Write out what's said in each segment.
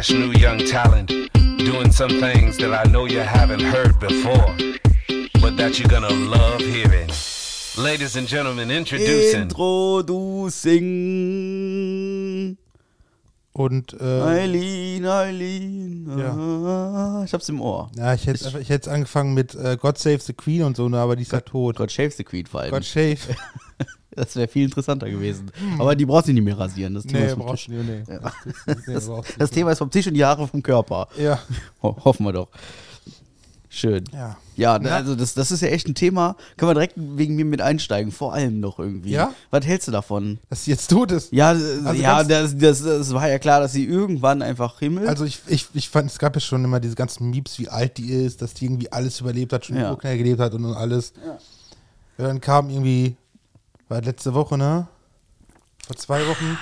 fresh new young talent doing some things that I know you haven't heard before, but that you're gonna love hearing. Ladies and gentlemen, introducing. Introducing. Und äh, Eileen, Eileen. Ja. Ah, Ich hab's im Ohr. ja, ich hätte ich hätte angefangen mit äh, God Save the Queen und so, ne, aber die ist ja tot. God shave the Queen vor allem. God Save. Das wäre viel interessanter gewesen. Aber die braucht sie nicht mehr rasieren. Das Thema, Nee, ist vom brauchst Tisch. du nee. Ja. Das, das, brauchst du das Thema ist vom Tisch und die Haare vom Körper. Ja. Ho hoffen wir doch. Schön. Ja. Ja, also das, das ist ja echt ein Thema. Können wir direkt wegen mir mit einsteigen, vor allem noch irgendwie. Ja? Was hältst du davon? Dass sie jetzt tot ist. Ja, äh, Also ja das, das, das war ja klar, dass sie irgendwann einfach Himmel. Also ich, ich, ich fand, es gab ja schon immer diese ganzen Meeps, wie alt die ist, dass die irgendwie alles überlebt hat, schon Ja. gelebt hat und alles. Ja. dann kam irgendwie, war letzte Woche, ne? Vor zwei Wochen.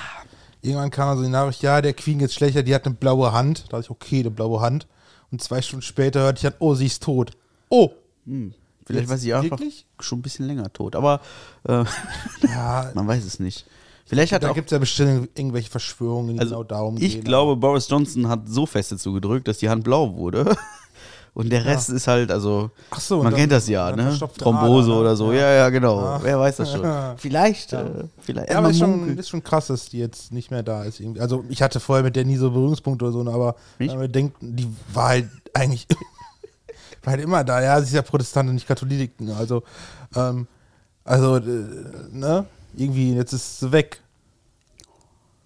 Irgendwann kam also die Nachricht, ja, der Queen geht's schlechter, die hat eine blaue Hand. Da dachte ich, okay, eine blaue Hand. Und zwei Stunden später hörte ich dann, oh, sie ist tot. Oh! Hm, Vielleicht Jetzt war sie einfach wirklich? schon ein bisschen länger tot. Aber äh, Ja, man weiß es nicht. Vielleicht hat da gibt es ja bestimmt irgendwelche Verschwörungen, die also genau darum ich gehen. glaube, Boris Johnson hat so feste zugedrückt, dass die Hand blau wurde. Und der Rest ist halt, also, Ach so, man kennt das ja, ne? Thrombose Ader, ne? oder so. Ja, Ja. ja, genau. Ah. Wer weiß das schon. Vielleicht, äh, vielleicht. Ja, aber ist schon, ist schon krass, dass die jetzt nicht mehr da ist. Irgendwie. Also ich hatte vorher mit der nie so Berührungspunkte oder so, ne, aber man denkt, die war halt eigentlich war halt immer da. Ja, sie ist ja Protestant und nicht Katholik. ne, Also, ähm, also, äh, ne? Irgendwie, jetzt ist sie weg.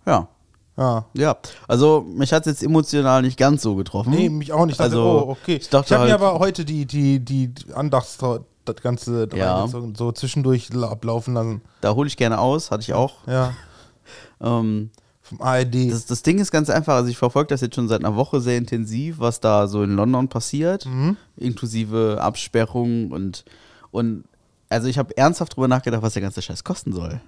Ja. Ja. Ja, also mich hat es jetzt emotional nicht ganz so getroffen. Nee, mich auch nicht. Ich dachte, Also, oh, okay. ich dachte habe mir halt- aber heute die, die, die Andachts das ganze Ja. so zwischendurch la- ablaufen lassen. Da hole ich gerne aus, hatte ich auch. Ja, Ähm, vom ARD. das, das Ding ist ganz einfach, also ich verfolge das jetzt schon seit einer Woche sehr intensiv, was da so in London passiert, Mhm. inklusive Absperrungen und, und also ich habe ernsthaft drüber nachgedacht, was der ganze Scheiß kosten soll.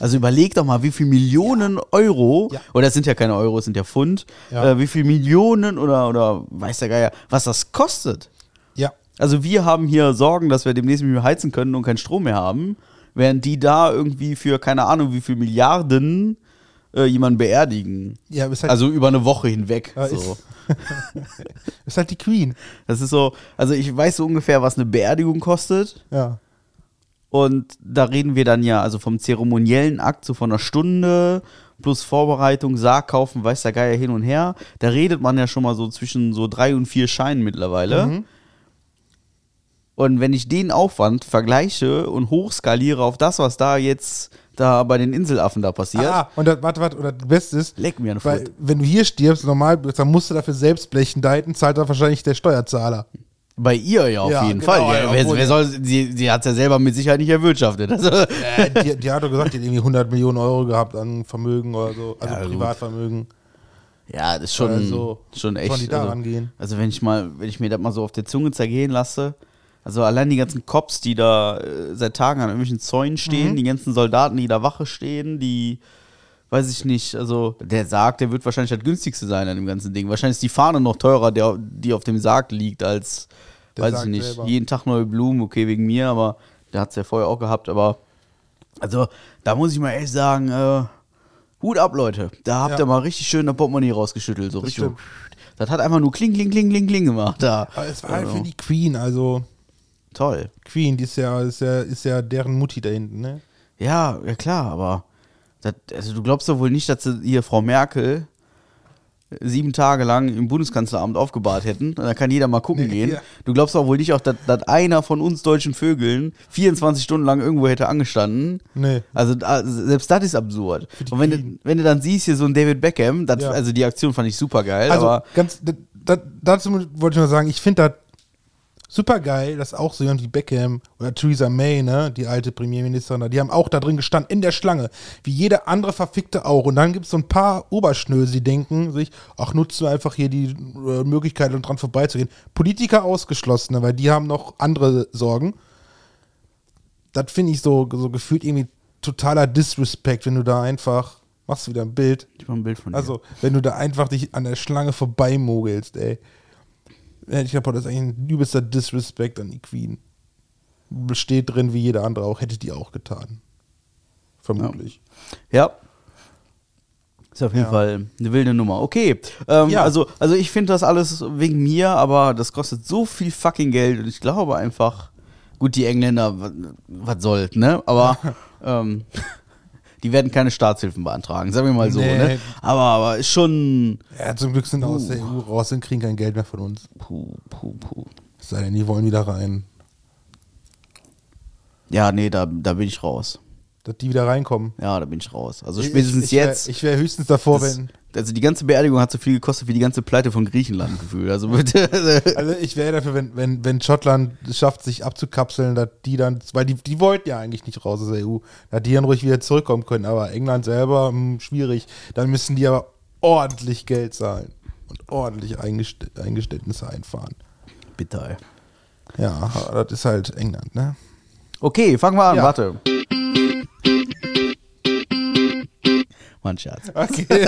Also überleg doch mal, wie viel Millionen Euro, Ja. oder das sind ja keine Euro, es sind ja Pfund, Ja. äh, wie viel Millionen oder, oder weiß der Geier, was das kostet. ja. Also wir haben hier Sorgen, dass wir demnächst nicht mehr heizen können und keinen Strom mehr haben, während die da irgendwie für keine Ahnung wie viel Milliarden äh, jemanden beerdigen. Ja, halt, Also über eine Woche hinweg. Ja, so. ist- ist halt die Queen. Das ist so, also ich weiß so ungefähr, was eine Beerdigung kostet. Ja. Und da reden wir dann ja, also vom zeremoniellen Akt, so von einer Stunde plus Vorbereitung, Sarg kaufen, weiß der Geier hin und her. Da redet man ja schon mal so zwischen so drei und vier Scheinen mittlerweile. Mhm. Und wenn ich den Aufwand vergleiche und hochskaliere auf das, was da jetzt da bei den Inselaffen da passiert, Ah, und das, warte, warte, oder das Beste ist, leck mir weil, wenn du hier stirbst, normal, dann musst du dafür selbst blechen, da hinten zahlt dann wahrscheinlich der Steuerzahler. Bei ihr ja auf Ja, jeden genau, Fall. ja, wer, wer soll, sie sie hat es ja selber mit Sicherheit nicht erwirtschaftet. Also, Äh, die, die hat doch gesagt, die hat irgendwie 100 Millionen Euro gehabt an Vermögen oder so, also Ja, gut. Privatvermögen. ja, das ist schon, Also, schon echt. die da also, rangehen? also wenn ich mal, wenn ich mir das mal so auf der Zunge zergehen lasse, also allein die ganzen Cops, die da äh, seit Tagen an irgendwelchen Zäunen stehen, Mhm. die ganzen Soldaten, die da Wache stehen, die weiß ich nicht, also der Sarg, der wird wahrscheinlich das günstigste sein an dem ganzen Ding. Wahrscheinlich ist die Fahne noch teurer, der, die auf dem Sarg liegt, als, Der weiß ich Sarg nicht, selber. jeden Tag neue Blumen, okay, wegen mir, aber der hat es ja vorher auch gehabt, aber also da muss ich mal echt sagen, äh, Hut ab, Leute. Da habt Ja. ihr mal richtig schön das Portemonnaie rausgeschüttelt. So Das richtig. stimmt. Das hat einfach nur kling, kling, kling, kling, kling gemacht. Da. Aber es war halt Also, für die Queen, also Toll. Queen, die ist ja, ist ja, ist ja deren Mutti da hinten, ne? Ja, ja klar, aber das, also du glaubst doch wohl nicht, dass sie hier Frau Merkel sieben Tage lang im Bundeskanzleramt aufgebahrt hätten. Da kann jeder mal gucken Nee, gehen. ja. Du glaubst doch wohl nicht auch, dass, dass einer von uns deutschen Vögeln 24 Stunden lang irgendwo hätte angestanden. Nee. Also selbst das ist absurd. Und wenn du, wenn du dann siehst, hier so ein David Beckham, das, Ja. also die Aktion fand ich super geil, Also ganz, dazu wollte ich nur sagen, ich finde das super geil, dass auch so jemand wie Beckham oder Theresa May, ne, die alte Premierministerin, da, die haben auch da drin gestanden, in der Schlange, wie jeder andere Verfickte auch. Und dann gibt es so ein paar Oberschnöse, die denken sich, ach, nutzen wir einfach hier die äh, Möglichkeit, um dran vorbeizugehen. Politiker ausgeschlossen, ne, weil die haben noch andere Sorgen. Das finde ich so, so gefühlt irgendwie totaler Disrespect, wenn du da einfach, machst du wieder ein Bild, ich mach ein Bild von dir. also, wenn du da einfach dich an der Schlange vorbeimogelst, ey. Ja, Ich glaube, das ist eigentlich ein übelster Disrespect an die Queen. Besteht drin, wie jeder andere auch, hätte die auch getan. Vermutlich. Ja. Ist auf jeden Fall eine wilde Nummer. Okay, ähm, Ja. also, also ich finde das alles wegen mir, aber das kostet so viel fucking Geld und ich glaube einfach, gut, die Engländer, wa- was soll, ne? Aber ähm, die werden keine Staatshilfen beantragen, sagen wir mal so, Nee. ne? Aber, aber ist schon. Ja, zum Glück sind aus der EU raus und kriegen kein Geld mehr von uns. Puh, puh, puh. Es sei denn, die wollen wieder rein. Ja, nee, da, da bin ich raus. Dass die wieder reinkommen. Ja, da bin ich raus. Also Ich- spätestens ich, ich wär, jetzt. Ich wäre höchstens davor, das, wenn. also die ganze Beerdigung hat so viel gekostet wie die ganze Pleite von Griechenland gefühlt. Also bitte. Also ich wäre dafür, wenn, wenn, wenn Schottland es schafft, sich abzukapseln, dass die dann, weil die, die wollten ja eigentlich nicht raus aus der EU, dass die dann ruhig wieder zurückkommen können. Aber England selber, hm, schwierig. Dann müssen die aber ordentlich Geld zahlen und ordentlich Eingest Eingeständnisse einfahren. Bitte, ey. Ja, das ist halt England, ne? Okay, fangen wir an, Ja. warte. Mann, Scherz. Okay.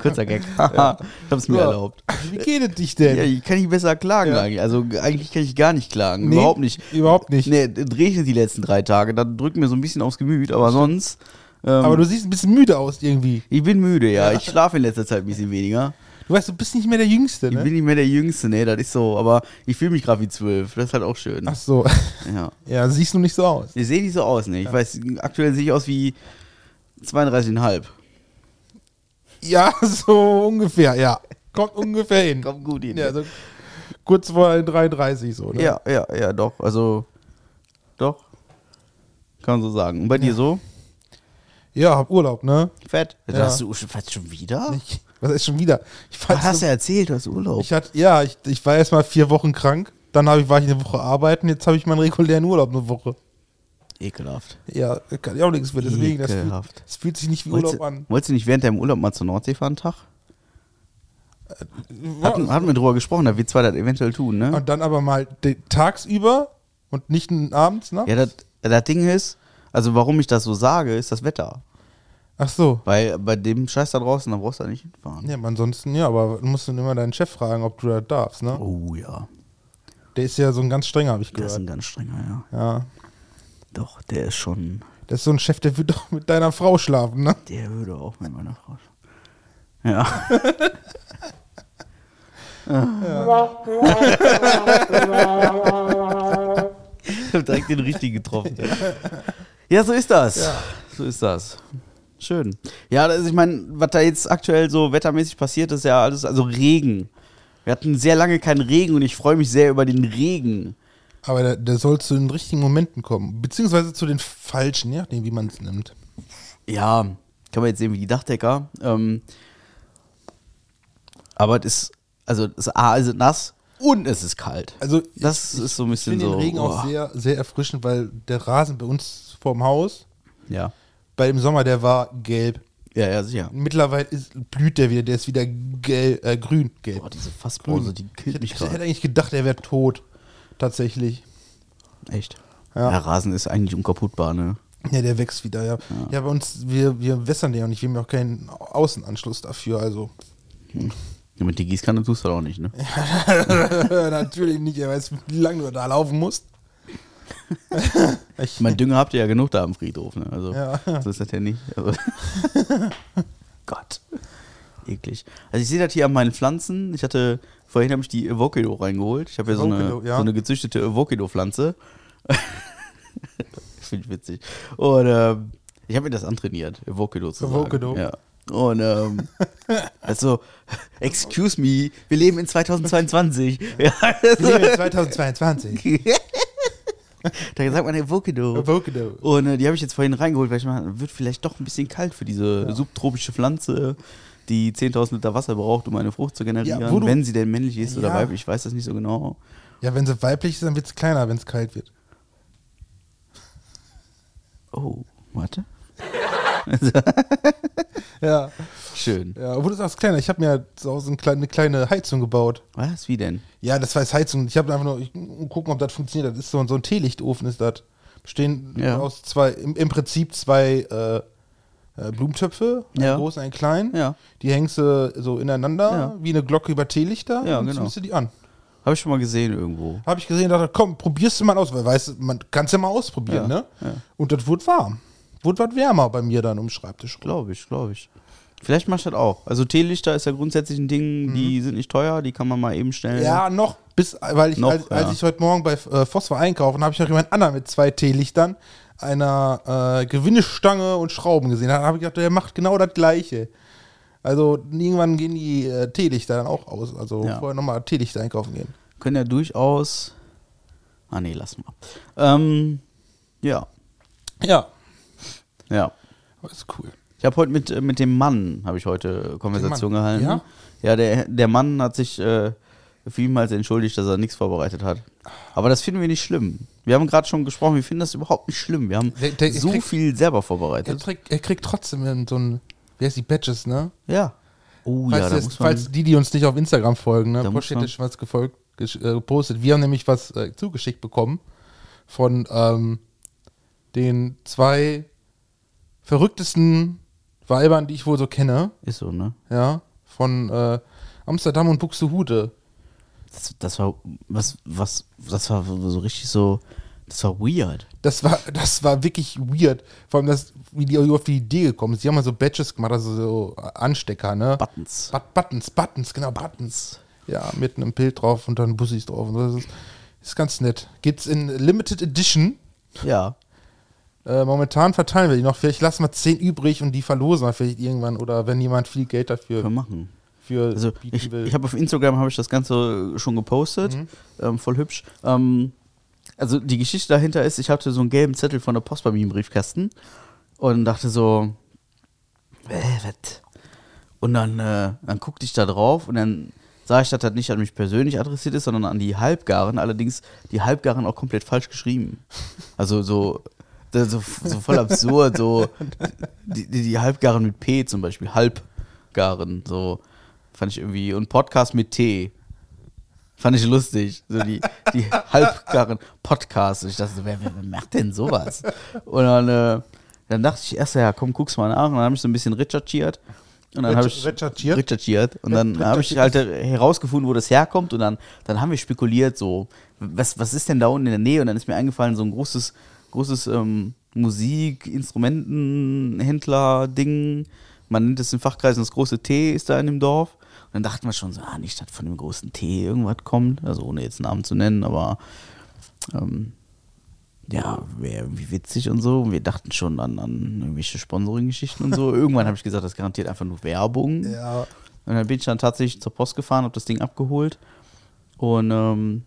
Kurzer Gag. Ich hab's mir Ja. erlaubt. Wie geht es dich denn? Ja, ich kann ich besser klagen Ja. eigentlich. Also eigentlich kann ich gar nicht klagen. Nee, Überhaupt nicht. Überhaupt nicht. Nee, es regnet die letzten drei Tage. Das drückt mir so ein bisschen aufs Gemüt, aber sonst. Ähm, Aber du siehst ein bisschen müde aus irgendwie. ich bin müde, ja. Ich schlafe in letzter Zeit ein bisschen weniger. Du weißt, du bist nicht mehr der Jüngste, Ich ne? bin nicht mehr der Jüngste, nee, das ist so. Aber ich fühle mich gerade wie zwölf. Das ist halt auch schön. Ach so. Ja. Ja, siehst du nicht so aus. Ich sehe nicht so aus, ne? Ich weiß, aktuell sehe ich aus wie 32,5. Ja, so ungefähr, ja. Kommt ungefähr hin. Kommt gut hin. Ja, so kurz vor 33 so, ne? Ja, ja, ja, doch. Also, doch. Kann man so sagen. Und bei dir so? Ja, hab Urlaub, ne? Fett. Ja. Hast du fett schon wieder? Ich, was ist schon wieder? Ich, Was hast du erzählt? Du hast Urlaub. ich hatte, ja, ich, ich war erst mal vier Wochen krank. Dann ich, war ich eine Woche arbeiten. Jetzt habe ich meinen regulären Urlaub eine Woche. Ekelhaft. Ja, kann ich auch nichts für. Deswegen, das fühlt, das fühlt sich nicht wie Wolltest Urlaub an. wolltest du nicht während deinem Urlaub mal zur Nordsee fahren, einen Tag? Hatten, hatten wir drüber gesprochen, dass wir zwei das eventuell tun, ne? Und dann aber mal tagsüber und nicht abends, ne? Ja, das Ding ist, also warum ich das so sage, ist das Wetter. Ach so. Weil bei dem Scheiß da draußen, da brauchst du da nicht hinfahren. Ja, aber ansonsten, ja, aber du musst dann immer deinen Chef fragen, ob du das darfst, ne? Oh ja, Der ist ja so ein ganz strenger, habe ich der ist gehört. ein ganz strenger, ja. Ja. Doch, der ist schon, Das ist so ein Chef, der wird doch mit deiner Frau schlafen, ne? der würde auch mit meiner Frau. Ja. Ich hab direkt den richtigen getroffen. Ja, so ist das. So ist das. Schön. Ja, also ich meine, was da jetzt aktuell so wettermäßig passiert, ist ja alles, also Regen. Wir hatten sehr lange keinen Regen und ich freue mich sehr über den Regen. Aber der, der soll zu den richtigen Momenten kommen. Beziehungsweise zu den falschen, je nachdem, wie man es nimmt. Ja, kann man jetzt sehen wie die Dachdecker. Ähm, aber es ist, also es ist A, es ist nass und es ist kalt. Also, Das ist so ein Ich bisschen finde so. den Regen auch oh. sehr, sehr erfrischend, weil der Rasen bei uns vorm Haus, Ja. Bei dem Sommer, der war gelb. Ja, ja, sicher. Mittlerweile ist, blüht der wieder, der ist wieder gelb, äh, grün, gelb. Boah, diese Fassbrause, die killt mich ich hätte gerade. eigentlich gedacht, er wäre tot. Tatsächlich. Echt. Ja. Ja. Rasen ist eigentlich unkaputtbar, ne? Ja, der wächst wieder, ja. Ja, bei uns, wir, wir wässern den auch nicht, wir haben ja auch keinen Außenanschluss dafür, also. Ja, mit der Gießkanne tust du das auch nicht, ne? Natürlich nicht, er weiß, wie lange du da laufen musst. Ich meine, Dünger habt ihr ja genug da am Friedhof, ne? Also, Ja. so ist das ja nicht. Also Gott. Eklig. Also, ich sehe das hier an meinen Pflanzen. Ich hatte, vorhin habe ich die Avocado reingeholt. Ich habe ja so eine, Avocado, ja. so eine gezüchtete Avocado-Pflanze. Finde ich witzig. Und ähm, ich habe mir das antrainiert, Avocado zu Avocado. sagen. Ja. Und ähm, also, excuse me, wir leben in 2022. Ja, Wir leben 2022. da sagt man Avocado. Avocado. Und äh, die habe ich jetzt vorhin reingeholt, weil ich meine, wird vielleicht doch ein bisschen kalt für diese subtropische Pflanze, die 10.000 Liter Wasser braucht, um eine Frucht zu generieren. Ja, du- wenn sie denn männlich ist oder Ja. weiblich, ich weiß das nicht so genau. Ja, wenn sie weiblich ist, dann wird es kleiner, wenn es kalt wird. Oh, warte. Ja. Schön. Ja, obwohl das ist auch kleiner. Ich habe mir zu Hause eine kleine, eine kleine Heizung gebaut. Was? Wie denn? Ja, das war jetzt Heizung. Ich habe einfach nur, ich gucken, ob das funktioniert. Das ist so, ein- so ein Teelichtofen, ist das. Bestehen Ja. aus zwei, im, im Prinzip zwei äh, äh, Blumentöpfe, einen Ja. großen, einen kleinen. Ja. Die hängst du so ineinander, Ja. wie eine Glocke über Teelichter. Ja, und genau. zündest du die an. Habe ich schon mal gesehen irgendwo. Habe ich gesehen, dachte, komm, probierst du mal aus, weil weißt du, man kann es ja mal ausprobieren, ne? Und das wurde warm. Wurde was wärmer bei mir dann um Schreibtisch. Glaube ich, glaube ich. Vielleicht machst du das auch. Also Teelichter ist ja grundsätzlich ein Ding, die sind nicht teuer, die kann man mal eben schnell. Mhm. Ja, noch bis, weil ich, Noch, als, als ja. ich heute Morgen bei äh, war einkaufen, habe ich noch jemand anderen mit zwei Teelichtern, einer äh, Gewindestange und Schrauben gesehen. Da habe ich gedacht, der macht genau das Gleiche. Also irgendwann gehen die äh, Teelichter dann auch aus. Also Ja. vorher nochmal Teelichter einkaufen gehen. Können ja durchaus. Ah, nee, lass mal. Ähm, ja, Ja, ja. das ist cool. Ich habe heute mit, äh, mit dem Mann, habe ich heute Konversation Mann, gehalten. ja? Ja, der, der Mann hat sich äh, vielmals entschuldigt, dass er nichts vorbereitet hat. Aber das finden wir nicht schlimm. Wir haben gerade schon gesprochen, wir finden das überhaupt nicht schlimm. Wir haben Der- der- so kriegt- viel selber Er, vorbereitet. kriegt, er kriegt trotzdem so ein, wie heißt die, Badges, ne? Ja. Oh falls, ja, da das, falls die, die uns nicht auf Instagram folgen, ne? Hätte schon was gefolgt, äh, gepostet. Wir haben nämlich was äh, zugeschickt bekommen von ähm, den zwei verrücktesten Weibern, die ich wohl so kenne. Ist so, ne? Ja, von äh, Amsterdam und Buxtehude. Das, das war was, was, das war so richtig so, das war weird. Das war, das war wirklich weird. Vor allem, das, wie die auf die Idee gekommen ist. Die haben mal so Badges gemacht, also so Anstecker, ne? Buttons. But Buttons, Buttons, genau, Buttons. Ja, mit einem Bild drauf und dann Bussis drauf. Und das ist, ist ganz nett. Gibt's in Limited Edition. Ja. Äh, momentan verteilen wir die noch. Vielleicht lassen wir 10 übrig und die verlosen wir vielleicht irgendwann. Oder wenn jemand viel Geld Können wir dafür machen. für Also ich, ich habe auf Instagram habe ich das Ganze schon gepostet, Mhm. ähm, voll hübsch. Ähm, also die Geschichte dahinter ist, ich hatte so einen gelben Zettel von der Post bei mir im Briefkasten und dachte so, äh, was? Und dann, äh, dann guckte ich da drauf und dann sah ich, dass das nicht an mich persönlich adressiert ist, sondern an die Halbgaren. Allerdings die Halbgaren auch komplett falsch geschrieben. Also so, so, so voll absurd, so die, die, die Halbgaren mit P zum Beispiel, Halbgaren, so fand ich irgendwie und Podcast mit T. Fand ich lustig. So die, die halbgaren Podcasts. Und ich dachte so, wer, wer, wer macht denn sowas? Und dann, äh, dann dachte ich erst, ja, komm, guck's mal nach. Und dann habe ich so ein bisschen recherchiert. Und dann habe ich Recherchiert? recherchiert. Und dann habe ich halt herausgefunden, wo das herkommt. Und dann, dann haben wir spekuliert, so, was, was ist denn da unten in der Nähe? Und dann ist mir eingefallen, so ein großes, großes ähm, Musik-Instrumentenhändler-Ding. Man nennt es in Fachkreisen das große T ist da in dem Dorf. Und dann dachten wir schon so, ah, nicht, dass von dem großen T irgendwas kommt. Also ohne jetzt Namen zu nennen, aber ähm, ja, wäre irgendwie witzig und so. Und wir dachten schon an, an irgendwelche Sponsoring-Geschichten und so. Irgendwann habe ich gesagt, das garantiert einfach nur Werbung. ja. Und dann bin ich dann tatsächlich zur Post gefahren, habe das Ding abgeholt und ähm,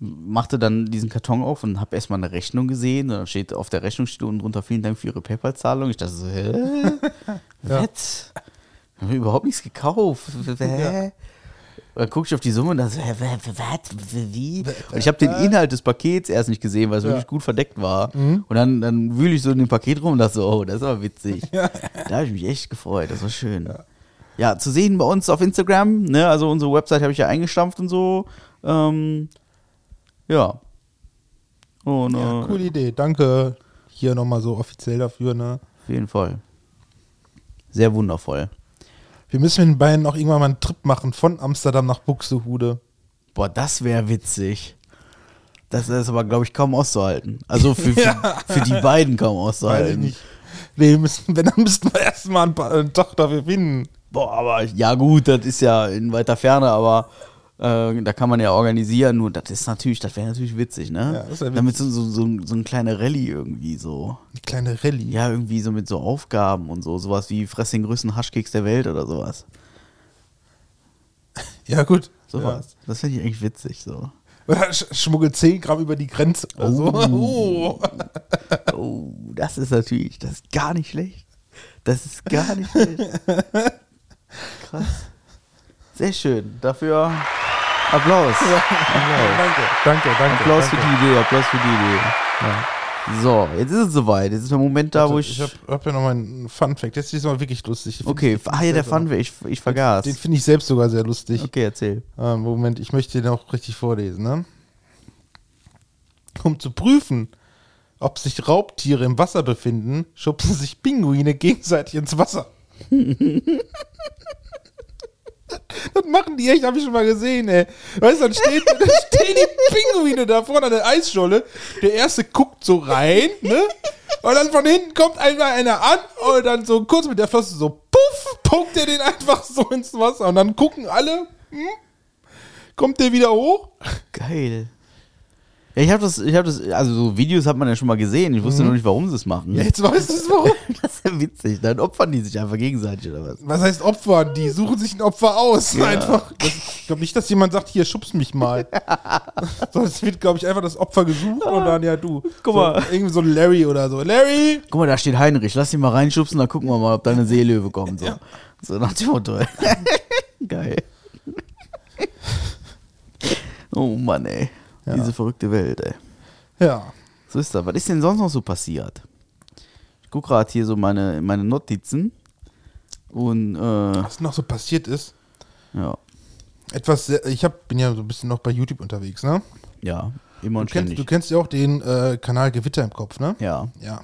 machte dann diesen Karton auf und habe erstmal eine Rechnung gesehen. Und dann steht auf der Rechnung steht unten drunter, vielen Dank für Ihre PayPal-Zahlung. Ich dachte so, hä? Was? Haben wir überhaupt nichts gekauft? Hä? Und dann gucke ich auf die Summe und dann so, hä, was? Wie? Und ich habe den Inhalt des Pakets erst nicht gesehen, weil es wirklich gut verdeckt war. Und dann, dann wühle ich so in dem Paket rum und dachte so, oh, das aber witzig. Da habe ich mich echt gefreut, das war schön. Ja. zu sehen bei uns auf Instagram, ne? Also unsere Website habe ich ja eingestampft und so. Ähm, ja. Und ja, äh, coole Idee. Danke hier nochmal so offiziell dafür, ne? auf jeden Fall. Sehr wundervoll. Wir müssen mit den beiden auch irgendwann mal einen Trip machen von Amsterdam nach Buxtehude. Boah, das wäre witzig. Das ist aber, glaube ich, kaum auszuhalten. Also für, für, für die beiden kaum auszuhalten. Nee, müssen, wenn, dann müssten wir erstmal ein paar einen Tag dafür finden. Boah, aber ja gut, das ist ja in weiter Ferne, aber äh, da kann man ja organisieren. Nur das ist natürlich, das wäre natürlich witzig, ne? Ja, wär Damit so, so, so, so eine kleine Rallye irgendwie so. Eine kleine Rallye. Ja, irgendwie so mit so Aufgaben und so. Sowas wie Fress den größten Haschkeks der Welt oder sowas. Ja, gut. Sowas. Das finde ich eigentlich witzig so. Oder sch schmuggelt 10 Gramm über die Grenze. Oder so. Oh. Oh, das ist natürlich, das ist gar nicht schlecht. Das ist gar nicht schlecht. Krass. Sehr schön. Dafür Applaus. Applaus. Danke, danke, danke. Applaus danke. für die Idee, Applaus für die Idee. Ja. So, jetzt ist es soweit. Jetzt ist der Moment da, wo Warte, ich. ich habe hab ja noch mal einen Fun-Fact. Jetzt ist diesmal wirklich lustig. Okay, ah ja, der selber- Fun, ich, ich vergaß. Den finde ich selbst sogar sehr lustig. Okay, erzähl. Ähm, Moment, ich möchte den auch richtig vorlesen, ne? Um zu prüfen, ob sich Raubtiere im Wasser befinden, schubsen sich Pinguine gegenseitig ins Wasser. das machen die echt, habe ich schon mal gesehen, ey. Weißt du, dann, steht, dann stehen die Pinguine da vorne an der Eisscholle. Der erste guckt so rein, ne? Und dann von hinten kommt einmal einer an und dann so kurz mit der Flosse so puff, punkt er den einfach so ins Wasser. Und dann gucken alle, hm, kommt der wieder hoch? Geil. Ja, ich habe das, ich habe das, also so Videos hat man ja schon mal gesehen. Ich wusste noch nicht, warum sie es machen. Ja, jetzt weißt du es warum. Das ist ja witzig. Dann opfern die sich einfach gegenseitig oder was? Was heißt Opfer? Die suchen sich ein Opfer aus. Einfach. Das, ich glaube nicht, dass jemand sagt, hier, schubst mich mal. so, es wird, glaube ich, einfach das Opfer gesucht und dann, ja, du. Guck so, mal. Irgendwie so Larry oder so. Larry! Guck mal, da steht Heinrich. Lass ihn mal reinschubsen, dann gucken wir mal, ob da eine Seelöwe kommt. So, so nach dem Motto. Geil. Oh Mann, ey. Diese verrückte Welt, ey. Ja. So ist das. Was ist denn sonst noch so passiert? Ich gucke gerade hier so meine, meine Notizen. Und, äh, Was noch so passiert ist, ja. etwas, ich hab, bin ja so ein bisschen noch bei YouTube unterwegs, ne? Ja, immer Du und kennst, ständig. du kennst ja auch den äh, Kanal Gewitter im Kopf, ne? ja, Ja.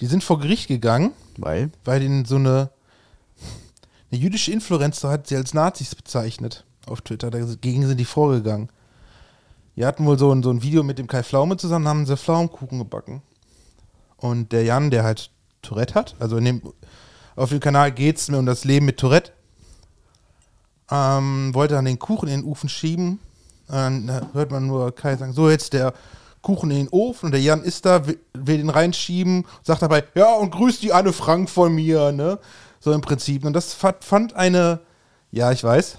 Die sind vor Gericht gegangen, weil, weil denen so eine, eine jüdische Influencer hat sie als Nazis bezeichnet auf Twitter. Dagegen sind die vorgegangen. Die hatten wohl so ein, so ein Video mit dem Kai Pflaume zusammen, haben sie Pflaumenkuchen gebacken. Und der Jan, der halt Tourette hat, also dem, auf dem Kanal geht es mir um das Leben mit Tourette, ähm, wollte dann den Kuchen in den Ofen schieben. Dann äh, hört man nur Kai sagen, so jetzt der Kuchen in den Ofen und der Jan ist da, will, will den reinschieben, sagt dabei, ja und grüßt die Anne Frank von mir, ne? So im Prinzip. Und das fand eine, ja, ich weiß.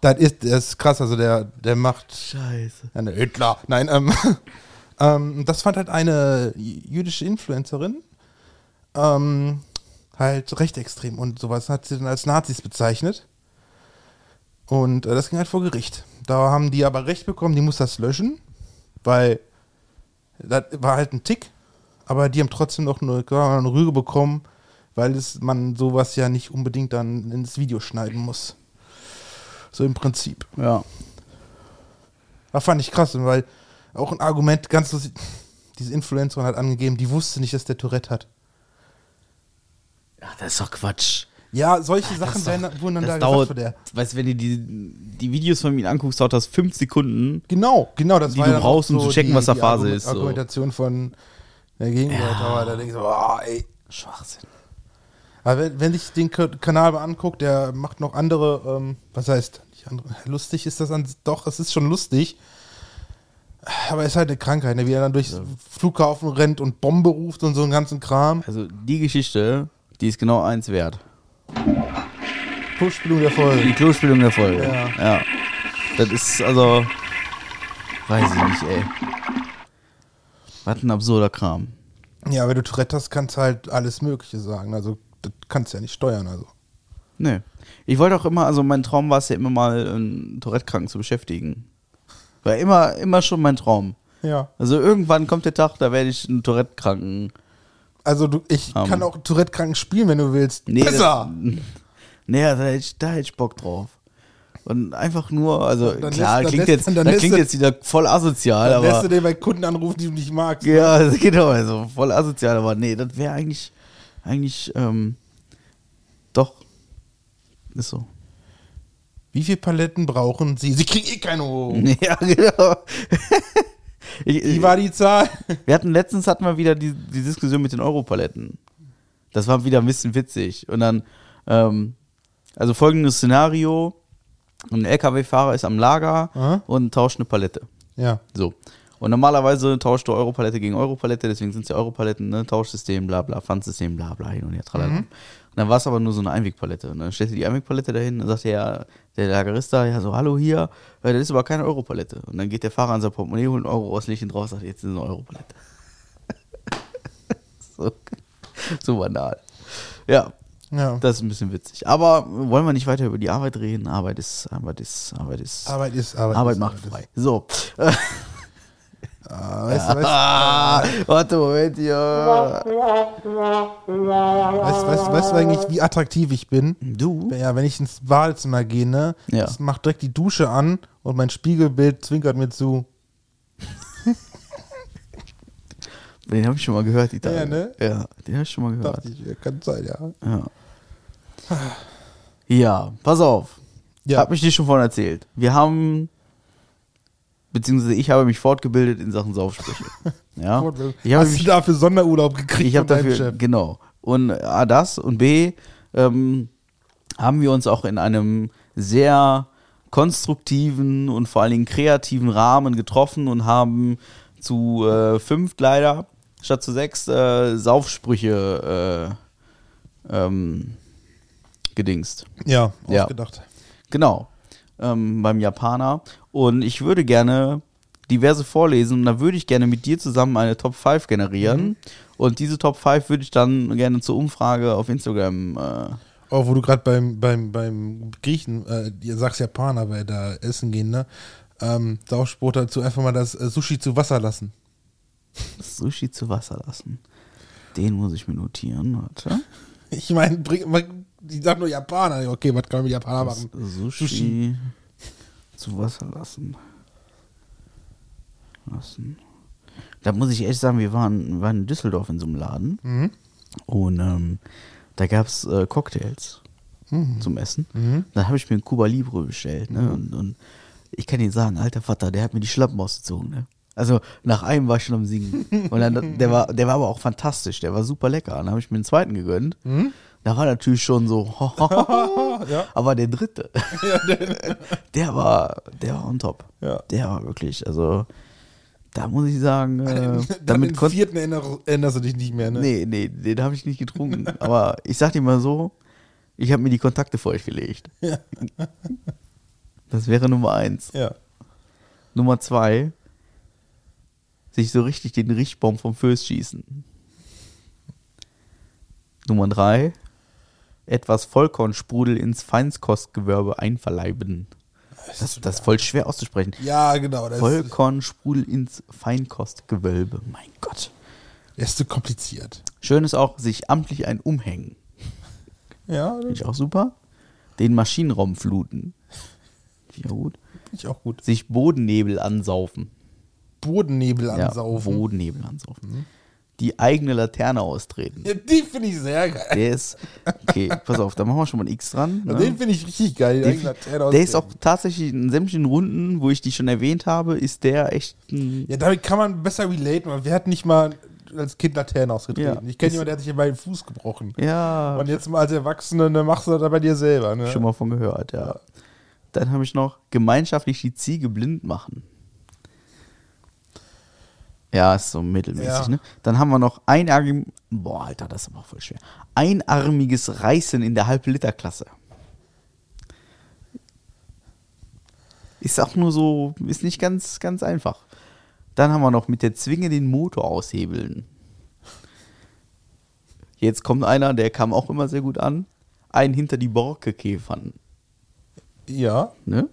Das ist, das ist krass, also der, der macht Scheiße. eine Hitler. Nein, ähm, ähm, das fand halt eine jüdische Influencerin ähm, halt recht extrem und sowas hat sie dann als Nazis bezeichnet. Und äh, das ging halt vor Gericht. Da haben die aber recht bekommen, die muss das löschen, weil das war halt ein Tick, aber die haben trotzdem noch eine, eine Rüge bekommen, weil es, man sowas ja nicht unbedingt dann ins Video schneiden muss. So im Prinzip. Ja. Das fand ich krass, weil auch ein Argument, ganz lustig, diese Influencerin hat angegeben, die wusste nicht, dass der Tourette hat. Ach, das ist doch Quatsch. Ja, solche Das Sachen werden, wurden dann das da dauert, gesagt von der. weißt du, wenn du die, die Videos von ihm anguckst, dauert das fünf Sekunden. Genau, genau, das Die war du dann brauchst, auch um zu checken, was da Phase Argument- ist, so. Argumentation von der Gegenseite, Ja. aber da ich so, oh, ey. Schwachsinn. Aber wenn, wenn sich den Kanal mal anguckt, der macht noch andere, ähm, was heißt, nicht andere, lustig ist das an, doch, es ist schon lustig. Aber es ist halt eine Krankheit, ne? wie er dann durchs Flughafen rennt und Bombe ruft und so einen ganzen Kram. Also die Geschichte, die ist genau eins wert. Push-Spielung der Folge. Die Klospülung der Folge. Ja. ja. Das ist also. Weiß ich nicht, ey. Was ein absurder Kram. Ja, wenn du Tourette hast, kannst du halt alles Mögliche sagen. Also, das kannst du ja nicht steuern. Also. Nee. Ich wollte auch immer, also mein Traum war es ja immer mal, einen Tourette-Kranken zu beschäftigen. War immer, immer schon mein Traum. Ja. Also irgendwann kommt der Tag, da werde ich einen Tourette-Kranken. Also, du, ich Ähm. kann auch Tourette-Kranken spielen, wenn du willst. Nee, Besser! Das, nee, da hätte, ich, da hätte ich Bock drauf. Und einfach nur, also Dann klar, lässt- klingt, lässt- jetzt, dann klingt jetzt wieder voll asozial, Dann lässt du aber. den bei Kunden anrufen, die du nicht magst. Ja, also genau, also voll asozial, aber nee, das wäre eigentlich, eigentlich, ähm, doch. Ist so. Wie viele Paletten brauchen sie? Sie kriegen eh keine hoch. Ja, genau. ich, Wie war die Zahl? Wir hatten letztens hatten wir wieder die, die Diskussion mit den Europaletten. Das war wieder ein bisschen witzig. Und dann, ähm, also folgendes Szenario: Ein LKW-Fahrer ist am Lager Aha. und tauscht eine Palette. Ja. So. Und normalerweise tauscht du Europalette gegen Europalette, deswegen sind es ja Europaletten, ne? Tauschsystem, bla bla, Pfandsystem, bla bla, hin und her, tralala. Und dann war es aber nur so eine Einwegpalette. Und dann stellte die Einwegpalette dahin und sagte ja, der Lagerist da, ja so, hallo hier, äh, das ist aber keine Europalette. Und dann geht der Fahrer an sein Portemonnaie, holt einen Euro aus, ihn drauf und sagt, jetzt ist eine Europalette. so, so banal. Ja, ja. das ist ein bisschen witzig. Aber wollen wir nicht weiter über die Arbeit reden? Arbeit ist, Arbeit ist, Arbeit ist. Arbeit ist Arbeit. Arbeit ist, macht Arbeit frei. So. Ah, weißt, du, weißt, Ah, warte, Moment, ja. weißt, weißt, weißt du eigentlich, wie attraktiv ich bin? Du? Ja, wenn ich ins Badezimmer gehe, ne? Ja. Das macht direkt die Dusche an und mein Spiegelbild zwinkert mir zu. Den habe ich schon mal gehört, die Tage. Ja, ne? Ja, den habe ich schon mal gehört. Ich, ja, kann sein, ja. Ja. Ja, pass auf. Ja. Hab ich dir schon vorhin erzählt. Wir haben, beziehungsweise ich habe mich fortgebildet in Sachen Saufsprüche. Ja. Ich habe Hast du dafür Sonderurlaub gekriegt ich habe dafür, Chef? genau. Und A, das und B, ähm, haben wir uns auch in einem sehr konstruktiven und vor allen Dingen kreativen Rahmen getroffen und haben zu äh, fünf leider statt zu sechs äh, Saufsprüche äh, ähm, gedingst. Ja, Ja. ausgedacht. Genau, ähm, beim Japaner. Und ich würde gerne diverse vorlesen und da würde ich gerne mit dir zusammen eine Top 5 generieren. Und diese Top 5 würde ich dann gerne zur Umfrage auf Instagram. Äh, Oh, wo du gerade beim, beim, beim Griechen, äh, ihr sagst Japaner, weil da essen gehen, ne? Ähm, Saufspruch dazu einfach mal das äh, Sushi zu Wasser lassen. Sushi zu Wasser lassen. Den muss ich mir notieren. Warte. Ich meine, die sagen nur Japaner. Okay, was kann man mit Japaner machen? Sushi, Sushi. Zu Wasser lassen. Lassen. Da muss ich echt sagen, wir waren, waren in Düsseldorf in so einem Laden. Mhm. Und ähm, da gab es äh, Cocktails Mhm. zum Essen. Dann habe ich mir einen Cuba Libre bestellt. Ne? Und, und ich kann dir sagen, alter Vater, der hat mir die Schlappen ausgezogen. Ne? Also nach einem war ich schon am Singen. Und dann, der, war, der war aber auch fantastisch. Der war super lecker. Dann habe ich mir einen zweiten gegönnt. Da war natürlich schon so, Ja. aber der dritte, der war, der war on top. Ja. Der war wirklich, also da muss ich sagen, äh, damit den vierten erinnerst du dich nicht mehr, ne? Nee, nee, den habe ich nicht getrunken. Aber ich sag dir mal so, ich habe mir die Kontakte vor euch gelegt. Das wäre Nummer eins. Ja. Nummer zwei, sich so richtig den Richtbaum vom Föß schießen. Nummer drei, etwas Vollkornsprudel ins Feinstkostgewörbe einverleiben. Das, das ist voll schwer auszusprechen. Ja, genau. Vollkornsprudel ins Feinkostgewölbe. Mein Gott. das ist zu kompliziert. Schön ist auch, sich amtlich ein Umhängen. Ja, Finde ich auch super. Den Maschinenraum fluten. Finde ich auch gut. finde ich auch gut. Sich Bodennebel ansaufen. Bodennebel Ja, ansaufen. Bodennebel ansaufen. Die eigene Laterne austreten. Ja, die finde ich sehr geil. Der ist, okay, pass auf, da machen wir schon mal ein X dran. Ne? Den finde ich richtig geil. Der, Die Laterne der ist auch austreten. tatsächlich in sämtlichen Runden, wo ich die schon erwähnt habe, ist der echt ein, Ja, damit kann man besser relaten, weil wir hatten nicht mal als Kind Laternen ausgetreten. Ja. Ich kenne jemanden, der hat sich bei den Fuß gebrochen. ja, Und jetzt mal als Erwachsene, ne, machst du das bei dir selber. Ne? schon mal von gehört, ja. Dann habe ich noch gemeinschaftlich die Ziege blind machen. Ja, ist so mittelmäßig, Ja. ne? Dann haben wir noch einarmig, boah, Alter, das ist aber voll schwer. Einarmiges Reißen in der Halb-Liter-Klasse. Ist auch nur so, ist nicht ganz, ganz einfach. Dann haben wir noch mit der Zwinge den Motor aushebeln. Jetzt kommt einer, der kam auch immer sehr gut an. Ein hinter die Borke käfern. Ja, Ne?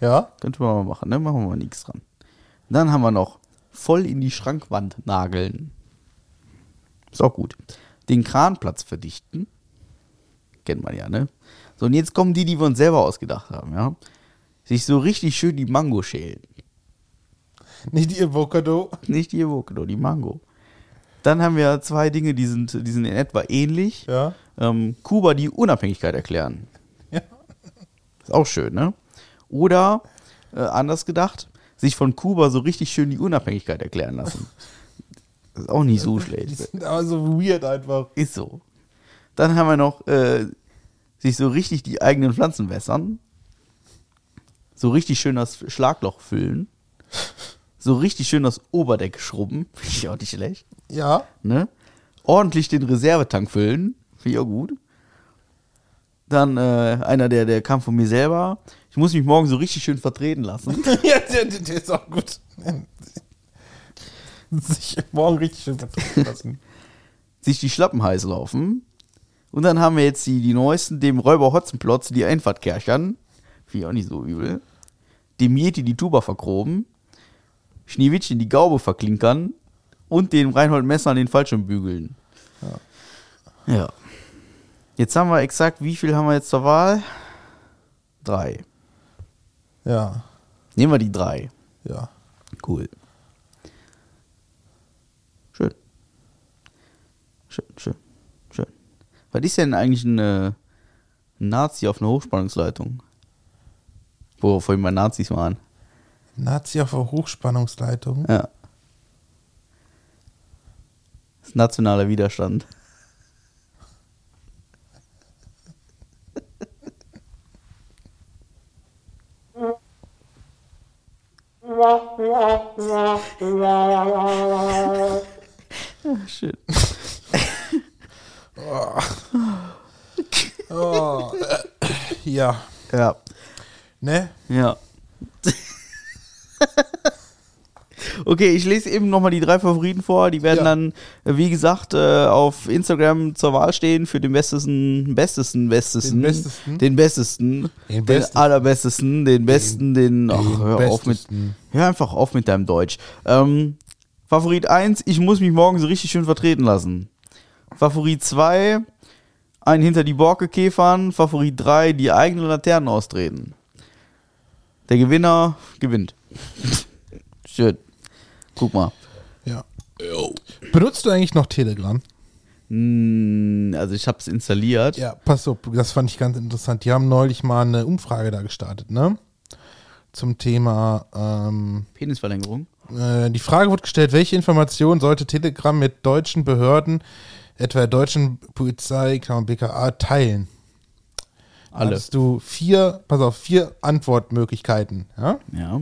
ja. Könnte man mal machen, ne? Machen wir mal nichts dran. Dann haben wir noch voll in die Schrankwand nageln. Ist auch gut. Den Kranplatz verdichten. Kennt man ja, ne? So, und jetzt kommen die, die wir uns selber ausgedacht haben, ja? Sich so richtig schön die Mango schälen. Nicht die Avocado. Nicht die Avocado, die Mango. Dann haben wir zwei Dinge, die sind, die sind in etwa ähnlich. Ja. Ähm, Kuba die Unabhängigkeit erklären. Ja. Ist auch schön, ne? Oder, äh, anders gedacht, sich von Kuba so richtig schön die Unabhängigkeit erklären lassen. Das ist auch nicht so Die schlecht. sind aber so weird einfach. Ist so. Dann haben wir noch, äh, sich so richtig die eigenen Pflanzen wässern. So richtig schön das Schlagloch füllen. So richtig schön das Oberdeck schrubben. Finde ich auch nicht schlecht. Ja. Ne? Ordentlich den Reservetank füllen. Finde ich auch gut. Dann äh, einer, der, der kam von mir selber. Ich muss mich morgen so richtig schön vertreten lassen. ja, der, der, ist auch gut. Sich morgen richtig schön vertreten lassen. sich die Schlappen heiß laufen. Und dann haben wir jetzt die, die neuesten, dem Räuber Hotzenplotz die Einfahrt kerchern. Finde ich auch nicht so übel. Dem Yeti die Tuba verkroben. Schneewittchen die Gaube verklinkern. Und dem Reinhold Messer an den Fallschirm bügeln. Ja. ja. Jetzt haben wir exakt, wie viel haben wir jetzt zur Wahl? Drei. Ja, Nehmen wir die drei. ja. Cool. Schön. Schön, schön, schön. Was ist denn eigentlich ein, Nazi auf einer Hochspannungsleitung? Wo vorhin mal Nazis waren. Nazi auf der Hochspannungsleitung. Ja. Das ist nationaler Widerstand. Ah, Schön. Oh, äh, ja. Ja. Ne? Ja. Okay, ich lese eben nochmal die drei Favoriten vor. Die werden Ja. dann, äh, wie gesagt, äh, auf Instagram zur Wahl stehen für den bestesten, bestesten, bestesten, Den bestesten? den bestesten, Den den, bestesten. allerbestesten, den besten, den, ach, den hör auf mit, hör einfach auf mit deinem Deutsch. Ähm, Favorit 1, ich muss mich morgen so richtig schön vertreten lassen. Favorit 2, ein hinter die Borke käfern. Favorit 3, die eigenen Laternen austreten. Der Gewinner gewinnt. Schön. Guck mal. Ja. Benutzt du eigentlich noch Telegram? Hm, Also ich habe es installiert. Ja, pass auf, das fand ich ganz interessant. Die haben neulich mal eine Umfrage da gestartet, ne? Zum Thema, ähm, Penisverlängerung. äh, die Frage wird gestellt, welche Informationen sollte Telegram mit deutschen Behörden, etwa der deutschen Polizei, Klammer BKA, teilen? Alle. Hast du vier, pass auf, vier Antwortmöglichkeiten, ja? Ja.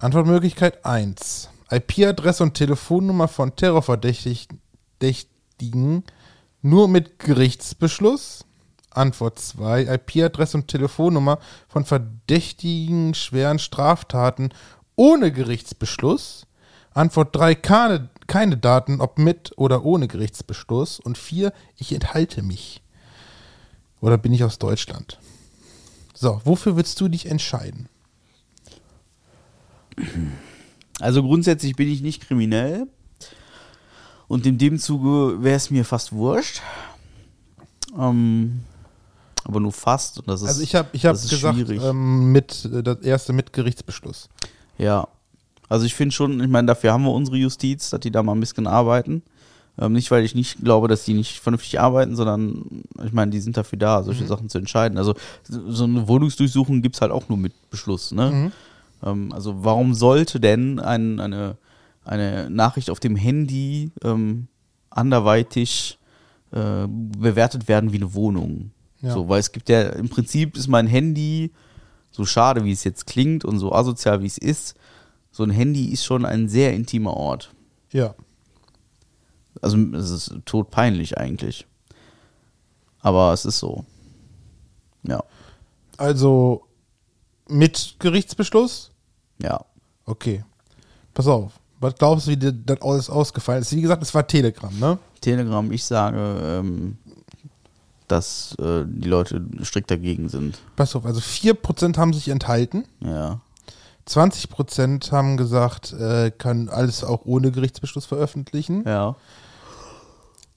Antwortmöglichkeit 1. IP-Adresse und Telefonnummer von Terrorverdächtigen nur mit Gerichtsbeschluss. Antwort 2. IP-Adresse und Telefonnummer von verdächtigen schweren Straftaten ohne Gerichtsbeschluss. Antwort 3. Keine, keine Daten, ob mit oder ohne Gerichtsbeschluss. Und 4. Ich enthalte mich. Oder bin ich aus Deutschland? So, wofür würdest du dich entscheiden? Also grundsätzlich bin ich nicht kriminell. Und in dem Zuge wäre es mir fast wurscht. Ähm, aber nur fast. Und das ist, Also ich habe ich hab gesagt, ähm, mit äh, das erste mit Gerichtsbeschluss. Ja. Also ich finde schon, ich meine, dafür haben wir unsere Justiz, dass die da mal ein bisschen arbeiten. Ähm, nicht, weil ich nicht glaube, dass die nicht vernünftig arbeiten, sondern ich meine, die sind dafür da, solche Sachen zu entscheiden. Also so eine Wohnungsdurchsuchung gibt es halt auch nur mit Beschluss. Ne? Ähm, also warum sollte denn ein, eine, eine Nachricht auf dem Handy ähm, anderweitig äh, bewertet werden wie eine Wohnung? Ja. So, weil es gibt ja, im Prinzip ist mein Handy, so schade wie es jetzt klingt und so asozial wie es ist, so ein Handy ist schon ein sehr intimer Ort. Ja. Also es ist todpeinlich eigentlich. Aber es ist so. Ja, Also mit Gerichtsbeschluss? Ja. Okay. Pass auf. Was glaubst du, wie dir das alles ausgefallen ist? Wie gesagt, es war Telegram, ne? Telegram, ich sage, ähm, dass äh, die Leute strikt dagegen sind. Pass auf, also 4% haben sich enthalten. Ja. 20% haben gesagt, äh, kann alles auch ohne Gerichtsbeschluss veröffentlichen. Ja.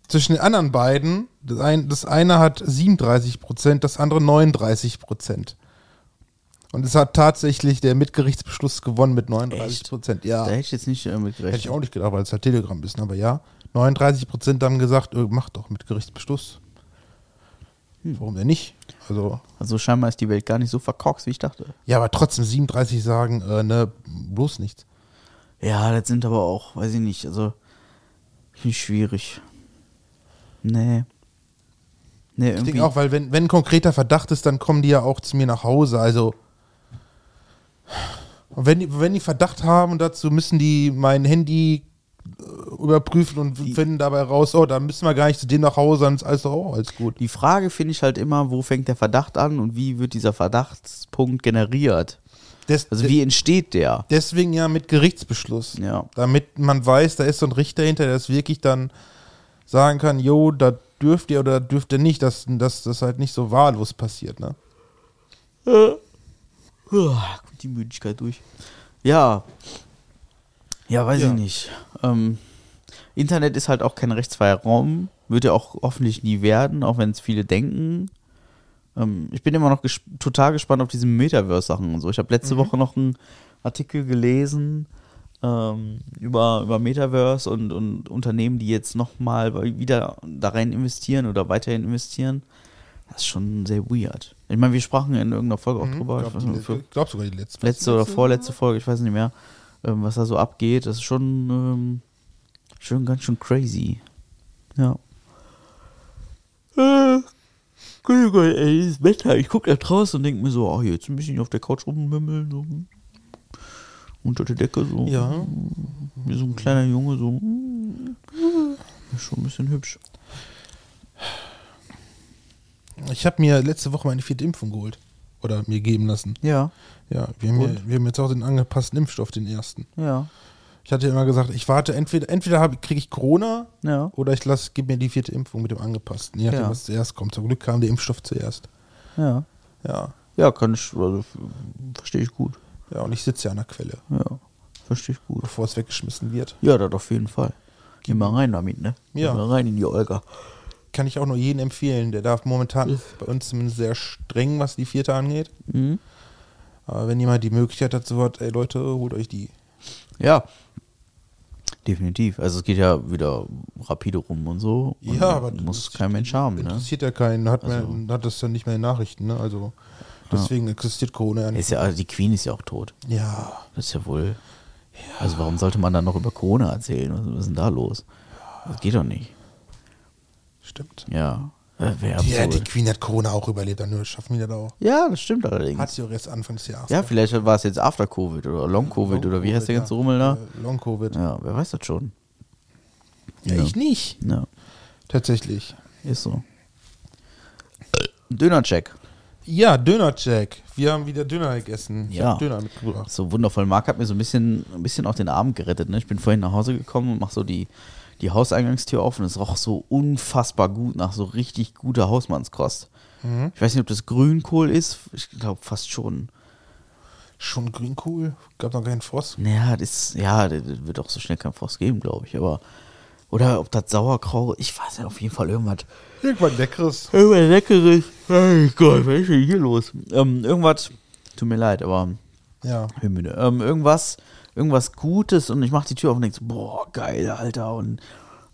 Zwischen den anderen beiden, das, ein, das eine hat 37%, das andere 39%. Und es hat tatsächlich der mit Gerichtsbeschluss gewonnen mit 39%. Ja. Da hätte ich jetzt nicht äh, mit gerechnet. Hätte ich auch nicht gedacht, weil es halt Telegram ist, aber ja. 39 Prozent haben gesagt, äh, mach doch mit Gerichtsbeschluss. Warum denn nicht? Also, Also scheinbar ist die Welt gar nicht so verkorkst, wie ich dachte. ja, aber trotzdem 37 sagen, äh, ne, bloß nichts. Ja, das sind aber auch, weiß ich nicht, also finde ich schwierig. Nee. Nee, Ich irgendwie. denke auch, weil wenn, wenn ein konkreter Verdacht ist, dann kommen die ja auch zu mir nach Hause. Also, und wenn die, wenn die Verdacht haben dazu, müssen die mein Handy äh, überprüfen und finden dabei raus, oh, da müssen wir gar nicht zu denen nach Hause, dann ist alles auch alles gut. Die Frage finde ich halt immer, wo fängt der Verdacht an und wie wird dieser Verdachtspunkt generiert? Des, Also wie entsteht der? Deswegen ja mit Gerichtsbeschluss. Ja. Damit man weiß, da ist so ein Richter hinter, der es wirklich dann sagen kann, jo, da dürft ihr oder dürft ihr nicht, dass, das halt nicht so wahllos passiert, ne? Uah, kommt die Müdigkeit durch. Ja. Ja, weiß Ja. ich nicht. Ähm, Internet ist halt auch kein rechtsfreier Raum. Wird ja auch hoffentlich nie werden, auch wenn es viele denken. Ähm, ich bin immer noch ges total gespannt auf diese Metaverse-Sachen und so. Ich habe letzte Woche noch einen Artikel gelesen ähm, über, über Metaverse und, und Unternehmen, die jetzt nochmal wieder da rein investieren oder weiterhin investieren. Das ist schon sehr weird. Ich meine, wir sprachen in irgendeiner Folge auch drüber. Ich Ich nicht, für- glaub sogar die letzte. letzte oder vorletzte Folge, ich weiß nicht mehr, ähm, was da so abgeht. Das ist schon ähm, Schon ganz schön crazy. Ja. Äh, Gott, Gott, ey, das Wetter. Ich gucke da draußen und denke mir so, oh, jetzt ein bisschen auf der Couch rummümmeln, so. Unter der Decke, so. Ja. Wie so ein kleiner Junge, so. Ist schon ein bisschen hübsch. Ich habe mir letzte Woche meine vierte Impfung geholt. Oder mir geben lassen. Ja, Ja, wir haben, ja, wir haben jetzt auch den angepassten Impfstoff, den ersten. ja, Ich hatte immer gesagt, ich warte, entweder, entweder kriege ich Corona ja. oder ich lasse, gib mir die vierte Impfung mit dem angepassten. Je nachdem, Ja. was zuerst kommt. Zum Glück kam der Impfstoff zuerst. Ja. Ja. Ja, kann ich, also, verstehe ich gut. Ja, und ich sitze ja an der Quelle, Ja, verstehe ich gut. bevor es weggeschmissen wird. Ja, das auf jeden Fall. Geh mal rein damit, ne? Ja. Geh mal rein in die Olga. Kann ich auch nur jedem empfehlen. Der darf momentan ist bei uns zumindest sehr streng, was die vierte angeht. Mhm. Aber wenn jemand die Möglichkeit dazu hat, ey Leute, holt euch die. Ja. Definitiv. Also es geht ja wieder rapide rum und so. Und Ja, aber muss kein Mensch haben, ne? Interessiert ja keinen, hat, Also- mehr, hat das dann nicht mehr in Nachrichten, ne? Also deswegen existiert Corona ja nicht. Ist ja, also die Queen ist ja auch tot. Ja, Das ist ja wohl. Also warum sollte man dann noch über Corona erzählen? Was, was ist denn da los? Das geht doch nicht. Stimmt. Ja. Äh, Ja, die. Queen hat Corona auch überlebt, dann schaffen wir das auch. Ja, das stimmt allerdings. Hat sie auch erst Anfang des Jahres. ja, vielleicht war es jetzt After Covid oder Long Covid oder wie heißt der ganze Rummel da? Äh, Long Covid. Ja, Ja, wer weiß das schon. ja. ich nicht. Ja, Tatsächlich. ist so. Dönercheck. Ja, Dönercheck. Wir haben wieder Döner gegessen. Ich Ja. Döner mitgebracht. So wundervoll. Marc hat mir so ein bisschen, ein bisschen auch den Abend gerettet. Ne? Ich bin vorhin nach Hause gekommen und mach so die, die Hauseingangstür auf und es roch so unfassbar gut nach so richtig guter Hausmannskost. Ich weiß nicht, ob das Grünkohl ist. Ich glaube fast schon. Schon Grünkohl. Gab noch keinen Frost. Naja, das, ja, das wird auch so schnell kein Frost geben, glaube ich. Aber oder ob das Sauerkraut, ich weiß nicht, auf jeden Fall irgendwas. Irgendwann Leckeres. Irgendwas Leckeres. Oh Gott, was ist denn hier los? Ähm, irgendwas, tut mir leid, aber Ja. müde. Ähm, irgendwas, irgendwas Gutes und ich mach die Tür auf und denk so, boah, geil, Alter. Und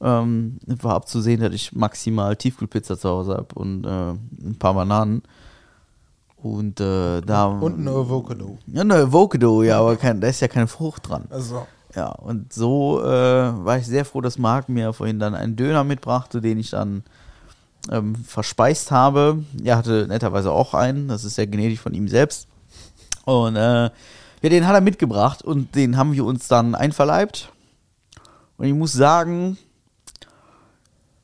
ähm, war abzusehen, dass ich maximal Tiefkühlpizza zu Hause habe und äh, ein paar Bananen. Und äh, da. Und ein Avocado. Ja, eine Avocado, ja, aber kein, da ist ja keine Frucht dran. Also, Ja, und so äh, war ich sehr froh, dass Marc mir vorhin dann einen Döner mitbrachte, den ich dann ähm, verspeist habe. Er hatte netterweise auch einen, das ist ja gnädig von ihm selbst. Und äh, ja, den hat er mitgebracht und den haben wir uns dann einverleibt. Und ich muss sagen,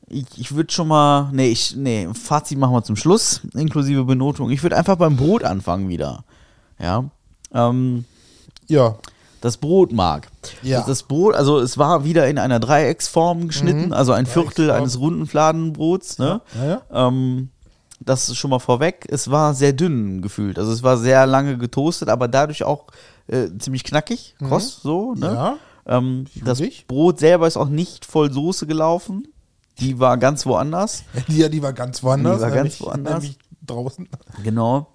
ich, ich würde schon mal, nee, ich, nee, Fazit machen wir zum Schluss, inklusive Benotung. Ich würde einfach beim Brot anfangen wieder. Ja. Ähm, ja. das Brot mag. Ja. Das, Brot, also es war wieder in einer Dreiecksform geschnitten, also ein Viertel eines runden Fladenbrots. Ne? Ja, ja. Ähm, das ist schon mal vorweg. Es war sehr dünn gefühlt. Also es war sehr lange getoastet, aber dadurch auch äh, ziemlich knackig, kross, so. Ne? Ja. Ähm, das. Brot selber ist auch nicht voll Soße gelaufen. Die war ganz woanders. Die, ja, die war ganz woanders. Die war ganz woanders. Nämlich draußen. Genau.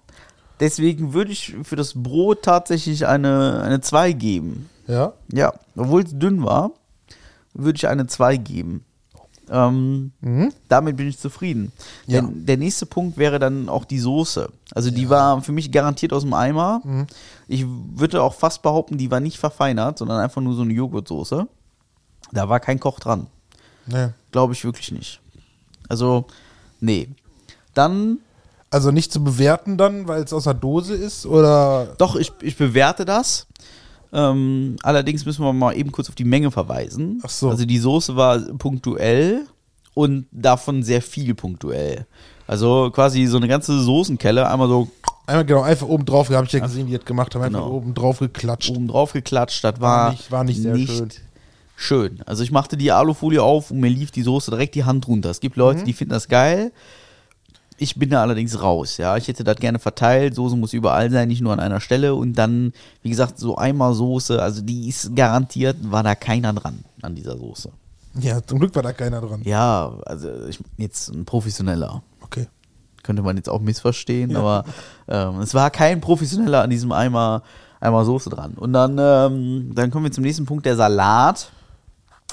Deswegen würde ich für das Brot tatsächlich eine, eine 2 geben. Ja. Ja, obwohl es dünn war, würde ich eine 2 geben. Ähm, Damit bin ich zufrieden. Ja. Denn der nächste Punkt wäre dann auch die Soße. Also die war für mich garantiert aus dem Eimer. Ich würde auch fast behaupten, die war nicht verfeinert, sondern einfach nur so eine Joghurtsoße. Da war kein Koch dran. Nee. Glaube ich wirklich nicht. Also, nee. Dann Also nicht zu bewerten dann, weil es aus der Dose ist oder. Doch, ich, ich bewerte das. Ähm, allerdings müssen wir mal eben kurz auf die Menge verweisen. Ach so. Also die Soße war punktuell und davon sehr viel punktuell. Also quasi so eine ganze Soßenkelle, einmal so Einmal genau, einfach oben drauf, habe ich ja gesehen, wie die das gemacht haben, einfach Genau. oben drauf geklatscht. oben drauf geklatscht. Das war, War nicht- war nicht sehr schön. schön. Also ich machte die Alufolie auf und mir lief die Soße direkt die Hand runter. Es gibt Leute, Mhm. die finden das geil. Ich bin da allerdings raus, ja. Ich hätte das gerne verteilt. Soße muss überall sein, nicht nur an einer Stelle. Und dann, wie gesagt, so einmal Soße, also die ist garantiert, war da keiner dran an dieser Soße. Ja, zum Glück war da keiner dran. Ja, also ich, jetzt ein professioneller. Okay. Könnte man jetzt auch missverstehen, aber ähm, es war kein professioneller an diesem Eimer, Eimer Soße dran. Und dann, ähm, dann kommen wir zum nächsten Punkt, der Salat.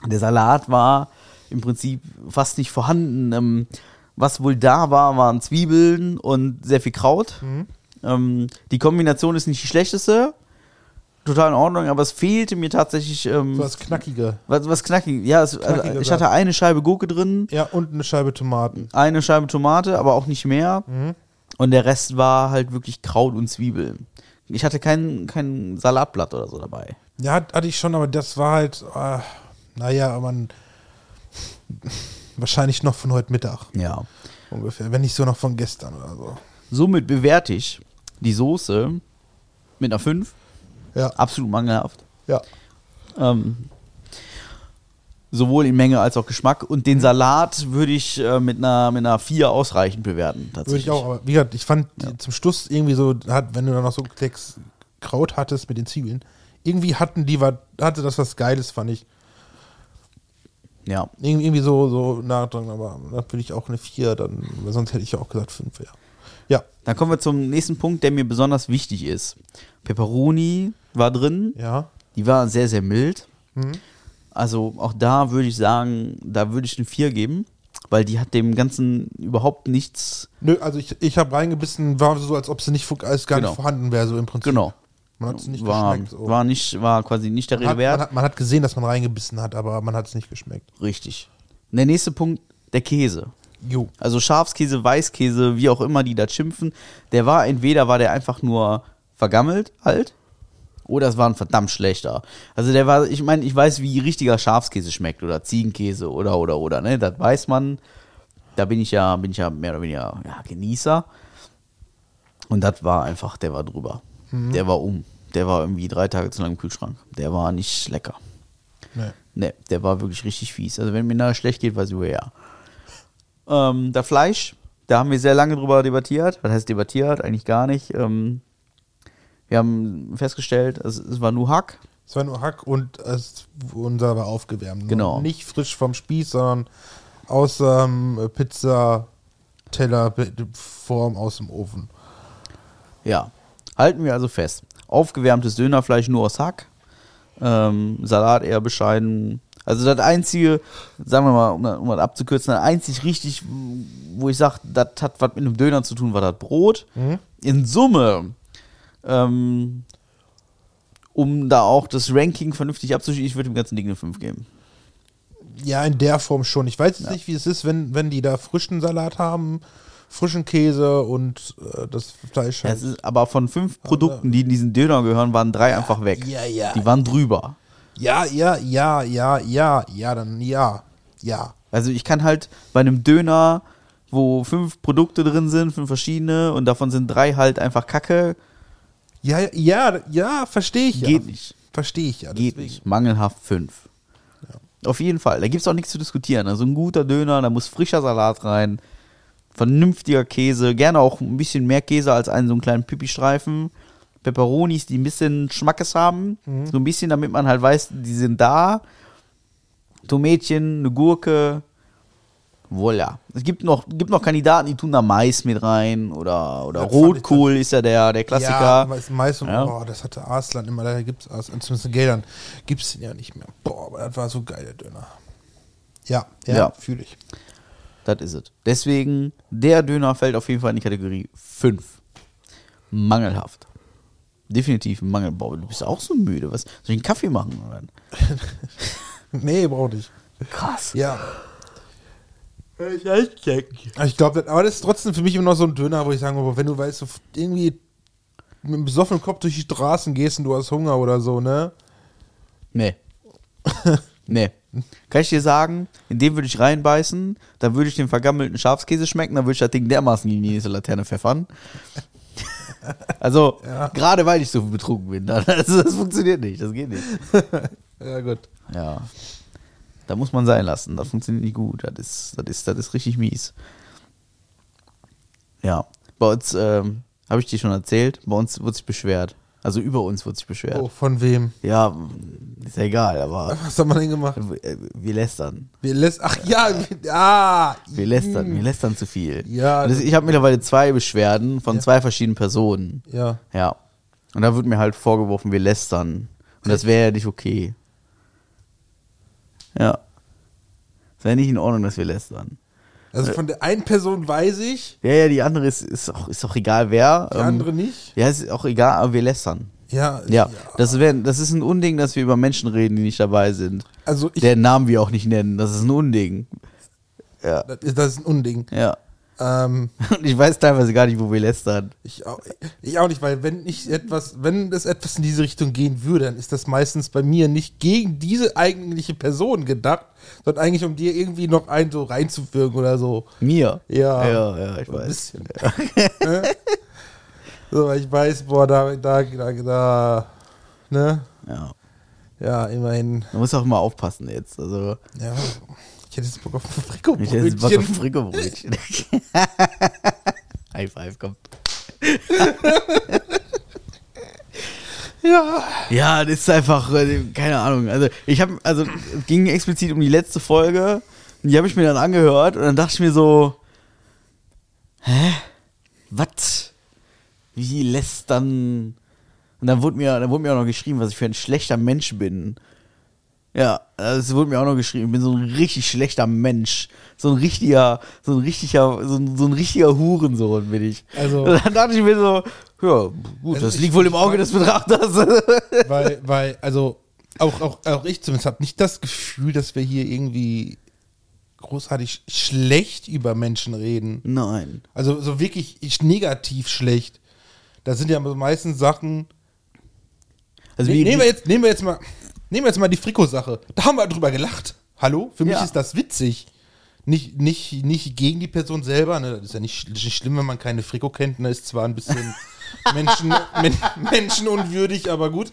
Der Salat war im Prinzip fast nicht vorhanden. Ähm, was wohl da war, waren Zwiebeln und sehr viel Kraut. Ähm, die Kombination ist nicht die schlechteste. total in Ordnung, aber es fehlte mir tatsächlich ähm, So das Knackige. was, was knackig. Ja, es, also, Knackige ich hatte eine Scheibe Gurke drin, Ja, und eine Scheibe Tomaten. eine Scheibe Tomate, aber auch nicht mehr. Mhm. Und der Rest war halt wirklich Kraut und Zwiebeln. Ich hatte kein, kein Salatblatt oder so dabei. Ja, hat- hatte ich schon, aber das war halt, äh, naja, man, wahrscheinlich noch von heute Mittag Ja. ungefähr, wenn nicht so noch von gestern oder so. Somit bewerte ich die Soße mit einer 5. Ja, Absolut mangelhaft. ja. Ähm, sowohl in Menge als auch Geschmack. Und den Salat würde ich äh, mit, einer, mit einer 4 ausreichend bewerten. Würde Tatsächlich. ich auch, aber wie gesagt, ich fand die zum Schluss irgendwie so, hat, wenn du dann noch so Klecks Kraut hattest mit den Zwiebeln, irgendwie hatten die was, hatte das was Geiles, fand ich. Ja. Irgendwie, so, so nah dran, aber da würde ich auch eine 4, dann, sonst hätte ich ja auch gesagt 5, ja. Ja, Dann kommen wir zum nächsten Punkt, der mir besonders wichtig ist. Pepperoni war drin. ja. Die war sehr, sehr mild. Mhm. Also auch da würde ich sagen, da würde ich eine 4 geben, weil die hat dem Ganzen überhaupt nichts. Nö, also ich, ich habe reingebissen, war so, als ob sie nicht, als gar Genau. nicht vorhanden wäre, so im Prinzip. Genau. Man hat es nicht war, geschmeckt. So. war nicht, war quasi nicht der man, Rede hat, man, wert. hat, man hat gesehen, dass man reingebissen hat, aber man hat es nicht geschmeckt. Richtig. Und der nächste Punkt, der Käse. Jo. Also Schafskäse, Weißkäse, wie auch immer die da schimpfen, der war entweder war der einfach nur vergammelt alt oder es war ein verdammt schlechter. Also der war, ich meine, ich weiß, wie richtiger Schafskäse schmeckt oder Ziegenkäse oder oder oder, ne? Das weiß man. Da bin ich ja, bin ich ja mehr oder weniger ja, Genießer. Und das war einfach, der war drüber. Der war um. Der war irgendwie drei Tage zu lang im Kühlschrank. Der war nicht lecker. Nee. Ne, der war wirklich richtig fies. Also wenn mir nachher schlecht geht, weiß ich woher. Ähm, das Fleisch, da haben wir sehr lange drüber debattiert. Was heißt debattiert? Eigentlich gar nicht. Ähm, wir haben festgestellt, es, es war nur Hack. Es war nur Hack und es, unser war aufgewärmt. Genau. Nicht frisch vom Spieß, sondern aus ähm, Pizza-Teller-Form aus dem Ofen. Ja. Halten wir also fest. Aufgewärmtes Dönerfleisch nur aus Hack. Ähm, Salat eher bescheiden. Also das einzige, sagen wir mal, um, das- um das abzukürzen, das einzig richtig, wo ich sage, das hat was mit einem Döner zu tun, war das Brot. In Summe, ähm, um da auch das Ranking vernünftig abzuschließen, ich würde dem ganzen Ding eine 5 geben. Ja, in der Form schon. Ich weiß jetzt nicht, wie es ist, wenn, wenn die da frischen Salat haben, frischen Käse und äh, das Fleisch. Es ist aber von fünf Produkten, die in diesen Döner gehören, waren drei einfach weg. ja, ja. Die waren drüber. Ja, ja, ja, ja, ja, ja, dann ja, ja. Also ich kann halt bei einem Döner, wo fünf Produkte drin sind, fünf verschiedene und davon sind drei halt einfach Kacke, Ja, ja, ja, verstehe ich. geht ja. nicht. Verstehe ich ja. Geht deswegen. nicht. Mangelhaft fünf. Auf jeden Fall. Da gibt es auch nichts zu diskutieren. Also ein guter Döner, da muss frischer Salat rein, vernünftiger Käse, gerne auch ein bisschen mehr Käse als einen so einen kleinen Pipi-Streifen. Peperonis, die ein bisschen Schmackes haben. So ein bisschen, damit man halt weiß, die sind da. Tomätchen, eine Gurke. Voilà. Es gibt noch, gibt noch Kandidaten, die tun da Mais mit rein oder, oder Das Rotkohl ist ja der, der Klassiker. Ja, ist meist Ja. boah, das hatte Arslan immer, da gibt es Arslan, zumindest in Geldern, gibt es ja nicht mehr. Boah, aber das war so geil, der Döner. Ja, ja, Ja. fühle ich. Das ist es. Deswegen, der Döner fällt auf jeden Fall in die Kategorie 5. Mangelhaft. Definitiv ein Mangel. Boah, du bist auch so müde. Was? Soll ich einen Kaffee machen? Oder? Nee, brauch nicht. Krass. Ja. Ich glaube, aber das ist trotzdem für mich immer noch so ein Döner, wo ich sagen würde, wenn du weißt, so irgendwie mit einem besoffenen Kopf durch die Straßen gehst und du hast Hunger oder so, ne? Nee. nee. Kann ich dir sagen, in dem würde ich reinbeißen, dann würde ich den vergammelten Schafskäse schmecken, dann würde ich das Ding dermaßen in die nächste Laterne pfeffern. Also, gerade weil ich so betrunken bin. Das, das funktioniert nicht, das geht nicht. Ja, gut. Ja. Da muss man sein lassen. Das funktioniert nicht gut. Das ist, das ist, das ist richtig mies. Ja. Bei uns, ähm, habe ich dir schon erzählt, bei uns wird sich beschwert. Also über uns wird sich beschwert. Oh, von wem? Ja, ist ja egal, aber Was haben wir denn gemacht? äh, wir lästern. Wir lässt, ach ja, wir, ah, Wir lästern, wir lästern zu viel. Ja, das, ich habe mittlerweile zwei Beschwerden von Ja. zwei verschiedenen Personen. ja. Ja. Und da wird mir halt vorgeworfen, wir lästern. Und das wäre ja nicht okay. Ja. Es wäre nicht in Ordnung, dass wir lästern. Also von der einen Person weiß ich, Ja, ja, die andere ist, ist, auch, ist auch egal wer. die Ähm, andere nicht. Ja, ist auch egal, aber wir lästern. Ja, Ja, Das, wär, das ist ein Unding, dass wir über Menschen reden, die nicht dabei sind. Also ich, Deren Namen wir auch nicht nennen. Das ist ein Unding. Ja, das, ist, das ist ein Unding. ja. Ähm, Und ich weiß teilweise gar nicht, wo wir lästern. ich, auch, ich auch nicht, weil wenn ich etwas, wenn es etwas in diese Richtung gehen würde, dann ist das meistens bei mir nicht gegen diese eigentliche Person gedacht, sondern eigentlich um dir irgendwie noch einen so reinzuwirken oder so. Mir? Ja. Ja, ja, ich So ein weiß. bisschen. Ne? so, weil ich weiß, boah, da, da, da, da, ne? Ja. Ja, immerhin. Man muss auch immer aufpassen jetzt. Also, Ja, ich hätte jetzt Bock auf ein Frikot. ich hätte jetzt Bock auf Frikobrötchen. High five, kommt. Ja. Ja, das ist einfach, äh, keine Ahnung. Also, ich habe, also, es ging explizit um die letzte Folge. Und die habe ich mir dann angehört und dann dachte ich mir so, hä? Was? Wie lässt dann. Und dann wurde mir, dann wurde mir auch noch geschrieben, was ich für ein schlechter Mensch bin. Ja, es wurde mir auch noch geschrieben, ich bin so ein richtig schlechter Mensch. So ein richtiger, so ein richtiger, so ein, so ein richtiger Hurensohn bin ich. Also- Und dann dachte ich mir so, ja, gut, Also das ich- liegt wohl im Auge des Betrachters. Weil, weil, also, auch, auch, auch ich zumindest habe nicht das Gefühl, dass wir hier irgendwie großartig schlecht über Menschen reden. Nein. Also so wirklich ich- negativ schlecht. Das sind ja meistens Sachen. Also Ne, nehmen, wir jetzt, nehmen wir jetzt mal, nehmen wir jetzt mal die Frikot-Sache. Da haben wir drüber gelacht. Hallo? Für mich Ja. ist das witzig. Nicht, nicht, nicht gegen die Person selber. Ne? Das ist ja nicht, nicht schlimm, wenn man keine Frikot kennt. Ne? Ist zwar ein bisschen Menschen, men, menschenunwürdig, aber gut.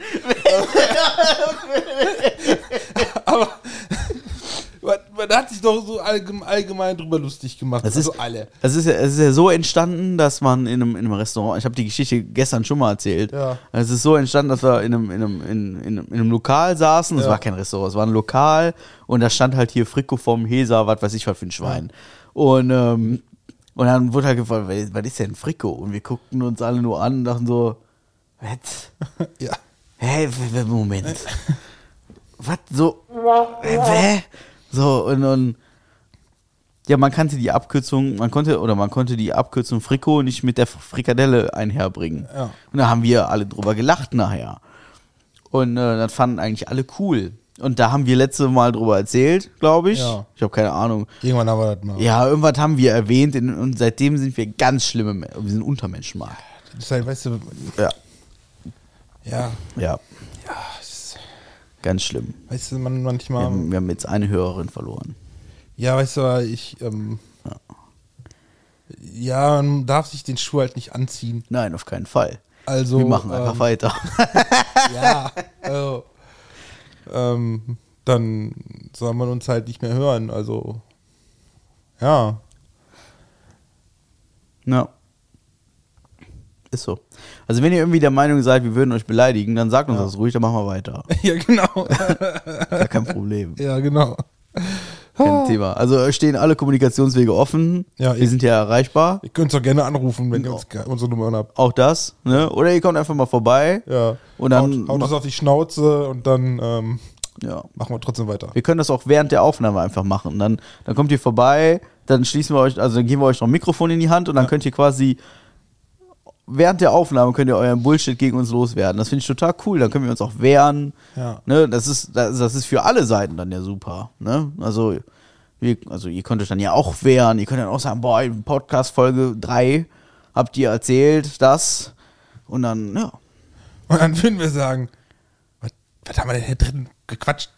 aber man, hat sich doch so allgemein, drüber lustig gemacht. Das also ist- alle. Das ist, ja, es ist ja so entstanden, dass man in einem, in einem Restaurant, ich habe die Geschichte gestern schon mal erzählt. Ja. Es ist so entstanden, dass wir in einem, in einem, in, in, in einem Lokal saßen. Es Ja. war kein Restaurant, es war ein Lokal und da stand halt hier Frikko vom Hesa, was weiß ich was für ein Schwein. Und, ähm, und dann wurde halt gefragt, was ist denn Frikko? Und wir guckten uns alle nur an und dachten so, was? Ja. Hä, w- Moment. Was? So? Hä? So, und, und ja, man kannte die Abkürzung, man konnte, oder man konnte die Abkürzung Frikot nicht mit der Frikadelle einherbringen. Ja. Und da haben wir alle drüber gelacht nachher. Und äh, das fanden eigentlich alle cool. Und da haben wir letzte Mal drüber erzählt, glaube ich. Ja. Ich habe keine Ahnung. Irgendwann haben wir das mal. Ja, irgendwas haben wir erwähnt in, und seitdem sind wir ganz schlimme, wir sind Untermenschen mal. Das ist halt, weißt du, Ja. ja, Ja, ganz schlimm. weißt du, man Wir manchmal, haben, wir haben jetzt eine Hörerin verloren. ja, weißt du, ich, ähm, ja, man darf sich den Schuh halt nicht anziehen. Nein, auf keinen Fall. Also, wir machen einfach ähm, weiter. Ja, also, ähm, dann soll man uns halt nicht mehr hören. Also, ja, Ja. Ist so. Also wenn ihr irgendwie der Meinung seid, wir würden euch beleidigen, dann sagt uns das ruhig, dann machen wir weiter. ja, genau, Gar kein Problem. ja, genau. Kein Thema. Also stehen alle Kommunikationswege offen. Ja, wir sind ja erreichbar. Ihr könnt auch gerne anrufen, wenn Genau. ihr uns unsere Nummern habt. Auch das. Ne? Oder ihr kommt einfach mal vorbei. Ja. Und dann- haut, haut uns auf die Schnauze und dann ähm, Ja. machen wir trotzdem weiter. Wir können das auch während der Aufnahme einfach machen. Dann, dann kommt ihr vorbei, dann schließen wir euch, also dann geben wir euch noch ein Mikrofon in die Hand und dann könnt ihr quasi während der Aufnahme könnt ihr euren Bullshit gegen uns loswerden. Das finde ich total cool. Dann können wir uns auch wehren. Ja. Ne, das ist, das, das ist für alle Seiten dann ja super. Ne? Also, wir, also ihr könnt euch dann ja auch wehren. Ihr könnt dann auch sagen, boah, in Podcast Folge 3 habt ihr erzählt das. Und dann, ja. Und dann würden wir sagen, was, was haben wir denn hier drin gequatscht?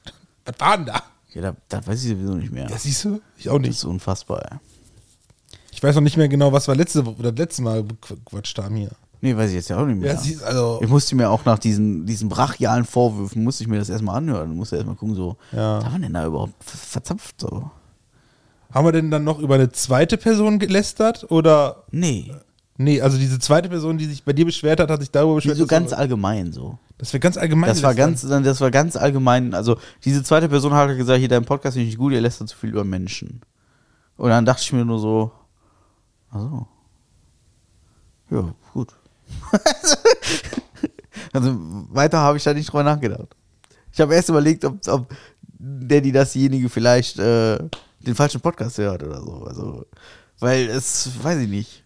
Was war denn da? ja da, das weiß ich sowieso nicht mehr. Ja, siehst du? Ich auch Das nicht. ist unfassbar. ey. Ich weiß noch nicht mehr genau, was wir letzte oder das letzte Mal gequatscht haben hier. Nee, weiß ich jetzt ja auch nicht mehr. Ja, siehst, also, Ich musste mir auch nach diesen, diesen brachialen Vorwürfen, musste ich mir das erstmal anhören. Musste erstmal gucken, so, Ja. was haben wir denn da überhaupt ver- verzapft? So. haben wir denn dann noch über eine zweite Person gelästert? Oder, Nee, nee, also diese zweite Person, die sich bei dir beschwert hat, hat sich darüber so beschwert, dass ganz wir- allgemein so. dass wir ganz allgemein Das war ganz, das war ganz allgemein. Also diese zweite Person hat gesagt, hier dein Podcast ist nicht gut, ihr lässt zu viel über Menschen. Und dann dachte ich mir nur so, ach so. Ja, gut. also weiter habe ich da nicht drüber nachgedacht. Ich habe erst überlegt, ob, ob die dasjenige vielleicht äh, den falschen Podcast hört oder so. Also, weil es, weiß ich nicht.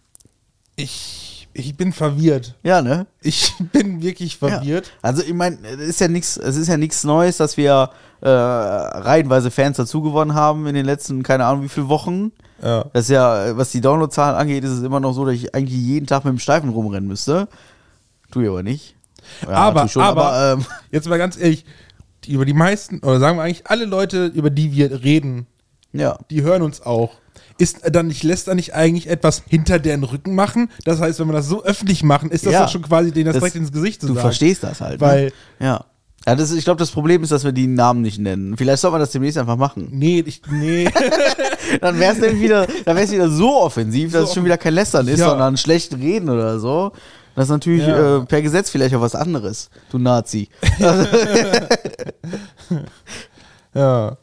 Ich Ich bin verwirrt. Ja, ne? Ich bin wirklich verwirrt. Ja. Also ich meine, es ist ja nichts, es ist ja nichts Neues, dass wir äh, reihenweise Fans dazugewonnen haben in den letzten, keine Ahnung wie viele Wochen. Ja. Das ist ja, was die Downloadzahlen angeht, ist es immer noch so, dass ich eigentlich jeden Tag mit dem Steifen rumrennen müsste. Tu ich aber nicht. Ja, aber, schon, aber, ähm, jetzt mal ganz ehrlich, die- über die meisten, oder sagen wir eigentlich alle Leute, über die wir reden, ja. die hören uns auch. Ist dann nicht, lässt er nicht eigentlich etwas hinter deren Rücken machen? Das heißt, wenn wir das so öffentlich machen, ist das Ja. doch schon quasi denen das, Das- direkt ins Gesicht zu Du sagen. verstehst das halt. Weil- ne? Ja. Ja, das, ist- ich glaube, das Problem ist, dass wir die Namen nicht nennen. Vielleicht soll man das demnächst einfach machen. Nee, ich, nee. Dann wäre es dann wieder, dann wär's wieder so offensiv, dass So es schon wieder kein Lästern ist, Ja. sondern schlecht reden oder so. Das ist natürlich Ja. äh, per Gesetz vielleicht auch was anderes, du Nazi. ja.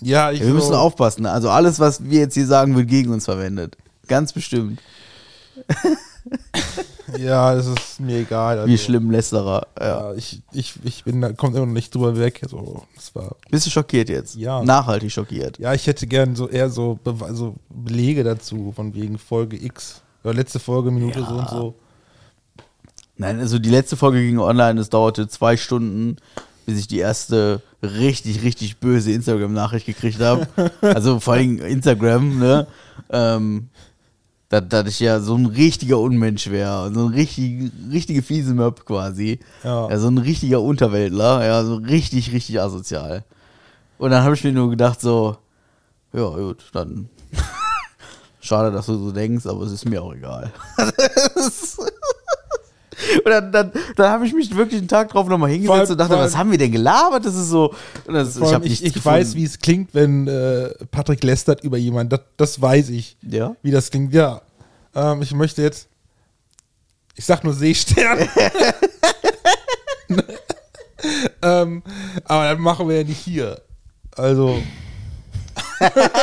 Ja, ich Ja, wir müssen so, aufpassen. Also alles, was wir jetzt hier sagen, wird gegen uns verwendet. Ganz bestimmt. Ja, es ist mir egal. Also, Wir schlimmen Lästerer. Ja. Ja, ich, ich, ich bin da, kommt immer noch nicht drüber weg. So, das war, Bist du schockiert jetzt? Ja. Nachhaltig schockiert. ja, ich hätte gern so eher so, Bewe- also Belege dazu, von wegen Folge X. Oder letzte Folge, Minute Ja. so und so. Nein, also die letzte Folge ging online, es dauerte zwei Stunden, bis ich die erste richtig, richtig böse Instagram-Nachricht gekriegt habe. also vor allem Instagram, ne? Ähm, dass, dass ich ja so ein richtiger Unmensch wäre. So ein richtig, richtige fiese Möb quasi. Ja. so ein richtiger Unterweltler. Ja, so richtig, richtig asozial. Und dann habe ich mir nur gedacht, so, ja, gut, dann. Schade, dass du so denkst, aber es ist mir auch egal. Und dann, dann, dann habe ich mich wirklich einen Tag drauf nochmal hingesetzt und dachte, was haben wir denn gelabert? Das ist so. Das, hab ich, ich, gefunden. weiß, wie es klingt, wenn äh, Patrick lästert über jemanden. Das, das weiß ich. Ja. Wie das klingt, ja. Ähm, ich möchte jetzt. Ich sag nur Seestern. ähm, aber dann machen wir ja nicht hier. Also.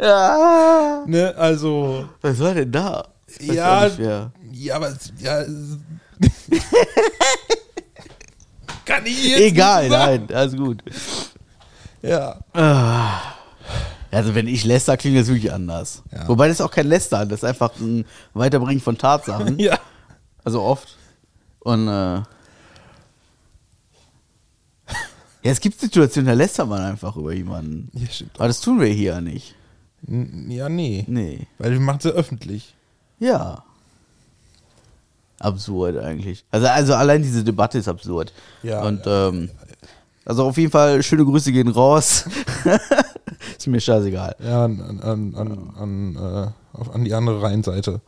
Ja. Ne, also. Was war denn da? Ja, nicht mehr. ja, aber ja, kann ich jetzt Egal, nein, alles gut. Ja. Also wenn ich läster, klingt das wirklich anders. Ja. Wobei das ist auch kein Lästern, das ist einfach ein Weiterbringen von Tatsachen. Ja. Also oft. Und äh, ja, es gibt Situationen, da lästert man einfach über jemanden. Ja, stimmt. Aber das tun wir hier ja nicht. N- Ja, nee. Nee. Weil wir machen ja öffentlich. Ja. Absurd eigentlich. Also, also allein diese Debatte ist absurd. Ja, Und ähm, also auf jeden Fall schöne Grüße gehen raus. ist mir scheißegal. Ja, an, an, an, an, äh, an die andere Rheinseite.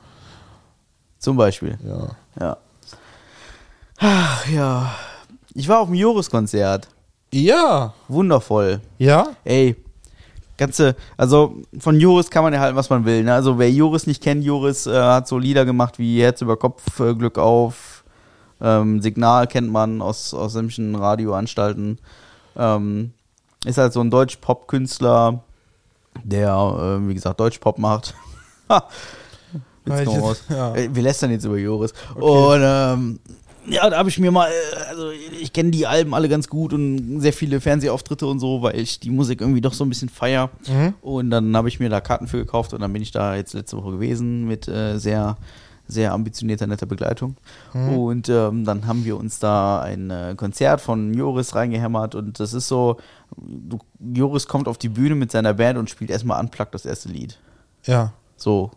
Zum Beispiel. Ja. Ja. Ach, ja. Ich war auf dem Joris-Konzert. Ja. Wundervoll. Ja? Ey, ganze, also von Joris kann man ja halten, was man will. Ne? Also wer Joris nicht kennt, Joris äh, hat so Lieder gemacht wie Herz über Kopf, äh, Glück auf, ähm, Signal kennt man aus, aus sämtlichen Radioanstalten. Ähm, ist halt so ein Deutsch-Pop-Künstler, der, äh, wie gesagt, Deutsch-Pop macht. Ha. Ja, Witz ich kommt jetzt- raus. ja. Äh, Wir lästern jetzt über Joris. Und ähm, ja, da habe ich mir mal, äh, also ich kenne die Alben alle ganz gut und sehr viele Fernsehauftritte und so, weil ich die Musik irgendwie doch so ein bisschen feier. Mhm. Und dann habe ich mir da Karten für gekauft und dann bin ich da jetzt letzte Woche gewesen mit äh, sehr, sehr ambitionierter, netter Begleitung. Und ähm, dann haben wir uns da ein äh, Konzert von Joris reingehämmert und das ist so, du, Joris kommt auf die Bühne mit seiner Band und spielt erstmal unplugged das erste Lied. Ja. So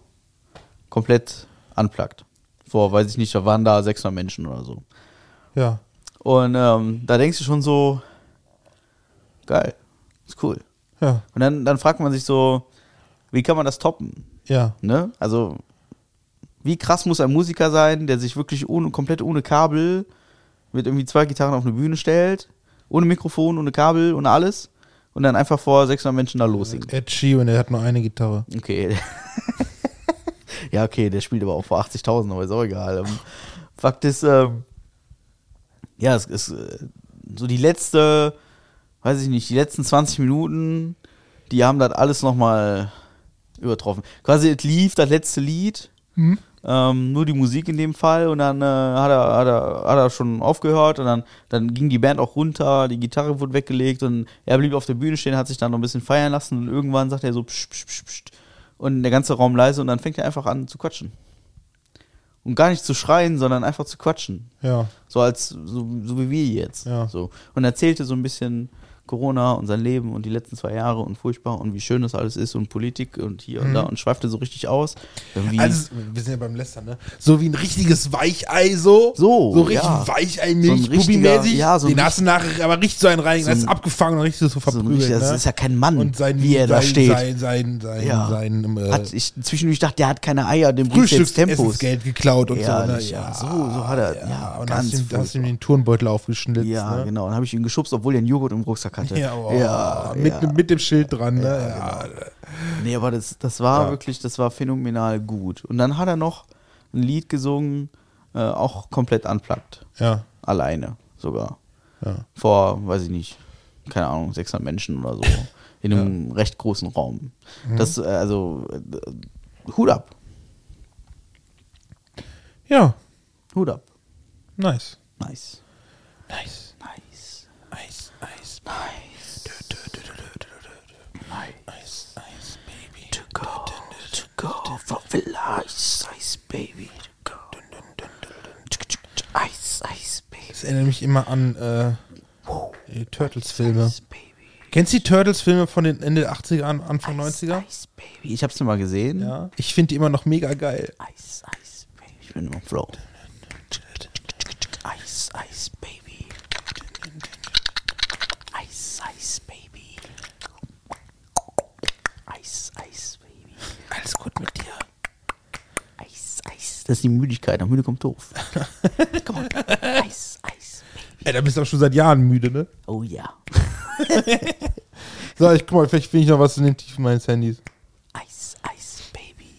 komplett unplugged. Vor, weiß ich nicht, da waren da 600 Menschen oder so. Ja. Und ähm, da denkst du schon so, geil, ist cool. Ja. Und dann, dann fragt man sich so, wie kann man das toppen? Ja. Ne? Also, wie krass muss ein Musiker sein, der sich wirklich ohne, komplett ohne Kabel mit irgendwie zwei Gitarren auf eine Bühne stellt, ohne Mikrofon, ohne Kabel, ohne alles und dann einfach vor 600 Menschen da lossingt. Ed Sheeran, der hat nur eine Gitarre. Okay. Ja, okay, der spielt aber auch vor 80.000, aber ist auch egal. Ähm, Fakt ist, ähm, ja, es ist äh, so die letzte, weiß ich nicht, die letzten 20 Minuten, die haben das alles nochmal übertroffen. Quasi, es lief das letzte Lied Ähm, nur die Musik in dem Fall und dann äh, hat, er, hat, er, hat er schon aufgehört und dann, dann ging die Band auch runter, die Gitarre wurde weggelegt und er blieb auf der Bühne stehen, hat sich dann noch ein bisschen feiern lassen und irgendwann sagt er so psch, psch, psch, psch, und der ganze Raum leise und dann fängt er einfach an zu quatschen. Und gar nicht zu schreien, sondern einfach zu quatschen. Ja. So als, so, so wie wir jetzt. Ja. So. Und erzählte so ein bisschen Corona und sein Leben und die letzten zwei Jahre und furchtbar und wie schön das alles ist und Politik und hier und da und schweifte so richtig aus. Irgendwie, Mhm. Also, wir sind ja beim Lästern, ne? So wie ein richtiges Weichei so. So, So richtig ja. Weichei, So Milchbubi-mäßig. richtiger- ja, so Den hast du nachher aber richtig so einen rein, So ein- abgefangen und richtig so so ein verprügelt. das ne? ist ja kein Mann, und sein, wie er sein, da steht. Sein, sein, sein, Ja. sein äh, hat ich zwischendurch dachte, der hat keine Eier, dem bringt jetzt Tempos. Frühstücksessensgeld geklaut und Ja, so. Ne? ja. So- so hat er- ja, und ganz hast ihm, hast ihm den Turnbeutel aufgeschnitzt. Ja, ne? genau. Dann habe ich ihn geschubst, obwohl er einen Joghurt im Rucksack hatte. Ja, oh, ja, mit, ja. mit dem Schild dran. Ne? Ja, Nee, aber das, das war wirklich, das war phänomenal gut. Und dann hat er noch ein Lied gesungen, äh, auch komplett unplugged. ja, Alleine sogar. ja. Vor, weiß ich nicht, keine Ahnung, 600 Menschen oder so. In einem recht großen Raum. Mhm. Das, äh, also, äh, Hut ab. Ja, Hut ab. Nice. Nice. Nice. Ice, ice, Nice. ice, ice, baby. To go, to go ice, ice, baby. To go. Ice, ice, baby. Das erinnert mich immer an äh, die Turtles-Filme. Ice, baby. Kennst du die Turtles-Filme von den Ende der 80er an, Anfang Ice, 90er? Ice, baby. Ich hab's nur mal gesehen. Ja. Ich finde die immer noch mega geil. Ice, Ice, Baby. Ich bin im Flow. Ice, Ice, Baby. Ice, Ice, Baby. Ice, Ice, Baby. Alles gut mit dir. Ice, Ice. Das ist die Müdigkeit. Am Müde kommt doof. Come on. Ice, Ice, Baby. Ey, da bist du auch schon seit Jahren müde, ne? Oh ja. So, ich guck mal, vielleicht finde ich noch was in den Tiefen meines Handys. Ice, Ice, Baby.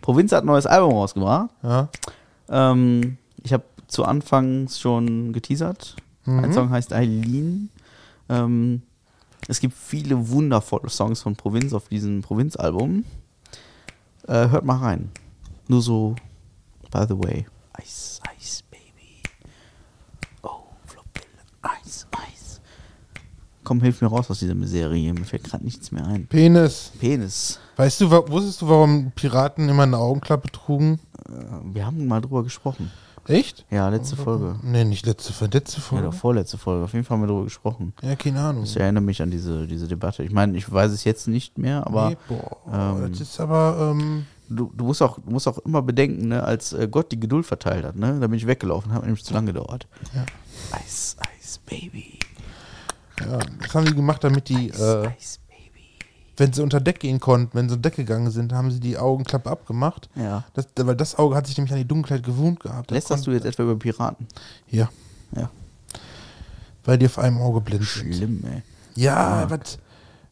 Provinz hat ein neues Album rausgebracht. Ja. Ähm, ich habe zu Anfang schon geteasert. Ein Song heißt Eileen. Ähm, es gibt viele wundervolle Songs von Provinz auf diesem Provinz-Album. Äh, hört mal rein. Nur so, by the way. Ice, Ice, Baby. Oh, Flopilla. Ice, Ice. Komm, hilf mir raus aus dieser Miserie. Mir fällt gerade nichts mehr ein. Penis. Penis. Weißt du, wa- wusstest du, warum Piraten immer eine Augenklappe trugen? Äh, wir haben mal drüber gesprochen. Echt? Ja, letzte Folge. Nee, nicht letzte Folge. Letzte Ja, Folge. doch, vorletzte Folge. Auf jeden Fall haben wir darüber gesprochen. Ja, keine Ahnung. Ich erinnere mich an diese, diese Debatte. Ich meine, ich weiß es jetzt nicht mehr, aber nee, boah, ähm, das ist aber, ähm, du, du, musst auch, du musst auch immer bedenken, ne, als äh, Gott die Geduld verteilt hat, ne, da bin ich weggelaufen, hat nämlich zu lange gedauert. Ja. Ice, Ice, Baby. ja, das haben die gemacht, damit die, Ice, äh, Baby. Wenn sie unter Deck gehen konnten, wenn sie unter Deck gegangen sind, haben sie die Augenklappe abgemacht. Ja. Das, weil das Auge hat sich nämlich an die Dunkelheit gewohnt gehabt. Das Lästerst du jetzt etwa über Piraten? Ja, Ja. weil die auf einem Auge blind sind. Schlimm, ey. Ja, was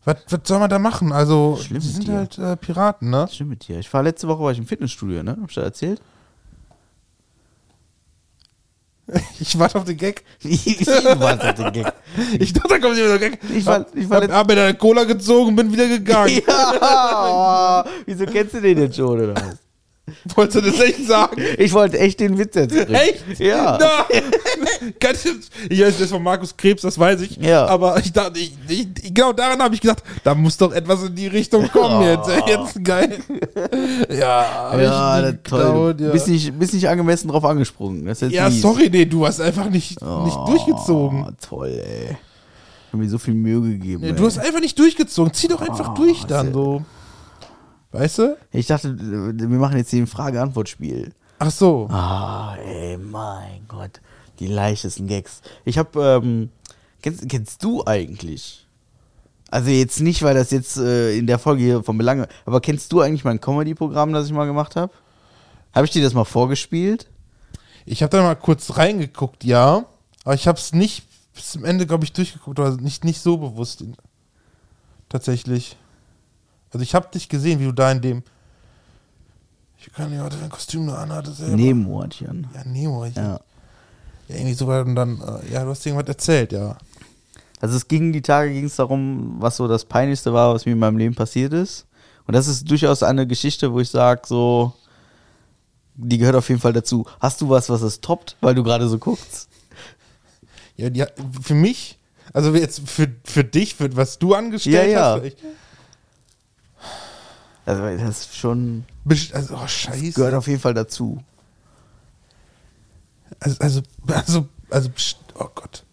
was was soll man da machen? Also, Schlimm die sind dir. halt äh, Piraten, ne? Schlimm mit dir. Ich war letzte Woche war ich im Fitnessstudio, ne? Hab ich da erzählt? Ich warte auf den Gag. Du warst auf den Gag. Ich dachte, da kommt der Gag. Ich war- ich war hab, hab mir deine Cola gezogen und bin wieder gegangen. Ja, wieso kennst du den jetzt schon, oder was? Wolltest du das echt sagen? Ich wollte echt den Witz jetzt bringen. Echt? Ja. Ganz, ich weiß das von Markus Krebs, das weiß ich. Ja. Aber ich dachte, ich, ich, genau daran habe ich gedacht, da muss doch etwas in die Richtung kommen jetzt. ey, Jetzt geil. Ja, Ja, ich toll. geklaut, Du ja. bist nicht, bist nicht angemessen drauf angesprungen. Jetzt ja, mies. sorry, nee, du hast einfach nicht, nicht durchgezogen. Oh, toll, ey. Ich hab mir so viel Mühe gegeben. Nee, du hast einfach nicht durchgezogen. Zieh doch einfach Oh, durch dann so. Weißt du? ich dachte, wir machen jetzt hier ein Frage-Antwort-Spiel. Ach so. Ah, ey, mein Gott. Die leichtesten Gags. Ich hab, ähm, kennst, kennst du eigentlich? Also jetzt nicht, weil das jetzt äh, in der Folge hier von Belange, aber kennst du eigentlich mein Comedy-Programm, das ich mal gemacht habe? Habe ich dir das mal vorgespielt? Ich habe da mal kurz reingeguckt, ja. Aber ich habe es nicht bis zum Ende, glaube ich, durchgeguckt. Oder nicht, nicht so bewusst. Tatsächlich. Also ich habe dich gesehen, wie du da in dem. Ich kann nicht, warte, dein Kostüm nur anhattest. an. Ja. Ich, ja. Ja. irgendwie so und dann, äh, ja, du hast irgendwas erzählt, ja. Also es ging, die Tage ging es darum, was so das Peinlichste war, was mir in meinem Leben passiert ist. Und das ist durchaus eine Geschichte, wo ich sage, so, Die gehört auf jeden Fall dazu. Hast du was, was es toppt, weil du gerade so guckst? Ja, die, für mich, also jetzt für, für dich, für was du angestellt Ja, ja. hast. Ich, Also, das ist schon. also, oh, scheiße. Gehört auf jeden Fall dazu. Also, also, also, also, oh Gott.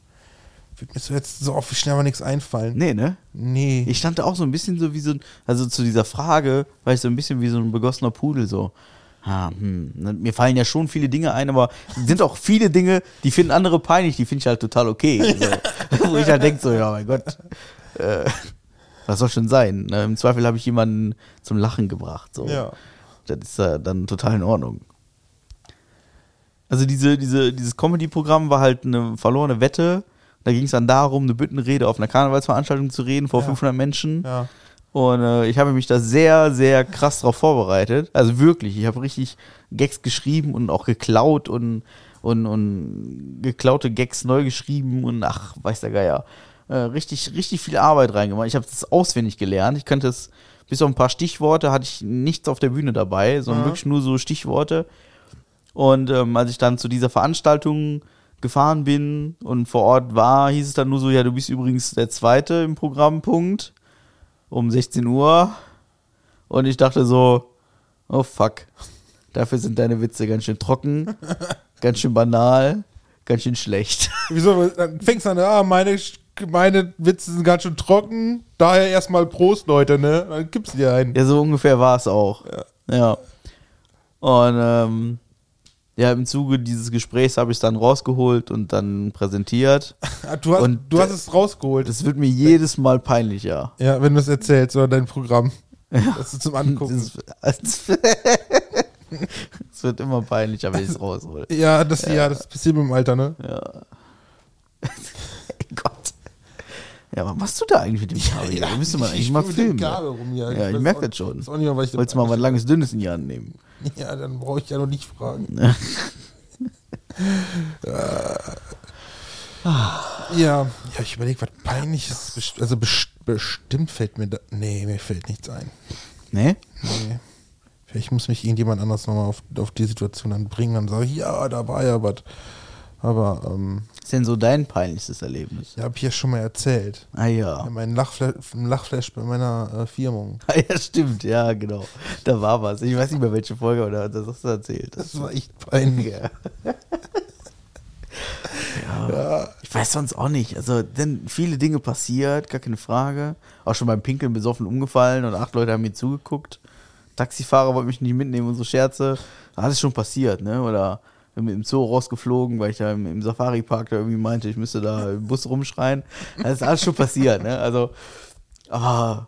Wird mir so jetzt so oft schnell aber nichts einfallen. Nee, ne? Nee. Ich stand da auch so ein bisschen so wie so ein, also zu dieser Frage, war ich so ein bisschen wie so ein begossener Pudel so. Ah, hm. ne, Mir fallen ja schon viele Dinge ein, aber es sind auch viele Dinge, die finden andere peinlich, die finde ich halt total okay. So. Wo ich halt denke, so, ja, mein Gott, äh, was soll schon sein? Ne? Im Zweifel habe ich jemanden zum Lachen gebracht. So. Ja. Das ist äh, dann total in Ordnung. Also diese, diese, dieses Comedy-Programm war halt eine verlorene Wette. Da ging es dann darum, eine Büttenrede auf einer Karnevalsveranstaltung zu reden vor Ja. 500 Menschen. Ja. Und äh, ich habe mich da sehr, sehr krass drauf vorbereitet. Also wirklich, ich habe richtig Gags geschrieben und auch geklaut und, und, und geklaute Gags neu geschrieben und ach, weiß der Geier. Äh, richtig, richtig viel Arbeit reingemacht. Ich habe das auswendig gelernt. Ich könnte es, bis auf ein paar Stichworte hatte ich nichts auf der Bühne dabei, sondern Mhm. wirklich nur so Stichworte. Und ähm, als ich dann zu dieser Veranstaltung gefahren bin und vor Ort war, hieß es dann nur so, ja, du bist übrigens der Zweite im Programmpunkt um 16 Uhr. Und ich dachte so, oh fuck, dafür sind deine Witze ganz schön trocken, ganz schön banal, ganz schön schlecht. Wieso? Dann fängst du an, ah, meine, meine Witze sind ganz schön trocken. Daher erstmal Prost, Leute, ne? Dann gibt's dir einen. Ja, so ungefähr war es auch. Ja. Und ähm, ja, im Zuge dieses Gesprächs habe ich es dann rausgeholt und dann präsentiert. Ah, Du hast, Und, du hast es rausgeholt. Das wird mir jedes Mal peinlicher. ja, wenn du es erzählst oder dein Programm. Das ist zum Angucken. Es wird immer peinlicher, wenn ich es raushole. Ja, das, ja. das passiert mit dem Alter, ne? Gott. Ja, was machst du da eigentlich mit dem Kabel? Ja, da müsste man eigentlich mal filmen. Kabel rum hier. Ja, ich weiß merk auch- das schon. weiß auch nicht mehr, was ich Wolltest du mal was langes, dünnes in die Hand nehmen? Ja, dann brauche ich ja noch nicht fragen. ja, ja, ich überlege, was peinliches. Also best- bestimmt fällt mir da. Nee, mir fällt nichts ein. Ne? Nee. Vielleicht muss mich irgendjemand anders nochmal auf, auf die Situation dann bringen. Dann sage ich, ja, da war ja was. Aber, ähm, Was ist denn so dein peinlichstes Erlebnis? ja, hab ich ja schon mal erzählt. Ah ja. Ja, mein Lachflash, Lachflash bei meiner äh, Firmung. Ah, ja, stimmt, ja, genau. Da war was. Ich weiß nicht mehr, welche Folge, aber das hast du erzählt. Das war echt peinlich. Ja. Ja. Ich weiß sonst auch nicht. Also, denn viele Dinge passiert, gar keine Frage. Auch schon beim Pinkeln besoffen umgefallen und acht Leute haben mir zugeguckt. Taxifahrer wollte mich nicht mitnehmen und so Scherze. Alles schon passiert, ne? Oder mit dem Zoo rausgeflogen, weil ich da im, im Safari-Park da irgendwie meinte, ich müsste da im Bus rumschreien. Das ist alles schon passiert, ne? Also, aber,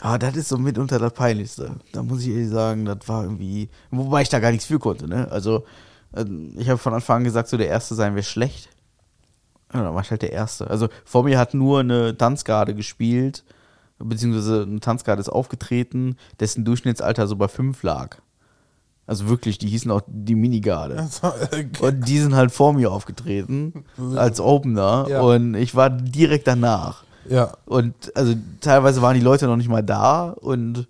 aber das ist so mitunter das Peinlichste. Da muss ich ehrlich sagen, das war irgendwie, wobei ich da gar nichts für konnte, ne? Also, ähm, ich habe von Anfang an gesagt, so der Erste sein wäre schlecht. Ja, dann war ich halt der Erste. Also vor mir hat nur eine Tanzgarde gespielt, beziehungsweise eine Tanzgarde ist aufgetreten, dessen Durchschnittsalter so bei fünf lag. Also wirklich, die hießen auch die Minigarde. Und die sind halt vor mir aufgetreten, als Opener, Ja. und ich war direkt danach. ja. Und also teilweise waren die Leute noch nicht mal da und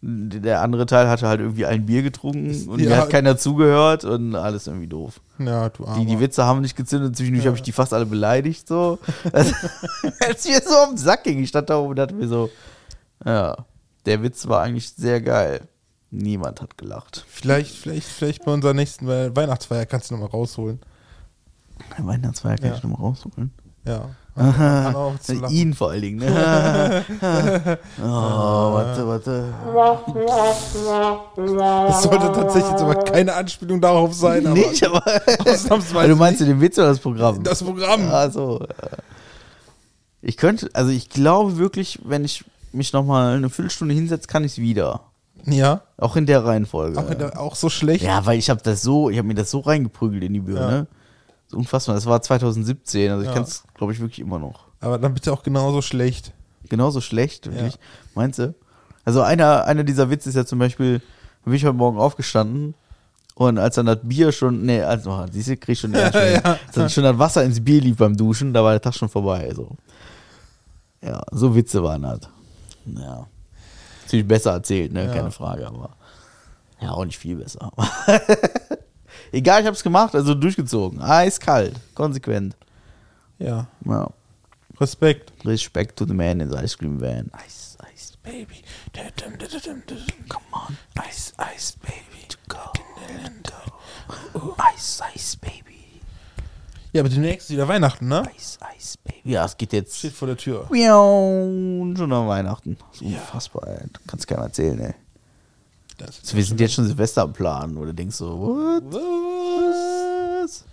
der andere Teil hatte halt irgendwie ein Bier getrunken und mir Ja. hat keiner zugehört und alles irgendwie doof. Ja, du Die, die Armer. Witze haben nicht gezündet, zwischendurch habe ich die fast alle beleidigt, so. Also, als mir so auf den Sack ging, ich stand da oben und dachte mir so, ja, der Witz war eigentlich sehr geil. Niemand hat gelacht. Vielleicht, vielleicht, vielleicht bei unserer nächsten We- Weihnachtsfeier kannst du nochmal rausholen. Weihnachtsfeier kann Ja. ich nochmal rausholen. Ja. Lachen. Ihn vor allen Dingen, ne? oh, warte, warte. Das sollte tatsächlich jetzt aber keine Anspielung darauf sein, aber Nicht, aber. ausnahmsweise du meinst nicht. den Witz oder das Programm? das Programm. Also, ich könnte, also ich glaube wirklich, wenn ich mich nochmal eine Viertelstunde hinsetze, kann ich es wieder. Ja, Auch in der Reihenfolge. auch, der, auch so schlecht. ja, weil ich habe das so, ich habe mir das so reingeprügelt in die Birne. Das ist unfassbar. Das war 2017, also ich Ja. kann es, glaube ich, wirklich immer noch. Aber dann bitte auch genauso schlecht. Genauso schlecht, wirklich. Meinst du? Also einer, einer dieser Witze ist ja zum Beispiel, bin ich heute Morgen aufgestanden und als dann das Bier schon, nee, also, oh, siehst du, krieg ich schon den Anschluss. Als dann schon das Wasser ins Bier lief beim Duschen, da war der Tag schon vorbei, so. Ja, so Witze waren das. Ja. Ziemlich besser erzählt, ne, Ja. keine Frage, aber. Ja, auch nicht viel besser. Egal, ich hab's gemacht, also durchgezogen. Eiskalt, konsequent. Ja. Ja. Respekt. Respect to the man in the ice cream van. Ice, ice, baby. Come on. Ice, ice, baby. To go. Oh. Ice, ice, baby. Ja, aber demnächst ist wieder Weihnachten, ne? Ice, ice, baby. Ja, es geht jetzt. Steht vor der Tür. Miau, schon an Weihnachten. Das ist unfassbar, ey. Du kannst keinem erzählen, ey. Das Also wir sind jetzt schon Silvester am Plan, oder denkst du, what? Was?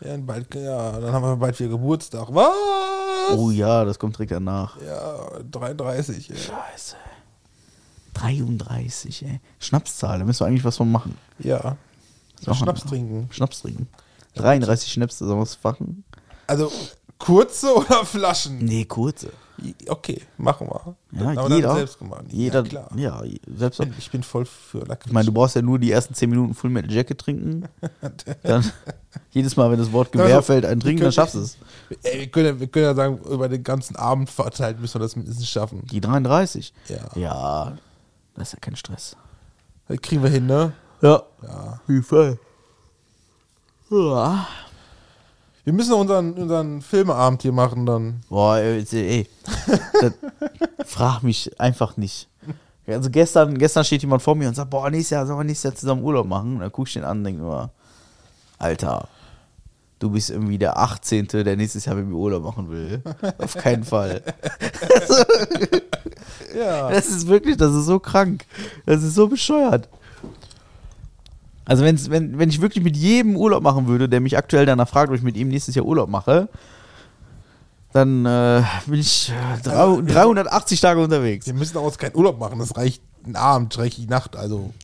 Ja, bald, ja, dann haben wir bald wieder Geburtstag. Was? Oh ja, das kommt direkt danach. Ja, 33. Ja. Scheiße. 33, ey. Schnapszahl, da müssen wir eigentlich was von machen. ja. Machen. Schnaps trinken. Schnaps trinken. 33 Schnäpse, sollen wir es fachen? Also kurze oder Flaschen? Nee, kurze. Okay, machen wir. Ja, Aber jeder. selbst gemacht. Jeder, Ja, klar. ja, selbst. Ich bin, ich bin voll für Lakritz. Ich meine, du brauchst ja nur die ersten 10 Minuten Full Metal Jacket trinken. Dann jedes Mal, wenn das Wort Gewehr Also, fällt, ein Trinken, dann schaffst du es. Ey, wir, können, ja- wir können ja sagen, über den ganzen Abend verteilt müssen wir das mindestens schaffen. Die 33. Ja. Ja, das ist ja kein Stress. Das kriegen wir hin, ne? Ja. Ja. Wie voll. Ja. Wir müssen unseren, unseren Filmeabend hier machen dann. Boah, ey, ey. das, frag mich einfach nicht. Also gestern, gestern steht jemand vor mir und sagt, boah, nächstes Jahr sollen wir nächstes Jahr zusammen Urlaub machen. Und dann guck ich den an und denke mir, Alter, du bist irgendwie der 18., der nächstes Jahr mit mir Urlaub machen will. Auf keinen Fall. Ja. Das ist wirklich, das ist so krank. Das ist so bescheuert. Also wenn's, wenn, wenn ich wirklich mit jedem Urlaub machen würde, der mich aktuell danach fragt, ob ich mit ihm nächstes Jahr Urlaub mache, dann äh, bin ich äh, drei, 380 Tage unterwegs. Wir müssen daraus keinen Urlaub machen. Das reicht ein Abend, reicht die Nacht, also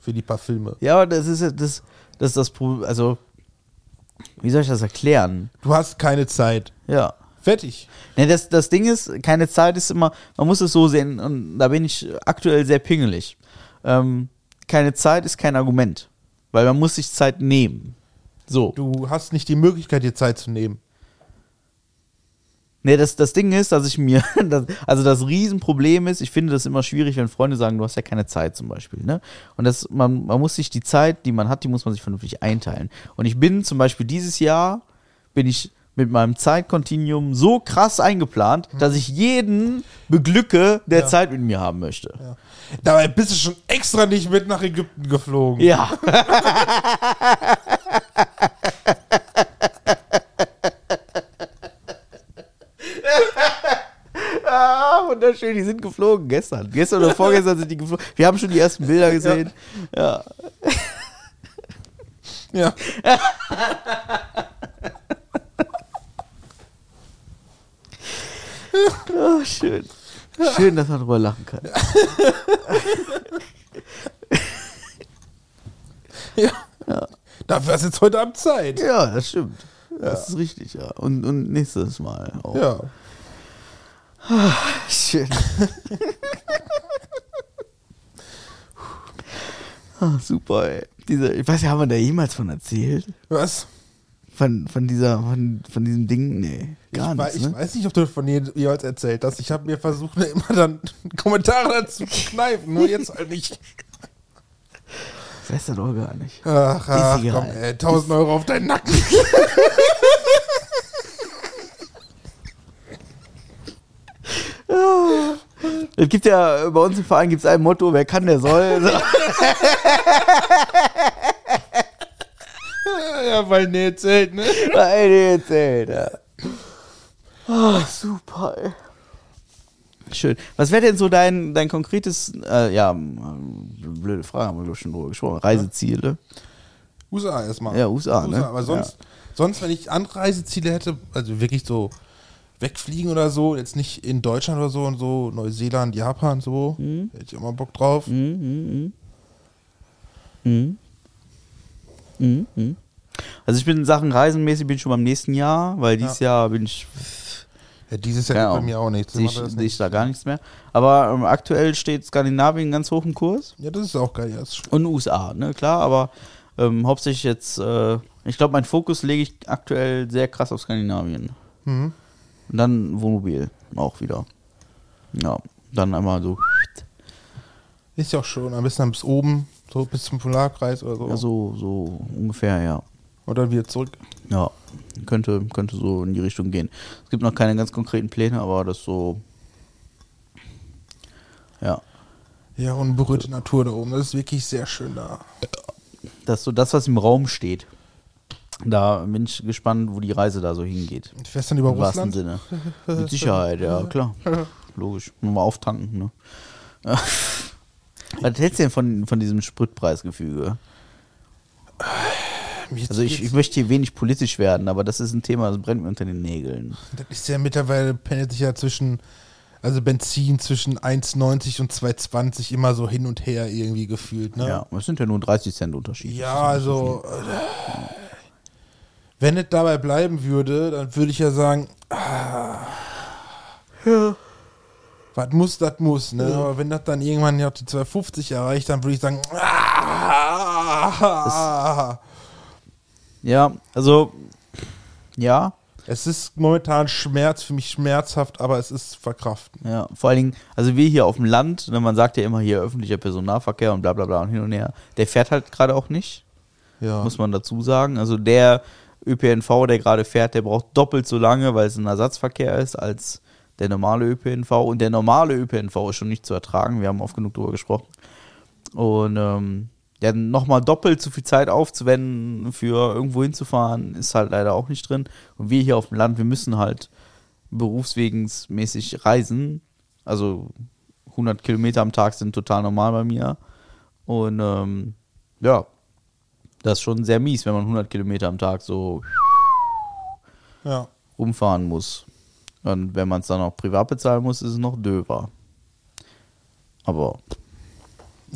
für die paar Filme. Ja, aber das ist ja das, das ist das Problem. Also, wie soll ich das erklären? Du hast keine Zeit. Ja. Fertig. Ne, das, das Ding ist, keine Zeit ist immer, man muss es so sehen, und da bin ich aktuell sehr pingelig. Ähm, keine Zeit ist kein Argument, weil man muss sich Zeit nehmen. So. Du hast nicht die Möglichkeit, dir Zeit zu nehmen. Ne, das, das Ding ist, dass ich mir, das, also das Riesenproblem ist, ich finde das immer schwierig, wenn Freunde sagen, du hast ja keine Zeit zum Beispiel. Ne? Und das, man, man muss sich die Zeit, die man hat, die muss man sich vernünftig einteilen. Und ich bin zum Beispiel dieses Jahr, bin ich mit meinem Zeitkontinuum so krass eingeplant, dass ich jeden beglücke, der Ja. Zeit mit mir haben möchte. Ja. Dabei bist du schon extra nicht mit nach Ägypten geflogen. Ja. ah, wunderschön, die sind geflogen gestern. Gestern oder vorgestern sind die geflogen. Wir haben schon die ersten Bilder gesehen. Ja. Ja. Oh, schön. Schön, dass man drüber lachen kann. ja. Dafür hast du jetzt heute Abend Zeit. Ja, das stimmt. Das ist richtig, ja. Und, und nächstes Mal auch. Ja. Schön. ah, super, ey. Diese, ich weiß ja, haben wir da jemals von erzählt? Was? Von, von dieser, von, von diesem Ding? Nee, gar ich, nichts, ich ne? weiß nicht, ob du von je- jeweils erzählt hast. Ich habe mir versucht, immer dann Kommentare dazu zu kneifen. Nur jetzt halt nicht. Ich weiß das doch gar nicht. Ach, ach komm, ey, 1000 Euro auf deinen Nacken. Es gibt ja, bei uns im Verein gibt es ein Motto, wer kann, der soll. ja, weil nee, erzählt, ne? Weil die erzählt, ja. Oh, super, ey. Schön. Was wäre denn so dein, dein konkretes, äh, ja, ähm, blöde Frage, haben wir glaube ich schon drüber gesprochen, Reiseziele? USA erstmal. Ja, USA, ne? Aber sonst, sonst, wenn ich andere Reiseziele hätte, also wirklich so wegfliegen oder so, jetzt nicht in Deutschland oder so und so, Neuseeland, Japan, so, Mhm. hätte ich immer Bock drauf. Mhm, mhm. Also ich bin in Sachen Reisenmäßig bin ich schon beim nächsten Jahr, weil dieses Jahr bin ich Ja, dieses Jahr Keine bei mir auch nichts. ich, ich da gar nichts mehr. Aber ähm, aktuell steht Skandinavien ganz hoch im Kurs. Ja, das ist auch geil. Ja, Und USA, ne, klar, aber ähm, hauptsächlich jetzt, äh, ich glaube, mein Fokus lege ich aktuell sehr krass auf Skandinavien. Mhm. Und dann Wohnmobil auch wieder. Ja, dann einmal so. Ist ja auch schon, am besten bis oben, So bis zum Polarkreis oder so. Ja, so, so ungefähr, ja. Und dann wieder zurück. Ja, könnte, könnte so in die Richtung gehen. Es gibt noch keine ganz konkreten Pläne, aber das so. Ja. Ja, unberührte Natur da oben. Das ist wirklich sehr schön da. Das ist so das, was im Raum steht. Da bin ich gespannt, wo die Reise da so hingeht. Du fährst dann über Im wahrsten Russland? Sinne. Mit Sicherheit, ja, klar. Logisch. Nur mal auftanken, ne? Was hältst du denn von, von diesem Spritpreisgefüge? Also ich, ich möchte hier wenig politisch werden, aber das ist ein Thema, das brennt mir unter den Nägeln. Das ist ja mittlerweile pendelt sich ja zwischen, also Benzin zwischen 1,90 und 2,20 immer so hin und her irgendwie gefühlt, ne? Ja, das sind ja nur 30 Cent Unterschied. Ja, also, äh, wenn es dabei bleiben würde, dann würde ich ja sagen, ah, was muss, das muss, ne? Aber wenn das dann irgendwann ja die 250 erreicht, dann würde ich sagen, ah, Ja, also, ja, es ist momentan Schmerz, für mich schmerzhaft, aber es ist verkraften. ja. Vor allen Dingen, also wir hier auf dem Land, ne, man sagt ja immer hier öffentlicher Personennahverkehr und bla bla bla und hin und her, der fährt halt gerade auch nicht, Ja. muss man dazu sagen. Also der ÖPNV, der gerade fährt, der braucht doppelt so lange, weil es ein Ersatzverkehr ist, als der normale ÖPNV. Und der normale ÖPNV ist schon nicht zu ertragen, wir haben oft genug darüber gesprochen. Und ähm, ja, nochmal doppelt so viel Zeit aufzuwenden, für irgendwo hinzufahren, ist halt leider auch nicht drin. Und wir hier auf dem Land, wir müssen halt berufswegensmäßig reisen. Also 100 Kilometer am Tag sind total normal bei mir. Und ähm, ja, das ist schon sehr mies, wenn man 100 Kilometer am Tag so Ja. rumfahren muss. Und wenn man es dann auch privat bezahlen muss, ist es noch döver. Aber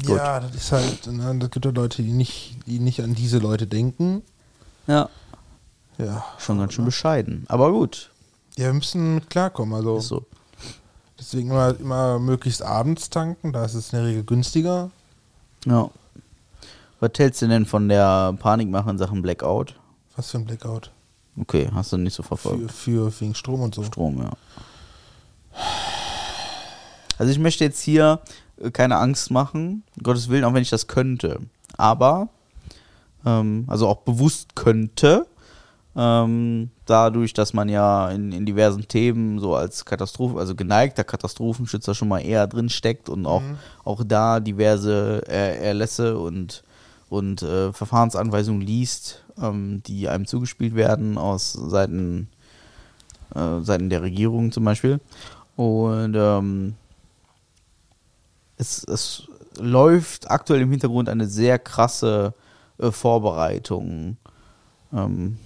Gut. Ja, das ist halt, ne, das gibt ja Leute, die nicht, die nicht an diese Leute denken. ja, Ja. schon ganz schön bescheiden. Aber gut, Ja, wir müssen mit klarkommen. Also ist so. deswegen immer, immer möglichst abends tanken, da ist es in der Regel günstiger. Ja. Was hältst du denn von der Panikmache in Sachen Blackout? Was für ein Blackout. Okay, hast du nicht so Für, verfolgt. für wegen Strom und so. Strom, ja. Also ich möchte jetzt hier keine Angst machen, um Gottes Willen, auch wenn ich das könnte. Aber, ähm, also auch bewusst könnte, ähm, dadurch, dass man ja in, in diversen Themen so als Katastrophen, also geneigter Katastrophenschützer schon mal eher drin steckt und auch, auch da diverse äh, Erlässe und, und äh, Verfahrensanweisungen liest, ähm, die einem zugespielt werden aus Seiten äh, Seiten der Regierung zum Beispiel. Und ähm, es, es läuft aktuell im Hintergrund eine sehr krasse äh, Vorbereitung ähm,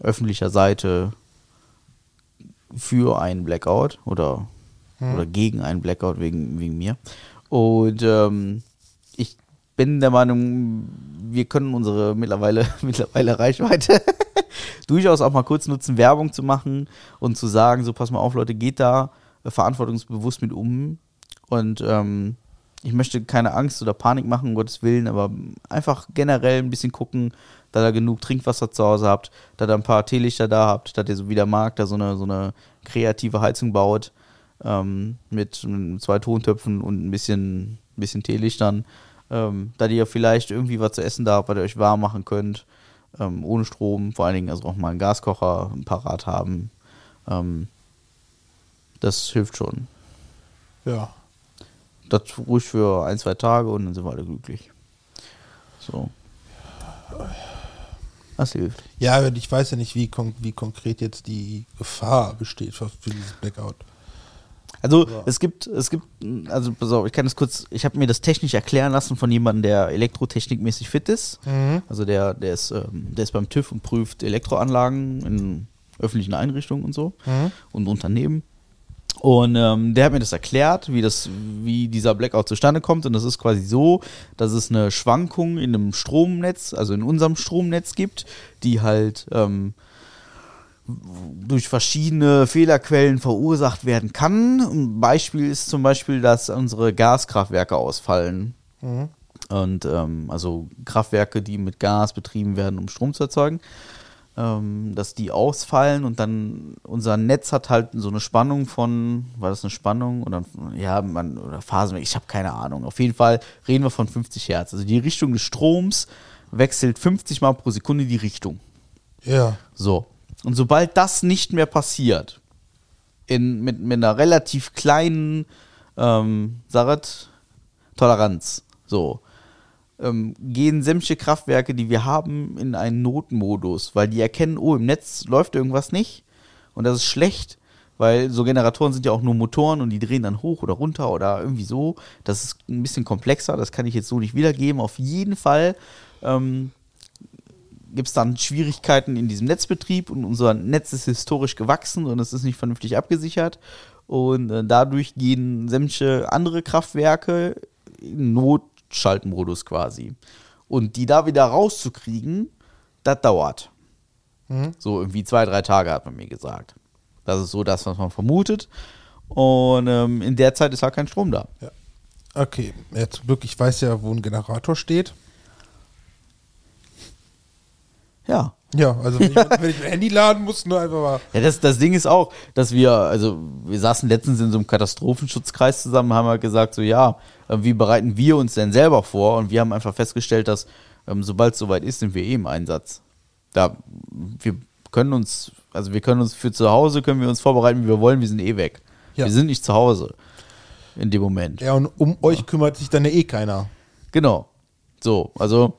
öffentlicher Seite für einen Blackout oder, oder gegen einen Blackout wegen, wegen mir. Und ähm, ich bin der Meinung, wir können unsere mittlerweile, mittlerweile Reichweite durchaus auch mal kurz nutzen, Werbung zu machen und zu sagen, so pass mal auf, Leute, geht da äh, verantwortungsbewusst mit um. Und ähm, ich möchte keine Angst oder Panik machen, um Gottes Willen, aber einfach generell ein bisschen gucken, da ihr genug Trinkwasser zu Hause habt, da ihr ein paar Teelichter da habt, dass ihr so wie der Markt da so eine, so eine kreative Heizung baut ähm, mit zwei Tontöpfen und ein bisschen, bisschen Teelichtern, ähm, da ihr vielleicht irgendwie was zu essen da habt, was ihr euch warm machen könnt, ähm, ohne Strom, vor allen Dingen also auch mal einen Gaskocher parat haben. Ähm, das hilft schon. Ja. Das ruhig für ein, zwei Tage und dann sind wir alle glücklich. So. Das hilft. Ja, ich weiß ja nicht, wie, kon wie konkret jetzt die Gefahr besteht für, für dieses Blackout. Also es gibt, es gibt, also pass auf, ich kann das kurz, ich habe mir das technisch erklären lassen von jemandem, der elektrotechnikmäßig fit ist. Also der, der ist, ähm, der ist beim TÜV und prüft Elektroanlagen in öffentlichen Einrichtungen und so und Unternehmen. Und ähm, der hat mir das erklärt, wie das, wie dieser Blackout zustande kommt. Und das ist quasi so, dass es eine Schwankung in einem Stromnetz, also in unserem Stromnetz gibt, die halt ähm, durch verschiedene Fehlerquellen verursacht werden kann. Ein Beispiel ist zum Beispiel, dass unsere Gaskraftwerke ausfallen. Und ähm, also Kraftwerke, die mit Gas betrieben werden, um Strom zu erzeugen. Ähm, dass die ausfallen und dann unser Netz hat halt so eine Spannung von, war das eine Spannung oder ja, man oder Phasen, ich habe keine Ahnung. Auf jeden Fall reden wir von 50 Hertz. Also die Richtung des Stroms wechselt 50 Mal pro Sekunde die Richtung. Ja. So. Und sobald das nicht mehr passiert, in, mit, mit einer relativ kleinen, ähm, Sarat, Toleranz, so, ähm, gehen sämtliche Kraftwerke, die wir haben, in einen Notmodus, weil die erkennen, oh, im Netz läuft irgendwas nicht und das ist schlecht, weil so Generatoren sind ja auch nur Motoren und die drehen dann hoch oder runter oder irgendwie so. Das ist ein bisschen komplexer, das kann ich jetzt so nicht wiedergeben. Auf jeden Fall ähm, gibt es dann Schwierigkeiten in diesem Netzbetrieb und unser Netz ist historisch gewachsen und es ist nicht vernünftig abgesichert. Und äh, dadurch gehen sämtliche andere Kraftwerke in Notschaltmodus quasi. Und die da wieder rauszukriegen, das dauert. So irgendwie zwei, drei Tage hat man mir gesagt. Das ist so das, was man vermutet. Und ähm, in der Zeit ist halt kein Strom da. ja. Okay, zum Glück, ich weiß ja, wo ein Generator steht. Ja. Ja, also wenn ich, wenn ich mein Handy laden muss, nur einfach mal. Ja, das, das Ding ist auch, dass wir, also wir saßen letztens in so einem Katastrophenschutzkreis zusammen, haben halt gesagt, so ja, äh, wie bereiten wir uns denn selber vor? Und wir haben einfach festgestellt, dass ähm, sobald es soweit ist, sind wir eh im Einsatz. Da, wir können uns, also wir können uns für zu Hause, können wir uns vorbereiten, wie wir wollen, wir sind eh weg. Ja. Wir sind nicht zu Hause in dem Moment. Ja, und um euch kümmert sich dann ja eh keiner. Genau. So, also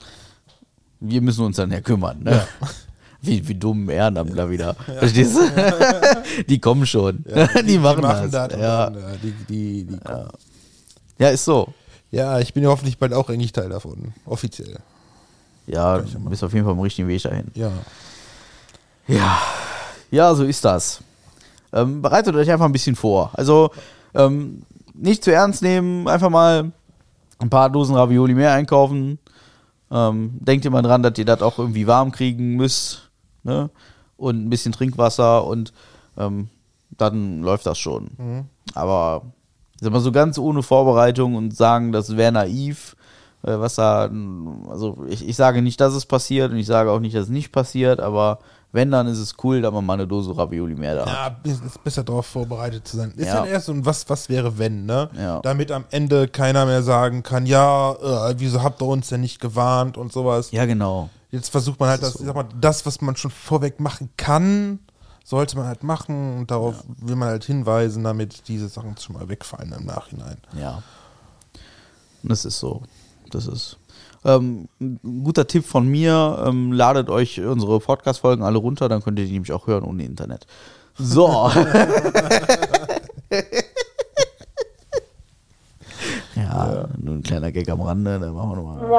wir müssen uns dann ja kümmern. Ne? Wie, wie dumm Ehrenamtler wieder. Verstehst du? die kommen schon. die, machen das. und ja. dann, die, die, die ja, ist so. Ja, ich bin ja hoffentlich bald auch eigentlich Teil davon. Offiziell. Ja, du bist auf jeden Fall am richtigen Weg dahin. Ja. Ja, ja, so ist das. Ähm, bereitet euch einfach ein bisschen vor. Also ähm, nicht zu ernst nehmen, einfach mal ein paar Dosen Ravioli mehr einkaufen. Ähm, denkt immer dran, dass ihr das auch irgendwie warm kriegen müsst. Ne? Und ein bisschen Trinkwasser und ähm, dann läuft das schon. Aber ich sag mal so ganz ohne Vorbereitung und sagen, das wäre naiv, äh, was da, also ich, ich sage nicht, dass es passiert und ich sage auch nicht, dass es nicht passiert, aber wenn, dann ist es cool, dass man mal eine Dose Ravioli mehr da hat. Ja, ist besser darauf vorbereitet zu sein. Ist Ja. ja erst so ein was, was wäre wenn, ne? Ja. Damit am Ende keiner mehr sagen kann, ja, äh, wieso habt ihr uns denn nicht gewarnt und sowas. Ja, genau. Jetzt versucht man halt, das, ich sag mal, das, was man schon vorweg machen kann, sollte man halt machen und darauf will man halt hinweisen, damit diese Sachen schon mal wegfallen im Nachhinein. Ja. Das ist so. Das ist. Ähm, ein guter Tipp von mir, ähm, ladet euch unsere Podcast-Folgen alle runter, dann könnt ihr die nämlich auch hören ohne Internet. So. ja, nur ein kleiner Gag am Rande, da machen wir nochmal.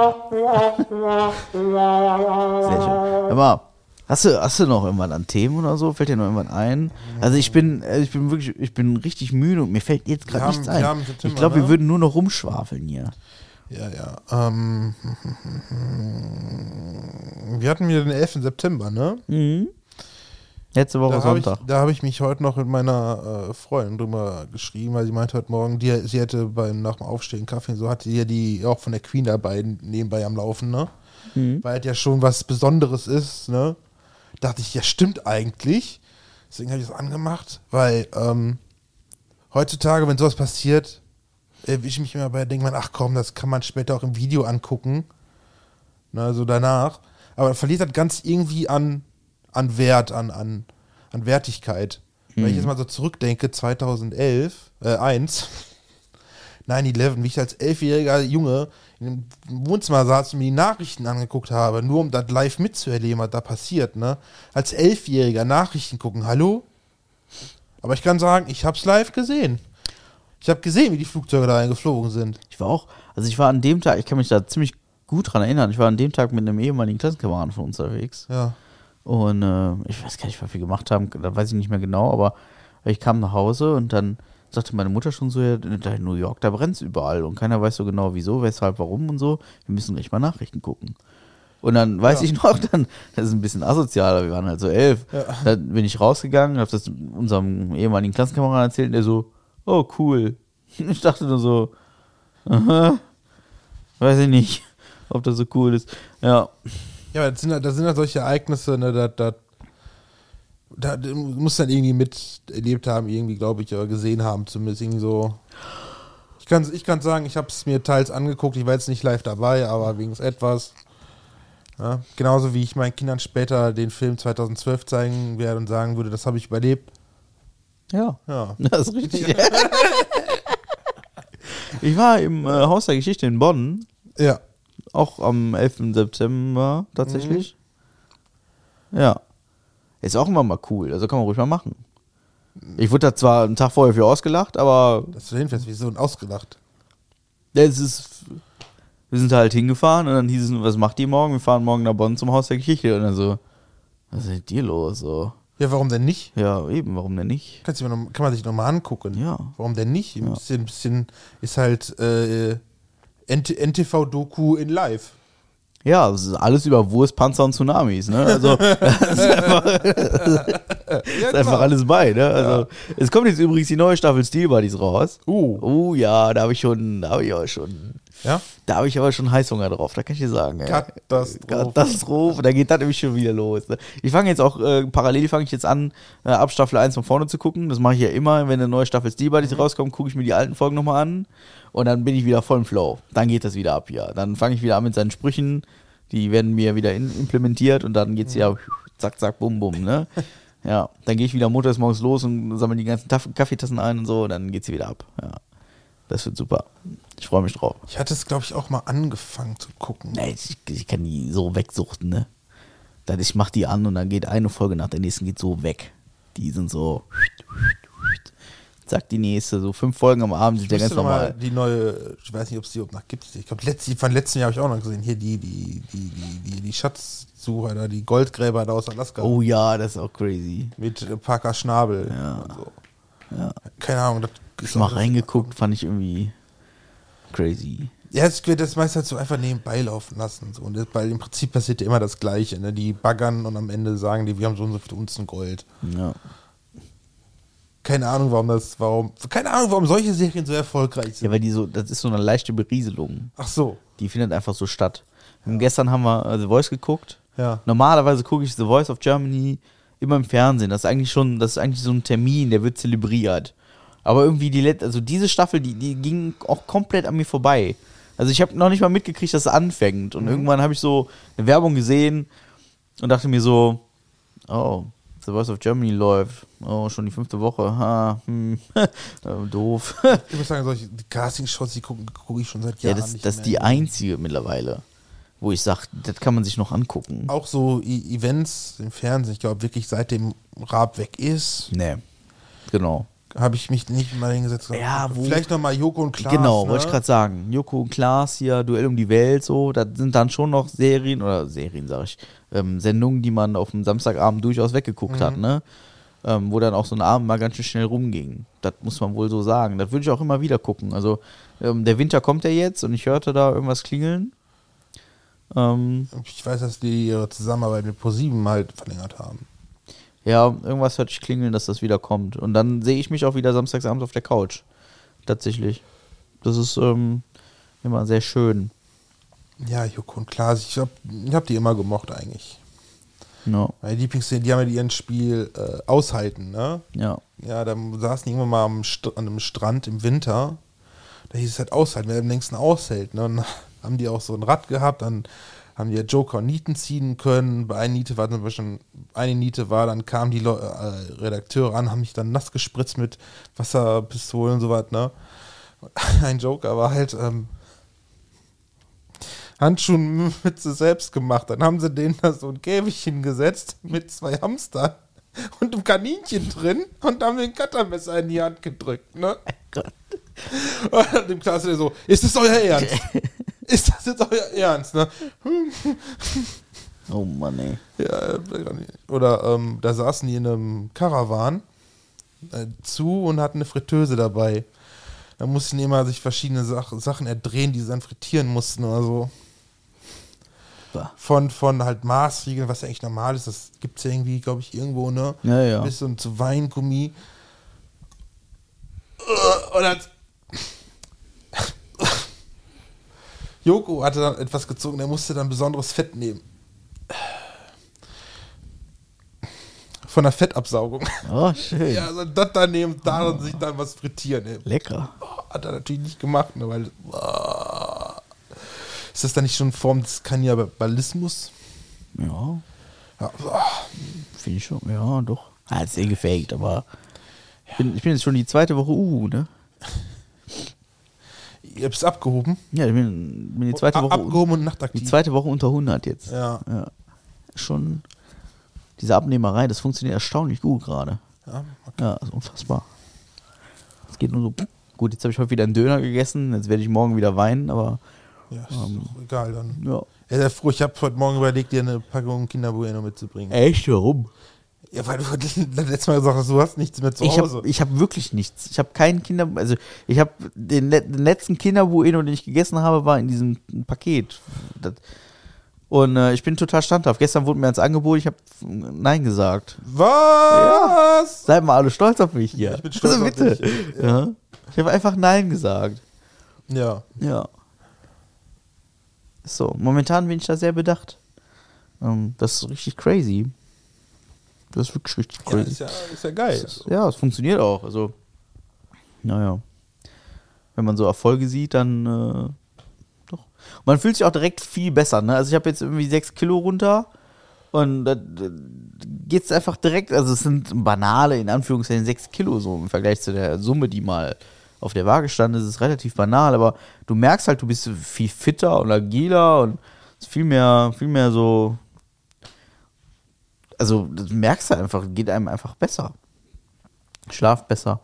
Sehr schön. Hör mal, hast du, hast du noch irgendwann an Themen oder so? Fällt dir noch irgendwann ein? Also ich bin, äh, ich bin wirklich, ich bin richtig müde und mir fällt jetzt gerade nichts ein. September, Ich glaube, ne? wir würden nur noch rumschwafeln hier. Ja, ja. Ähm, wir hatten wieder den 11. September, ne? Mhm. Letzte Woche Da habe ich, Sonntag. da hab ich mich heute noch mit meiner äh, Freundin drüber geschrieben, weil sie meinte heute Morgen, die, sie hätte beim nach dem Aufstehen Kaffee, so hatte ja die auch von der Queen dabei nebenbei am Laufen, ne? Mhm. Weil es ja schon was Besonderes ist, ne? Dachte ich, ja, stimmt eigentlich. Deswegen habe ich es angemacht, weil ähm, heutzutage, wenn sowas passiert, erwische ich mich immer bei, denkt man, ach komm, das kann man später auch im Video angucken. Ne, so danach. Aber verliert das ganz irgendwie an, an Wert, an, an, an Wertigkeit. Wenn ich jetzt mal so zurückdenke, 2011, äh, 1, 9-11, wie ich als elfjähriger Junge im Wohnzimmer saß und mir die Nachrichten angeguckt habe, nur um das live mitzuerleben, was da passiert, ne? Als Elfjähriger Nachrichten gucken, hallo? Aber ich kann sagen, ich hab's live gesehen. Ich habe gesehen, wie die Flugzeuge da eingeflogen sind. Ich war auch, also ich war an dem Tag, ich kann mich da ziemlich gut dran erinnern, ich war an dem Tag mit einem ehemaligen Klassenkameraden von uns unterwegs. Ja. Und äh, ich weiß gar nicht, was wir gemacht haben, da weiß ich nicht mehr genau, aber ich kam nach Hause und dann sagte meine Mutter schon so, ja, in New York, da brennt es überall und keiner weiß so genau wieso, weshalb, warum und so. Wir müssen gleich mal Nachrichten gucken. Und dann weiß Ja. ich noch, dann, das ist ein bisschen asozial, wir waren halt so elf. Ja. Dann bin ich rausgegangen, habe das unserem ehemaligen Klassenkameraden erzählt und der so, oh cool. Ich dachte nur so, aha, weiß ich nicht, ob das so cool ist. Ja, Ja, aber das sind, halt- das sind halt solche Ereignisse, ne, da, da Da du musst dann irgendwie miterlebt haben, irgendwie, glaube ich, oder gesehen haben, zumindest irgendwie so. Ich kann ich kann sagen, ich habe es mir teils angeguckt, ich war jetzt nicht live dabei, aber wegen etwas. Ja, genauso wie ich meinen Kindern später den Film 2012 zeigen werde und sagen würde, das habe ich überlebt. Ja. Ja. Das ist richtig. ich war im äh, Haus der Geschichte in Bonn, Ja. auch am 11. September tatsächlich. Ja. Ist auch immer mal cool, also kann man ruhig mal machen. Ich wurde da zwar einen Tag vorher für ausgelacht, aber Dass du hinfährst, wie so ein ausgelacht. es ist. Wir sind halt hingefahren und dann hieß es, was macht ihr morgen? Wir fahren morgen nach Bonn zum Haus der Geschichte. Und dann so, was ist mit dir los? So, Ja, warum denn nicht? ja, eben, warum denn nicht? Kannst du noch, kann man sich nochmal angucken. Ja. Warum denn nicht? Ein Ja. bisschen, bisschen ist halt äh, NT NTV-Doku in live. Ja, es ist alles über Wurst, Panzer und Tsunamis, ne? Also, das ist einfach, ist einfach alles bei, ne? Also, es kommt jetzt übrigens die neue Staffel Steel Buddies raus. Uh. Oh ja, da habe ich schon, da habe ich aber schon, Ja? da habe ich aber schon Heißhunger drauf, da kann ich dir sagen. ey. Katastrophe. Katastrophe, da geht das nämlich schon wieder los. Ne? Ich fange jetzt auch, äh, parallel fange ich jetzt an, äh, ab Staffel 1 von vorne zu gucken. Das mache ich ja immer, wenn eine neue Staffel Steel Buddies Mhm. rauskommt, gucke ich mir die alten Folgen nochmal an und dann bin ich wieder voll im Flow. Dann geht das wieder ab, ja. Dann fange ich wieder an mit seinen Sprüchen, die werden mir wieder implementiert und dann geht's ja zack, zack, bum, bum, ne? Ja, dann gehe ich wieder montags morgens los und sammle die ganzen Taff Kaffeetassen ein und so, dann geht's wieder ab. Ja. Das wird super. Ich freue mich drauf. Ich hatte es, glaube ich, auch mal angefangen zu gucken. Nee, ich, ich kann die so wegsuchten, ne? Dann ich mach die an und dann geht eine Folge nach der nächsten geht so weg. Die sind so zack die nächste, so fünf Folgen am Abend sind ja ganz normal. Die neue, ich weiß nicht, ob es die überhaupt noch gibt. Ich glaube, letzte, von letzten Jahr habe ich auch noch gesehen. Hier die, die, die, die, die, die Schatzsucher da, die Goldgräber da aus Alaska. Oh ja, das ist auch crazy. Mit Parker Schnabel Ja. so. Ja. Keine Ahnung. Das Ich ist mal reingeguckt, fand ich irgendwie crazy. Ja, es wird das meist halt so einfach nebenbei laufen lassen. So. Und das, weil im Prinzip passiert ja immer das Gleiche. Ne? Die baggern und am Ende sagen die, wir haben so und so viel Unzen Gold. Ja. Keine Ahnung, warum das, warum, keine Ahnung, warum solche Serien so erfolgreich ja, sind. weil die so, das ist so eine leichte Berieselung. Ach so. Die findet einfach so statt. Und Gestern haben wir äh, The Voice geguckt. Ja. Normalerweise gucke ich The Voice of Germany immer im Fernsehen. Das ist eigentlich schon, das ist eigentlich so ein Termin, der wird zelebriert. Aber irgendwie die letzte, also diese Staffel, die, die ging auch komplett an mir vorbei. Also ich habe noch nicht mal mitgekriegt, dass es anfängt. Und irgendwann habe ich so eine Werbung gesehen und dachte mir so, oh, The Voice of Germany läuft. Oh, schon die fünfte Woche. Ha, hm, äh, doof. Ich muss sagen, solche die Casting-Shows, die gucke guck ich schon seit ja, Jahren das, nicht das ist die einzige mittlerweile, wo ich sage, das kann man sich noch angucken. Auch so E- Events im Fernsehen, ich glaube wirklich seitdem Raab weg ist, Nee. Genau. Habe ich mich nicht mal hingesetzt. Ja, wo- Vielleicht nochmal Joko und Klaas. genau, ne? wollte ich gerade sagen. Joko und Klaas hier, Duell um die Welt, so, das sind dann schon noch Serien, oder Serien, sag ich, ähm, Sendungen, die man auf dem Samstagabend durchaus weggeguckt hat, ne? Ähm, wo dann auch so ein Abend mal ganz schön schnell rumging. Das muss man wohl so sagen. Das würde ich auch immer wieder gucken. Also, ähm, der Winter kommt ja jetzt und ich hörte da irgendwas klingeln. Ähm, Ich weiß, dass die ihre Zusammenarbeit mit ProSieben halt verlängert haben. Ja, irgendwas hört ich klingeln, dass das wieder kommt. Und dann sehe ich mich auch wieder samstagsabends auf der Couch. Tatsächlich. Das ist ähm, immer sehr schön. Ja, Joko und Klaas, ich habe hab die immer gemocht eigentlich. Ja, Meine Lieblingsserien, die haben ja ihren Spiel äh, aushalten, ne? ja. Ja, da saßen die irgendwann mal am St an einem Strand im Winter. Da hieß es halt aushalten, wer am längsten aushält. Ne? Und dann haben die auch so ein Rad gehabt, dann haben die ja Joker und Nieten ziehen können. Bei einer Niete war zum Beispiel, eine Niete war, dann kamen die Leu äh, Redakteure an, haben mich dann nass gespritzt mit Wasserpistolen und so was, ne? Ein Joker war halt ähm, Handschuhen mit sie selbst gemacht. Dann haben sie denen da so ein Käfig hingesetzt mit zwei Hamstern und einem Kaninchen drin und haben den Cuttermesser in die Hand gedrückt, ne? Gott. Und dann dem Klasse so, ist das euer Ernst? ist das jetzt euer Ernst, ne? Oh Mann, ey. Ja, oder ähm, da saßen die in einem Karawan äh, zu und hatten eine Fritteuse dabei. Da mussten die immer sich verschiedene Sach Sachen erdrehen, die sie dann frittieren mussten oder so. Von, von halt Maßriegeln, was ja eigentlich normal ist, das gibt es ja irgendwie, glaube ich, irgendwo, ne? Ja, ja. Bis so zu Weingummi. Äh, Und dann Joko hatte dann etwas gezogen, er musste dann besonderes Fett nehmen. von der Fettabsaugung. Oh, schön. Ja, also das da nehmen, daran sich dann was frittieren. Ey. Lecker. Oh, hat er natürlich nicht gemacht, ne, weil. ah. ist das dann nicht schon eine Form des Kannibalismus? Ja, Ja, ah. finde ich schon. Ja, doch. Ah, ist eh gefaked, aber ich bin, ich bin jetzt schon die zweite Woche Uhu, ne? Ihr habt es abgehoben. Ja, ich bin, bin die zweite Woche abgehoben und die nachtaktiv. zweite Woche unter 100 jetzt. Ja. ja. Schon diese Abnehmerei, das funktioniert erstaunlich gut gerade. ja. Ja, ist unfassbar. Es geht nur so. Gut, jetzt habe ich heute wieder einen Döner gegessen, jetzt werde ich morgen wieder weinen, aber Ja, ist doch egal dann. ja. Ja, sehr froh. Ich habe heute Morgen überlegt, dir eine Packung Kinder Bueno mitzubringen. Echt, warum? Ja, weil du das letzte Mal gesagt hast, du hast nichts mehr zu Ich Hause. habe ich hab wirklich nichts. Ich habe keinen Kinder, also ich habe den, den letzten Kinderbueno, den ich gegessen habe, war in diesem Paket. Das, und äh, ich bin total standhaft. Gestern wurde mir als Angebot, ich habe Nein gesagt. Was? Seid mal alle stolz auf mich hier. Ja, ich bin stolz also auf bitte. dich. Ja. Ich habe einfach Nein gesagt. Ja. Ja. So, momentan bin ich da sehr bedacht. Ähm, das ist richtig crazy. Das ist wirklich richtig Ja, crazy. ist ja, ist ja geil. Ja, es funktioniert auch. Also, naja. Wenn man so Erfolge sieht, dann äh, doch. Und man fühlt sich auch direkt viel besser. Ne? Also ich habe jetzt irgendwie sechs Kilo runter und da geht es einfach direkt, also es sind banale, in Anführungszeichen, sechs Kilo so im Vergleich zu der Summe, die mal auf der Waage stand, ist es relativ banal, aber du merkst halt, du bist viel fitter und agiler und es ist viel mehr, viel mehr so, also das merkst du einfach, geht einem einfach besser. Schlaf besser.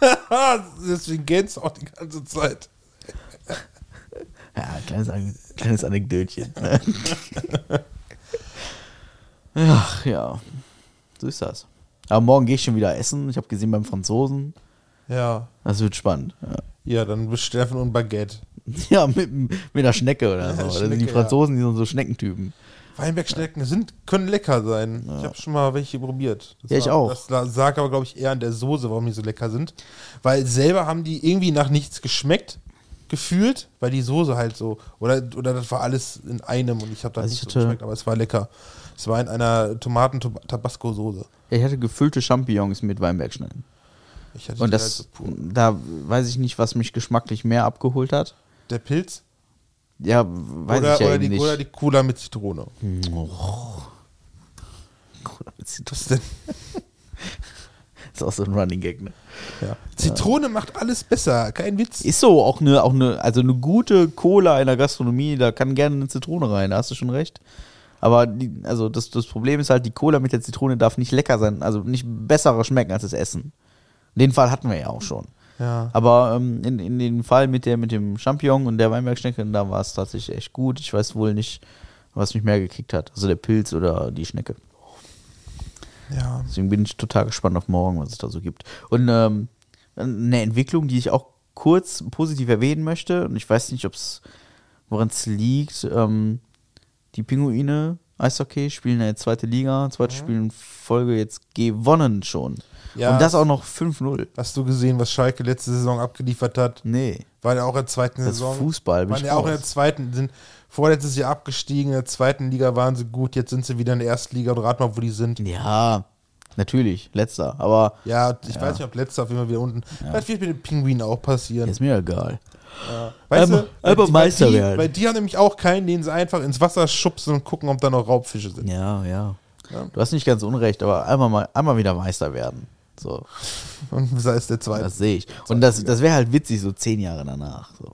Deswegen gähnst du auch die ganze Zeit. Ja, kleines, kleines Anekdötchen. Ne? Ach ja, so ist das. Aber morgen gehe ich schon wieder essen. Ich habe gesehen beim Franzosen. Ja. Das wird spannend. Ja, Ja, dann von ein Baguette. ja mit, mit einer Schnecke oder so. das sind die Schnecke, Franzosen, die sind so Schneckentypen. Weinbergschnecken sind, können lecker sein. Ich habe schon mal welche probiert. Das Ja, ich war- auch. Das lag aber, glaube ich, eher an der Soße, warum die so lecker sind. Weil selber haben die irgendwie nach nichts geschmeckt, gefühlt, weil die Soße halt so, oder, oder das war alles in einem und ich habe da Also nicht ich so hatte- geschmeckt, aber es war lecker. Es war in einer Tomaten-Tabasco-Soße. Ja, ich hatte gefüllte Champignons mit Weinbergschnecken. Ich hatte Und das, halt so da weiß ich nicht, was mich geschmacklich mehr abgeholt hat. Der Pilz Ja, weiß oder, ich ja oder, die, nicht. oder die Cola mit Zitrone. Cola mit Zitrone. Was denn? ist auch so ein Running Gag, ne? Ja. Zitrone macht alles besser, kein Witz. Ist so, auch eine, auch eine, also eine gute Cola in der Gastronomie, da kann gerne eine Zitrone rein, da hast du schon recht. Aber die, also das, das Problem ist halt, die Cola mit der Zitrone darf nicht lecker sein, also nicht besserer schmecken als das Essen. Den Fall hatten wir ja auch schon. Ja. Aber ähm, in, in dem Fall mit, der, mit dem Champignon und der Weinbergschnecke, da war es tatsächlich echt gut. Ich weiß wohl nicht, was mich mehr gekickt hat. Also der Pilz oder die Schnecke. Ja. Deswegen bin ich total gespannt auf morgen, was es da so gibt. Und ähm, eine Entwicklung, die ich auch kurz positiv erwähnen möchte, und ich weiß nicht, woran es liegt, ähm, die Pinguine Eishockey spielen in der zweite Liga, zweite Spiel in Folge jetzt gewonnen schon. Ja. Und das auch noch 5-0. Hast du gesehen, was Schalke letzte Saison abgeliefert hat? Nee. War ja auch in der zweiten Das Saison. Fußball, bin Waren ja auch in der zweiten, sind vorletztes Jahr abgestiegen, in der zweiten Liga waren sie gut, jetzt sind sie wieder in der ersten Liga und rat mal, wo die sind. Ja, natürlich, letzter. Aber Ja, ich weiß nicht, ob letzter auf jeden Fall wieder unten. Das wird mit den Pinguinen auch passieren. ist mir egal. Weißt Einmal- du, weil einmal die- Meister weil die, werden. Weil die haben nämlich auch keinen, den sie einfach ins Wasser schubsen und gucken, ob da noch Raubfische sind. Ja, ja. Ja. Du hast nicht ganz unrecht, aber einmal, mal, einmal wieder Meister werden. So. Und sei es der zweite. Das sehe ich. Und das, das wäre halt witzig, so zehn Jahre danach. So.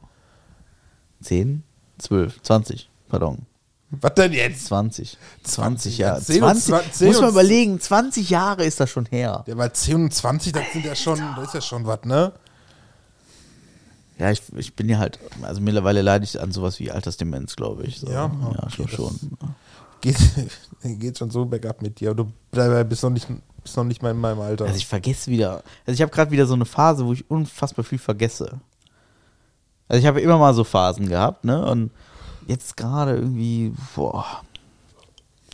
Zehn? Zwölf? Zwanzig? Pardon. Was denn jetzt? 20. 20 ja, Jahre. 10 und 20, 20 muss man überlegen, 20 Jahre ist das schon her. Ja, weil 10 und 20, das sind ja schon, das ist ja schon was, ne? Ja, ich, ich bin ja halt, also mittlerweile leide ich an sowas wie Altersdemenz, glaube ich. So. Ja, ja okay, schon. Geht, geht schon so bergab mit dir. Du bist noch nicht, bist noch nicht mal in meinem Alter. Also ich vergesse wieder. Also ich habe gerade wieder so eine Phase, wo ich unfassbar viel vergesse. Also ich habe immer mal so Phasen gehabt, ne? Und jetzt gerade irgendwie, boah.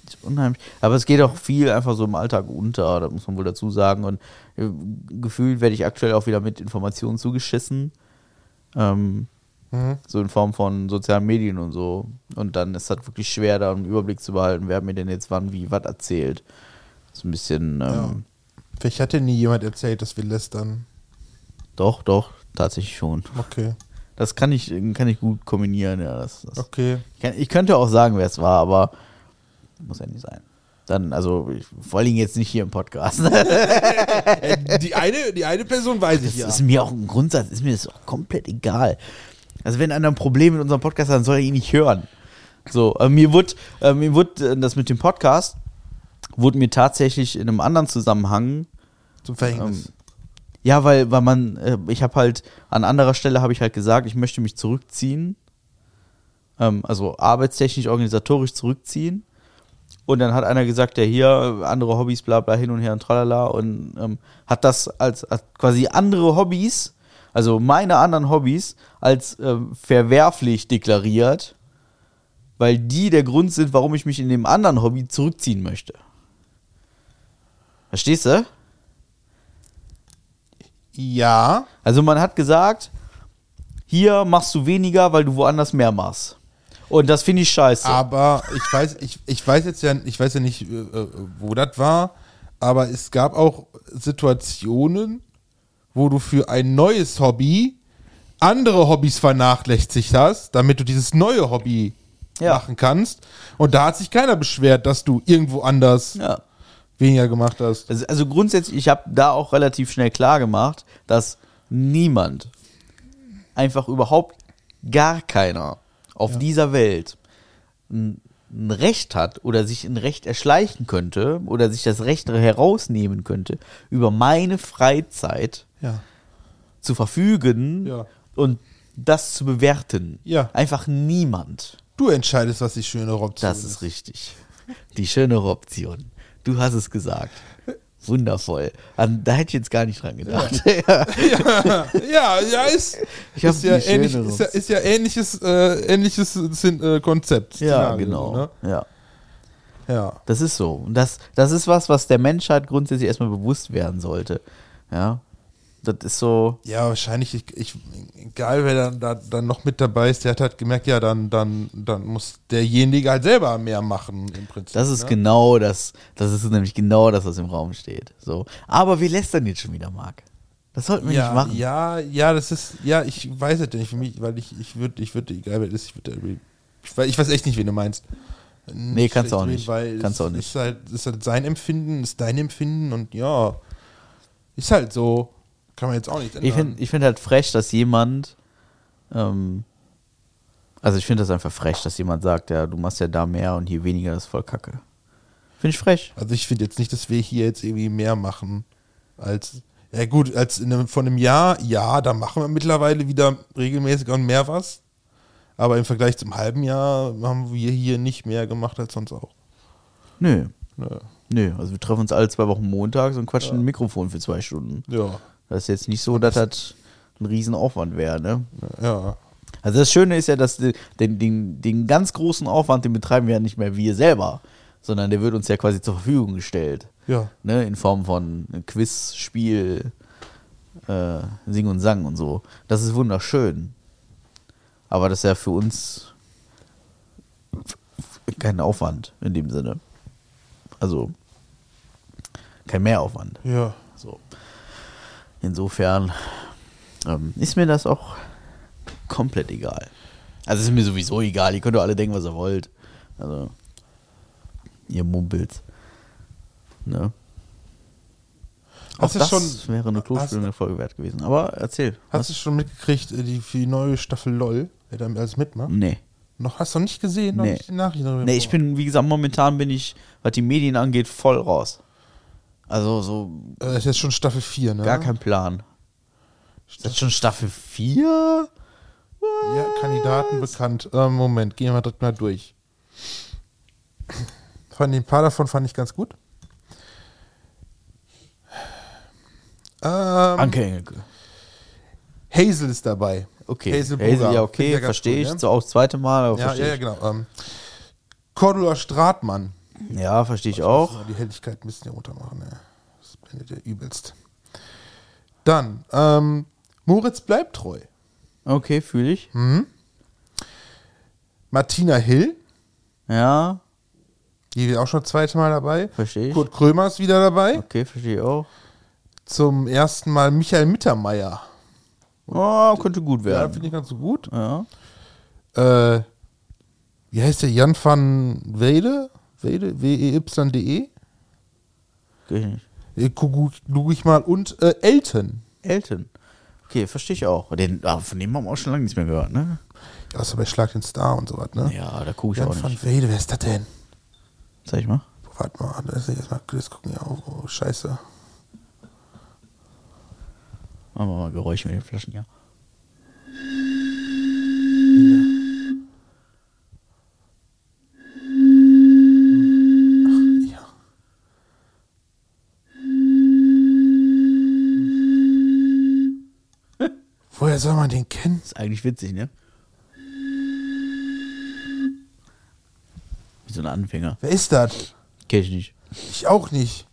ist Unheimlich. Aber es geht auch viel einfach so im Alltag unter, das muss man wohl dazu sagen. Und äh, gefühlt werde ich aktuell auch wieder mit Informationen zugeschissen. Ähm, Mhm. so in Form von sozialen Medien und so. Und dann ist das wirklich schwer, da einen Überblick zu behalten, wer hat mir denn jetzt wann wie was erzählt. So ein bisschen, ähm, Vielleicht hat dir nie jemand erzählt, dass wir lästern. doch, doch, tatsächlich schon. Okay, Das kann ich, kann ich gut kombinieren, ja. Das, das okay. Ich, kann, ich könnte auch sagen, wer es war, aber muss ja nicht sein. Dann, also, ich, vor allen Dingen jetzt nicht hier im Podcast. Die, eine, die eine Person weiß Das ich ja. ist mir auch ein Grundsatz, ist mir das auch komplett egal. Also, wenn einer ein Problem mit unserem Podcast hat, dann soll er ihn nicht hören. So, äh, mir wurde, äh, mir wurde äh, das mit dem Podcast, wurde mir tatsächlich in einem anderen Zusammenhang Zum Verhängnis. Ja, weil, weil man, äh, ich habe halt, an anderer Stelle habe ich halt gesagt, ich möchte mich zurückziehen. Ähm, also arbeitstechnisch, organisatorisch zurückziehen. Und dann hat einer gesagt, ja hier, andere Hobbys, bla bla, hin und her und tralala. Und ähm, hat das als, als quasi andere Hobbys, also meine anderen Hobbys, als ähm, verwerflich deklariert, weil die der Grund sind, warum ich mich in dem anderen Hobby zurückziehen möchte. Verstehst du? ja, Also man hat gesagt, hier machst du weniger, weil du woanders mehr machst. Und das finde ich scheiße. aber ich weiß, ich, ich weiß jetzt ja, ich weiß ja nicht, äh, äh, wo das war, aber es gab auch Situationen, wo du für ein neues Hobby andere Hobbys vernachlässigt hast, damit du dieses neue Hobby Ja. machen kannst. Und da hat sich keiner beschwert, dass du irgendwo anders ja. Weniger gemacht hast. Also, also grundsätzlich, ich habe da auch relativ schnell klar gemacht, dass niemand, einfach überhaupt gar keiner auf dieser Welt ein, Recht hat oder sich ein Recht erschleichen könnte oder sich das Recht herausnehmen könnte, über meine Freizeit Ja. zu verfügen Ja. und das zu bewerten. Ja. Einfach niemand. Du entscheidest, was die schönere Option Das ist richtig. Die schönere Option. Du hast es gesagt. Wundervoll. An, da hätte ich jetzt gar nicht dran gedacht. Ja. Ja, ja, ist, Ich ist, ja, ähnlich, ist, ja, ist ja ähnliches, äh, ähnliches äh, Konzept. Ja, genau. Ne? Ja, Ja. das ist so. Und das, das ist was, was der Menschheit grundsätzlich erstmal bewusst werden sollte. Ja, das ist so. Ja, wahrscheinlich, ich, ich, egal wer dann, da, dann noch mit dabei ist, der hat halt gemerkt, ja, dann, dann, dann muss derjenige halt selber mehr machen im Prinzip. Das ist ne? genau das. Das ist nämlich genau das, was im Raum steht. So. Aber wir lästern jetzt schon wieder, Marc. Das sollten wir ja, nicht machen. Ja, ja, das ist, ja, ich weiß es nicht für mich, weil ich, ich würde, ich würde, egal wer das ist, ich würde, ich weiß, ich weiß echt nicht, wen du meinst. Nee, kannst du auch nicht. Weil Kannst es auch nicht. Ist halt, ist halt sein Empfinden, ist dein Empfinden und ja, ist halt so. Kann man jetzt auch nicht ändern. Ich finde ich find halt frech, dass jemand, ähm, also ich finde das einfach frech, dass jemand sagt, ja, du machst ja da mehr und hier weniger, das ist voll kacke. Finde ich frech. Also ich finde jetzt nicht, dass wir hier jetzt irgendwie mehr machen als, ja gut, als in einem, von einem Jahr, ja, da machen wir mittlerweile wieder regelmäßig und mehr was. Aber im Vergleich zum halben Jahr haben wir hier nicht mehr gemacht als sonst auch. Nö. Nö. Nö, also wir treffen uns alle zwei Wochen montags und quatschen ein Mikrofon für zwei Stunden. Ja, Das ist jetzt nicht so, dass das ein Riesenaufwand wäre, ne? ja. Also das Schöne ist ja, dass den, den, den ganz großen Aufwand, den betreiben wir ja nicht mehr wir selber, sondern der wird uns ja quasi zur Verfügung gestellt. Ja. Ne? In Form von Quiz, Spiel, äh, Sing und Sang und so. Das ist wunderschön. Aber das ist ja für uns kein Aufwand in dem Sinne. Also kein Mehraufwand. Ja. So. Insofern ähm, ist mir das auch komplett egal. Also ist mir sowieso egal. Ihr könnt doch alle denken, was ihr wollt. Also, ihr mumpelt. Ne? Auch Hast das schon- wäre eine klospülende Folge wert gewesen. Aber erzähl. Hast du schon mitgekriegt, äh, die, für die neue Staffel LOL, wer da alles mitmacht? Nee. Noch hast du noch nicht gesehen? Noch Nee. nicht die Nachrichten darüber Nee, ich bin, wie gesagt, momentan bin ich, was die Medien angeht, voll raus. Also so Äh, ist jetzt schon Staffel 4, ne? gar kein Plan. Ist das schon Staffel 4? Ja, Kandidaten bekannt. Ähm, Moment, gehen wir direkt mal durch. Von den paar davon fand ich ganz gut. Ähm, Anke Engelke. Hazel ist dabei. Okay. Hazel, Hazel, ja, okay, verstehe ich. ne? So auch das zweite Mal, Ja, ja, ja, genau. Ähm, Cordula Stratmann. Ja, verstehe ich auch. Die Helligkeit ein bisschen runter machen. Ne? Das blendet ja übelst. Dann, ähm, Moritz bleibt treu. Okay, fühle ich. Martina Hill. Ja. Die ist auch schon das zweite Mal dabei. Verstehe ich. Kurt Krömer ist wieder dabei. Okay, verstehe ich auch. Zum ersten Mal Michael Mittermeier. Oh, könnte gut Ja, werden. finde ich ganz so gut. Ja. Äh, wie heißt der? Jan van Wede? W-E-Y-D-E? Kenn ich nicht. Ich mal. Und äh, Elton. Elton. Okay, verstehe ich auch. Den, ah, von dem haben wir auch schon lange nichts mehr gehört, ne? Ja, außer bei Schlag den Star und so was, ne? Ja, da gucke ich Jan auch van nicht. Wede, wer ist das denn? Sag ich mal. Warte mal, das ist erstmal das gucken ja auch. Oh, scheiße. Machen wir mal Geräusche mit den Flaschen. Ja. Woher soll man den kennen? Ist eigentlich witzig, ne? Wie so ein Anfänger. Wer ist das? Kenn ich nicht. Ich auch nicht.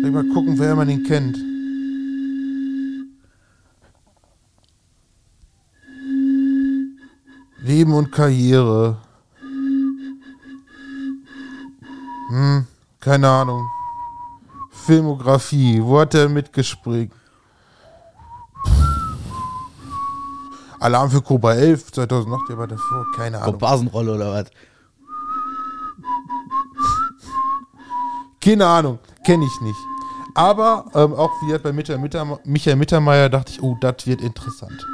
Soll ich mal gucken, wer man den kennt. Leben und Karriere. Hm, keine Ahnung. Filmografie. Wo hat er mitgespringen? Alarm für Cobra 11 2008, der war davor. Keine Ahnung. Komparsenrolle oder was? Keine Ahnung, kenne ich nicht. Aber ähm, auch wie bei Michael, Mitter, Michael Mittermeier dachte ich, oh, das wird interessant.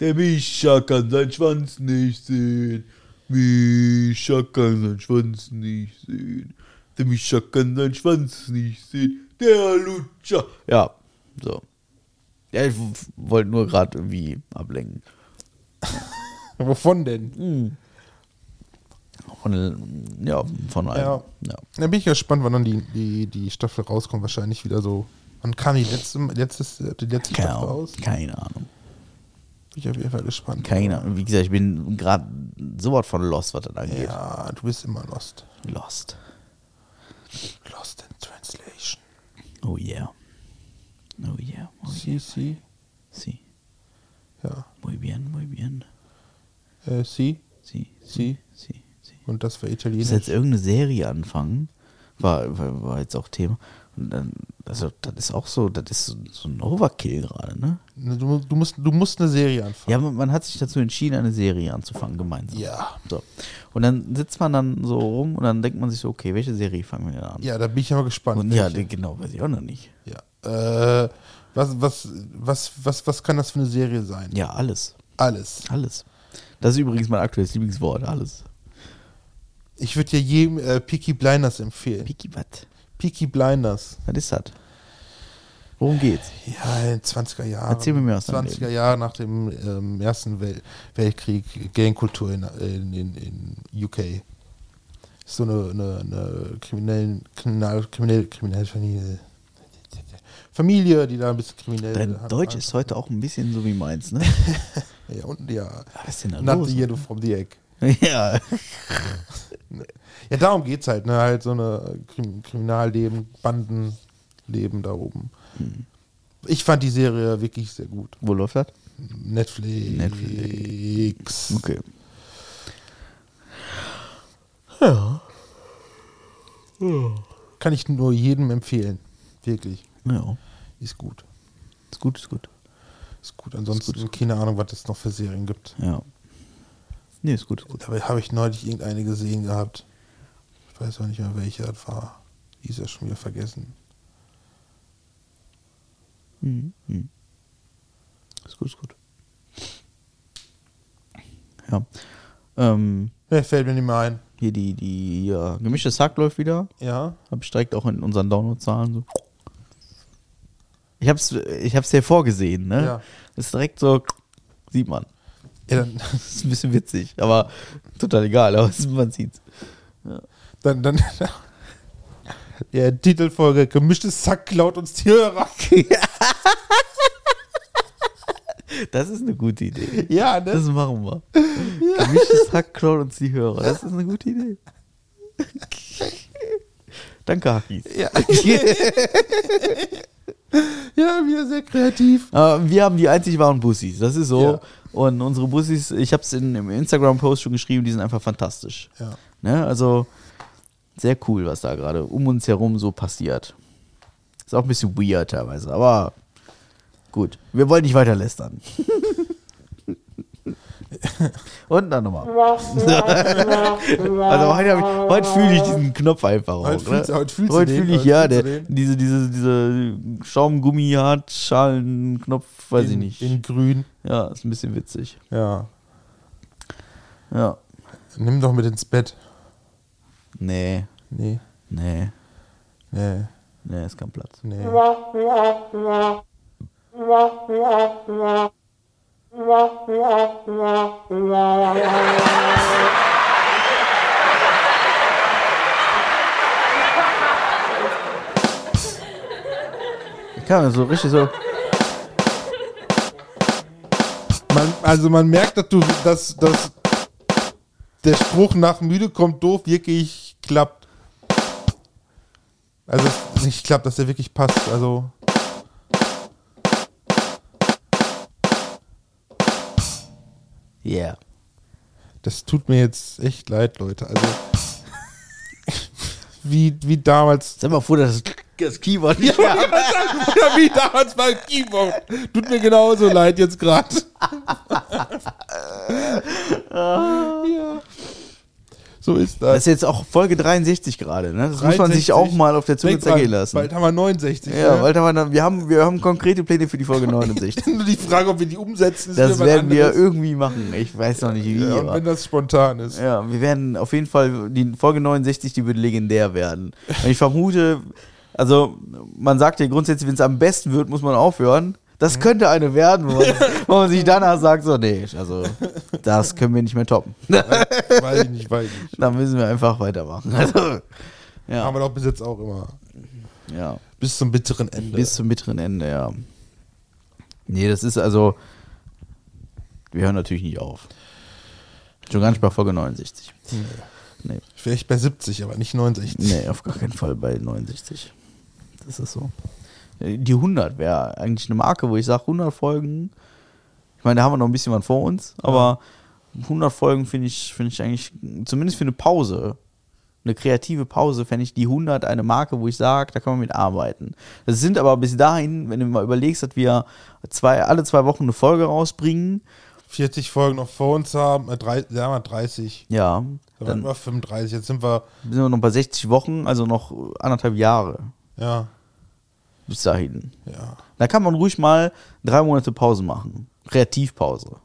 Der Mischa kann seinen Schwanz nicht sehen. Mischa kann seinen Schwanz nicht sehen. Der Mischa kann seinen Schwanz nicht sehen. Der Lutscher. Ja, so. Ja, ich wollte nur gerade irgendwie ablenken. Wovon denn? Von, ja, von einem. Ja. Ja. Da bin ich gespannt, wann dann die, die, die Staffel rauskommt. Wahrscheinlich wieder so. Wann kam die letzte, letztes, die letzte Keine Staffel raus? Keine Ahnung. Bin ich auf jeden Fall gespannt. Keine Ahnung. Wie gesagt, ich bin gerade sowas von lost, was das angeht. Ja, du bist immer lost. Lost. Lost in Translation. Oh yeah. Oh yeah. Oh Si, si. sí. Ja. Muy bien, muy bien. Äh, si. Sí, Si. sí, sí. Und das war Italienisch. jetzt irgendeine Serie anfangen. War, war, war jetzt auch Thema. Und dann, also, das ist auch so, das ist so, so ein Overkill gerade, ne? Du, du, musst, du musst eine Serie anfangen. Ja, man, man hat sich dazu entschieden, eine Serie anzufangen, gemeinsam. Ja. So. Und dann sitzt man dann so rum und dann denkt man sich so, okay, welche Serie fangen wir denn an? Ja, da bin ich aber gespannt. und ja, genau, weiß ich auch noch nicht. Ja. Äh, was, was, was, was, was kann das für eine Serie sein? Ja, alles. Alles. Alles. Das ist übrigens mein aktuelles Lieblingswort, alles. Ich würde dir jedem äh, Peaky Blinders empfehlen. Piki, was? Peaky Blinders. Was ist das? Worum geht's? Ja, in den 20er Jahren. Erzähl mir mehr aus deinem 20er Jahre nach dem ähm, Ersten Wel Weltkrieg, Gangkultur in, in, in, UK. Ist so eine, eine, eine kriminellen, kriminal, kriminell, kriminelle Familie. Familie, die da ein bisschen kriminell Dein hat- Deutsch ist heute auch ein bisschen so wie meins, ne? Ja, und ja. Was ist denn da Not los? the from the Egg. ja. Ja, darum geht's halt, ne? Halt so eine Krim Kriminalleben, Bandenleben da oben. Hm. Ich fand die Serie wirklich sehr gut. Wo läuft das? Netflix. Netflix. Okay. Ja. Kann ich nur jedem empfehlen. Wirklich. Ja. Ist gut. Ist gut, ist gut. Ist gut. Ansonsten keine Ahnung, was es noch für Serien gibt. Ja. Nee, ist gut, ist gut. Dabei habe ich neulich irgendeine gesehen gehabt. Ich weiß auch nicht mehr, welche das war. Die ist ja schon wieder vergessen. Mhm. Mhm. Ist gut, ist gut. Ja. Ähm, Wer fällt mir nicht mehr ein? hier die, die, ja, gemischtes Hack läuft wieder. Ja. Hab ich direkt auch in unseren Download-Zahlen so. Ich hab's, ich hab's dir vorgesehen, ne? Ja. Ist direkt so, sieht man. ja dann, Das ist ein bisschen witzig, aber total egal, aber man sieht's. dann, dann ja, Titelfolge Gemischtes Sack klaut uns die Hörer. Das ist eine gute Idee. Ja, ne? Das machen wir. Gemischtes Hack klaut uns die Hörer. Das ist eine gute Idee. Danke, Hackis. Ja. ja, wieder sehr kreativ. Aber wir haben die einzig wahren Pussys. Das ist so. Ja. Und unsere Bussis, ich habe es im Instagram-Post schon geschrieben, die sind einfach fantastisch. Ja. Ne? Also sehr cool, was da gerade um uns herum so passiert. Ist auch ein bisschen weird teilweise, aber gut. Wir wollen nicht weiter lästern. Und dann nochmal. also heute, ich- heute fühle ich diesen Knopf einfach auch. Heute ne? heute fühlst du heute den, fühle ich, heute ja, fühlst der, diese, diese, diese Schaumgummi-Hartschalen-Knopf, weiß ich in, nicht. In grün. ja, ist ein bisschen witzig. Ja. Ja. Nimm doch mit ins Bett. Nee, Nee, nee, nee, nee, ist kein Platz. nee. Ich kann so richtig so. Man, also man merkt, dass du, dass, dass der Spruch nach müde kommt doof wirklich klappt. Also nicht klappt, dass der wirklich passt. Also Yeah. das tut mir jetzt echt leid, Leute. Also wie, wie damals. Sei mal froh, dass das- Keyboard nicht mehr Oder wie damals beim Keyboard. Tut mir genauso leid jetzt gerade. ja. So ist Das das. ist jetzt auch Folge 63 gerade, ne? Das muss man sich 63. auch mal auf der Zunge zergehen lassen. Bald haben wir 69. ja, ne? bald haben wir, wir, haben, wir haben konkrete Pläne für die Folge 69. Nur die Frage, ob wir die umsetzen, ist Das werden wir irgendwie machen. Ich weiß noch nicht wie. Ja, aber- wenn das spontan ist. Ja, wir werden auf jeden Fall, die Folge 69, die wird legendär werden. Und ich vermute, also man sagt ja grundsätzlich, wenn es am besten wird, muss man aufhören. Das könnte eine werden, wo man, wo man sich danach sagt, so, nee, also das können wir nicht mehr toppen. Weiß ich nicht, weiß ich nicht. da müssen wir einfach weitermachen. Also, Haben ja, wir doch bis jetzt auch immer. ja, Bis zum bitteren Ende. bis zum bitteren Ende, ja. Nee, das ist also, wir hören natürlich nicht auf. Schon gar nicht bei Folge 69. Nee. Vielleicht bei 70, aber nicht 69. Nee, auf gar keinen Fall bei 69. Das ist so. Die 100 wäre eigentlich eine Marke, wo ich sage, 100 Folgen. Ich meine, da haben wir noch ein bisschen was vor uns, aber 100 Folgen finde ich, finde ich eigentlich, zumindest für eine Pause, eine kreative Pause, fände ich die 100 eine Marke, wo ich sage, da kann man mit arbeiten. Das sind aber bis dahin, wenn du mal überlegst, dass wir zwei, alle zwei Wochen eine Folge rausbringen, 40 Folgen noch vor uns haben, äh, drei, sagen wir 30. ja, Dann dann waren wir 35. Jetzt sind wir, sind wir noch bei 60 Wochen, also noch anderthalb Jahre ja, bis dahin. ja. Da kann man ruhig mal drei Monate Pause machen. Kreativpause.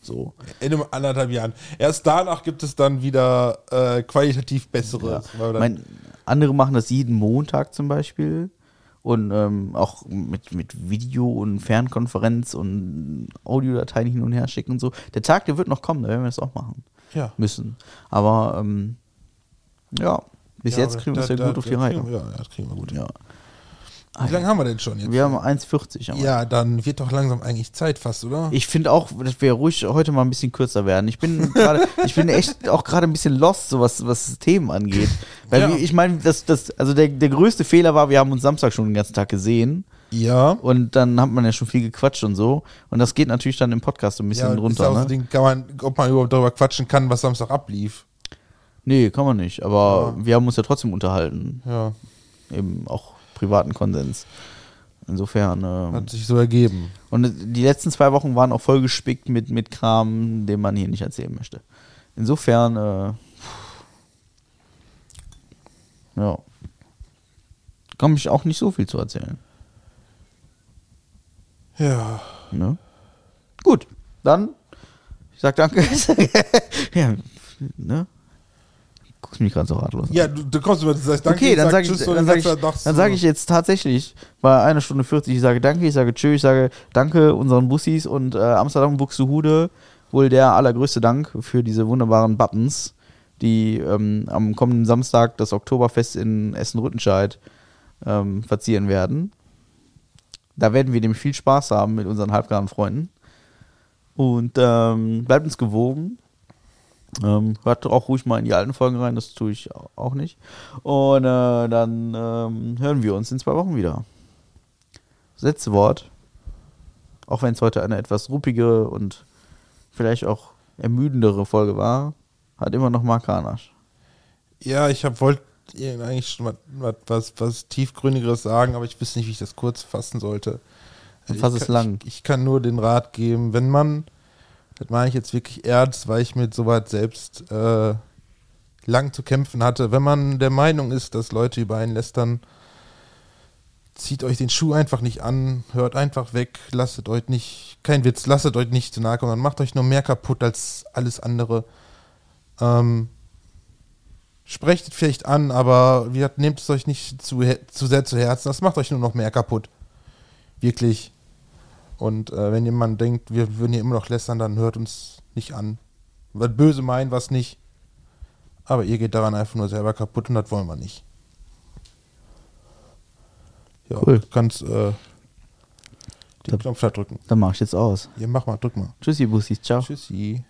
So. In einem anderthalb Jahren. Erst danach gibt es dann wieder äh, qualitativ Ja. dann- Mein, andere machen das jeden Montag zum Beispiel. Und ähm, auch mit, mit Video und Fernkonferenz und Audiodateien hin und her schicken und so. Der Tag, der wird noch kommen, da werden wir das auch machen ja. müssen. Aber ähm, ja, bis Ja, jetzt kriegen wir es ja gut auf die Reihe. Ja, das kriegen wir gut. Ja. Wie lange haben wir denn schon jetzt? Wir haben 1,40 am ja, dann wird doch langsam eigentlich Zeit fast, oder? Ich finde auch, dass wir ruhig heute mal ein bisschen kürzer werden. Ich bin gerade, ich bin echt auch gerade ein bisschen lost, so was, was Themen angeht. Weil Ja. ich meine, das, das, also der, der größte Fehler war, wir haben uns Samstag schon den ganzen Tag gesehen ja. und dann hat man ja schon viel gequatscht und so. Und das geht natürlich dann im Podcast so ein bisschen Ja, ist runter. auch so Ne? Ding, kann man, ob man überhaupt darüber quatschen kann, was Samstag ablief. Nee, kann man nicht. Aber wir haben uns ja trotzdem unterhalten. Ja, Eben auch privaten Konsens. Insofern. ähm, hat sich so ergeben. Und die letzten zwei Wochen waren auch voll gespickt mit, mit Kram, den man hier nicht erzählen möchte. Insofern, äh, ja, kann mich auch nicht so viel zu erzählen. Ja. Ne? Gut, dann, ich sag danke. ja, ne? Guckst mich gerade so ratlos an. Ja, du, du kommst über das heißt, danke, Okay, dann sage ich, dann sag ich, sagst du, sagst dann du- sag ich jetzt tatsächlich bei einer Stunde 40, ich sage danke, ich sage tschüss, ich sage danke unseren Bussis und äh, Amsterdam Buxtehude, wohl der allergrößte Dank für diese wunderbaren Buttons, die ähm, am kommenden Samstag das Oktoberfest in Essen-Rüttenscheid ähm, verzieren werden. Da werden wir nämlich viel Spaß haben mit unseren halbgaren Freunden. Und ähm, bleibt uns gewogen. Ähm, hört auch ruhig mal in die alten Folgen rein, das tue ich auch nicht. Und äh, dann ähm, hören wir uns in zwei Wochen wieder. Letzte Wort, auch wenn es heute eine etwas ruppige und vielleicht auch ermüdendere Folge war, hat immer noch Mark Hanasch. Ja, ich wollte eigentlich schon was, was, was, tiefgründigeres sagen, aber ich wüsste nicht, wie ich das kurz fassen sollte. Fass es lang. Ich, ich kann nur den Rat geben, wenn man, das meine ich jetzt wirklich ernst, weil ich mit sowas selbst äh, lang zu kämpfen hatte, wenn man der Meinung ist, dass Leute über einen lästern, zieht euch den Schuh einfach nicht an, hört einfach weg, lasst euch nicht, kein Witz, lasst euch nicht zu nahe kommen, macht euch nur mehr kaputt als alles andere. Ähm, sprecht es vielleicht an, aber wie gesagt, nehmt es euch nicht zu, zu sehr zu Herzen, das macht euch nur noch mehr kaputt. Wirklich. Und äh, wenn jemand denkt, wir würden hier immer noch lästern, dann hört uns nicht an. Was böse meinen, was nicht. Aber ihr geht daran einfach nur selber kaputt und das wollen wir nicht. Ja, Cool. du kannst äh, den Da- Knopf da drücken. Dann mach ich jetzt aus. Ja, mach mal, drück mal. Tschüssi, Bussis, ciao. Tschüssi.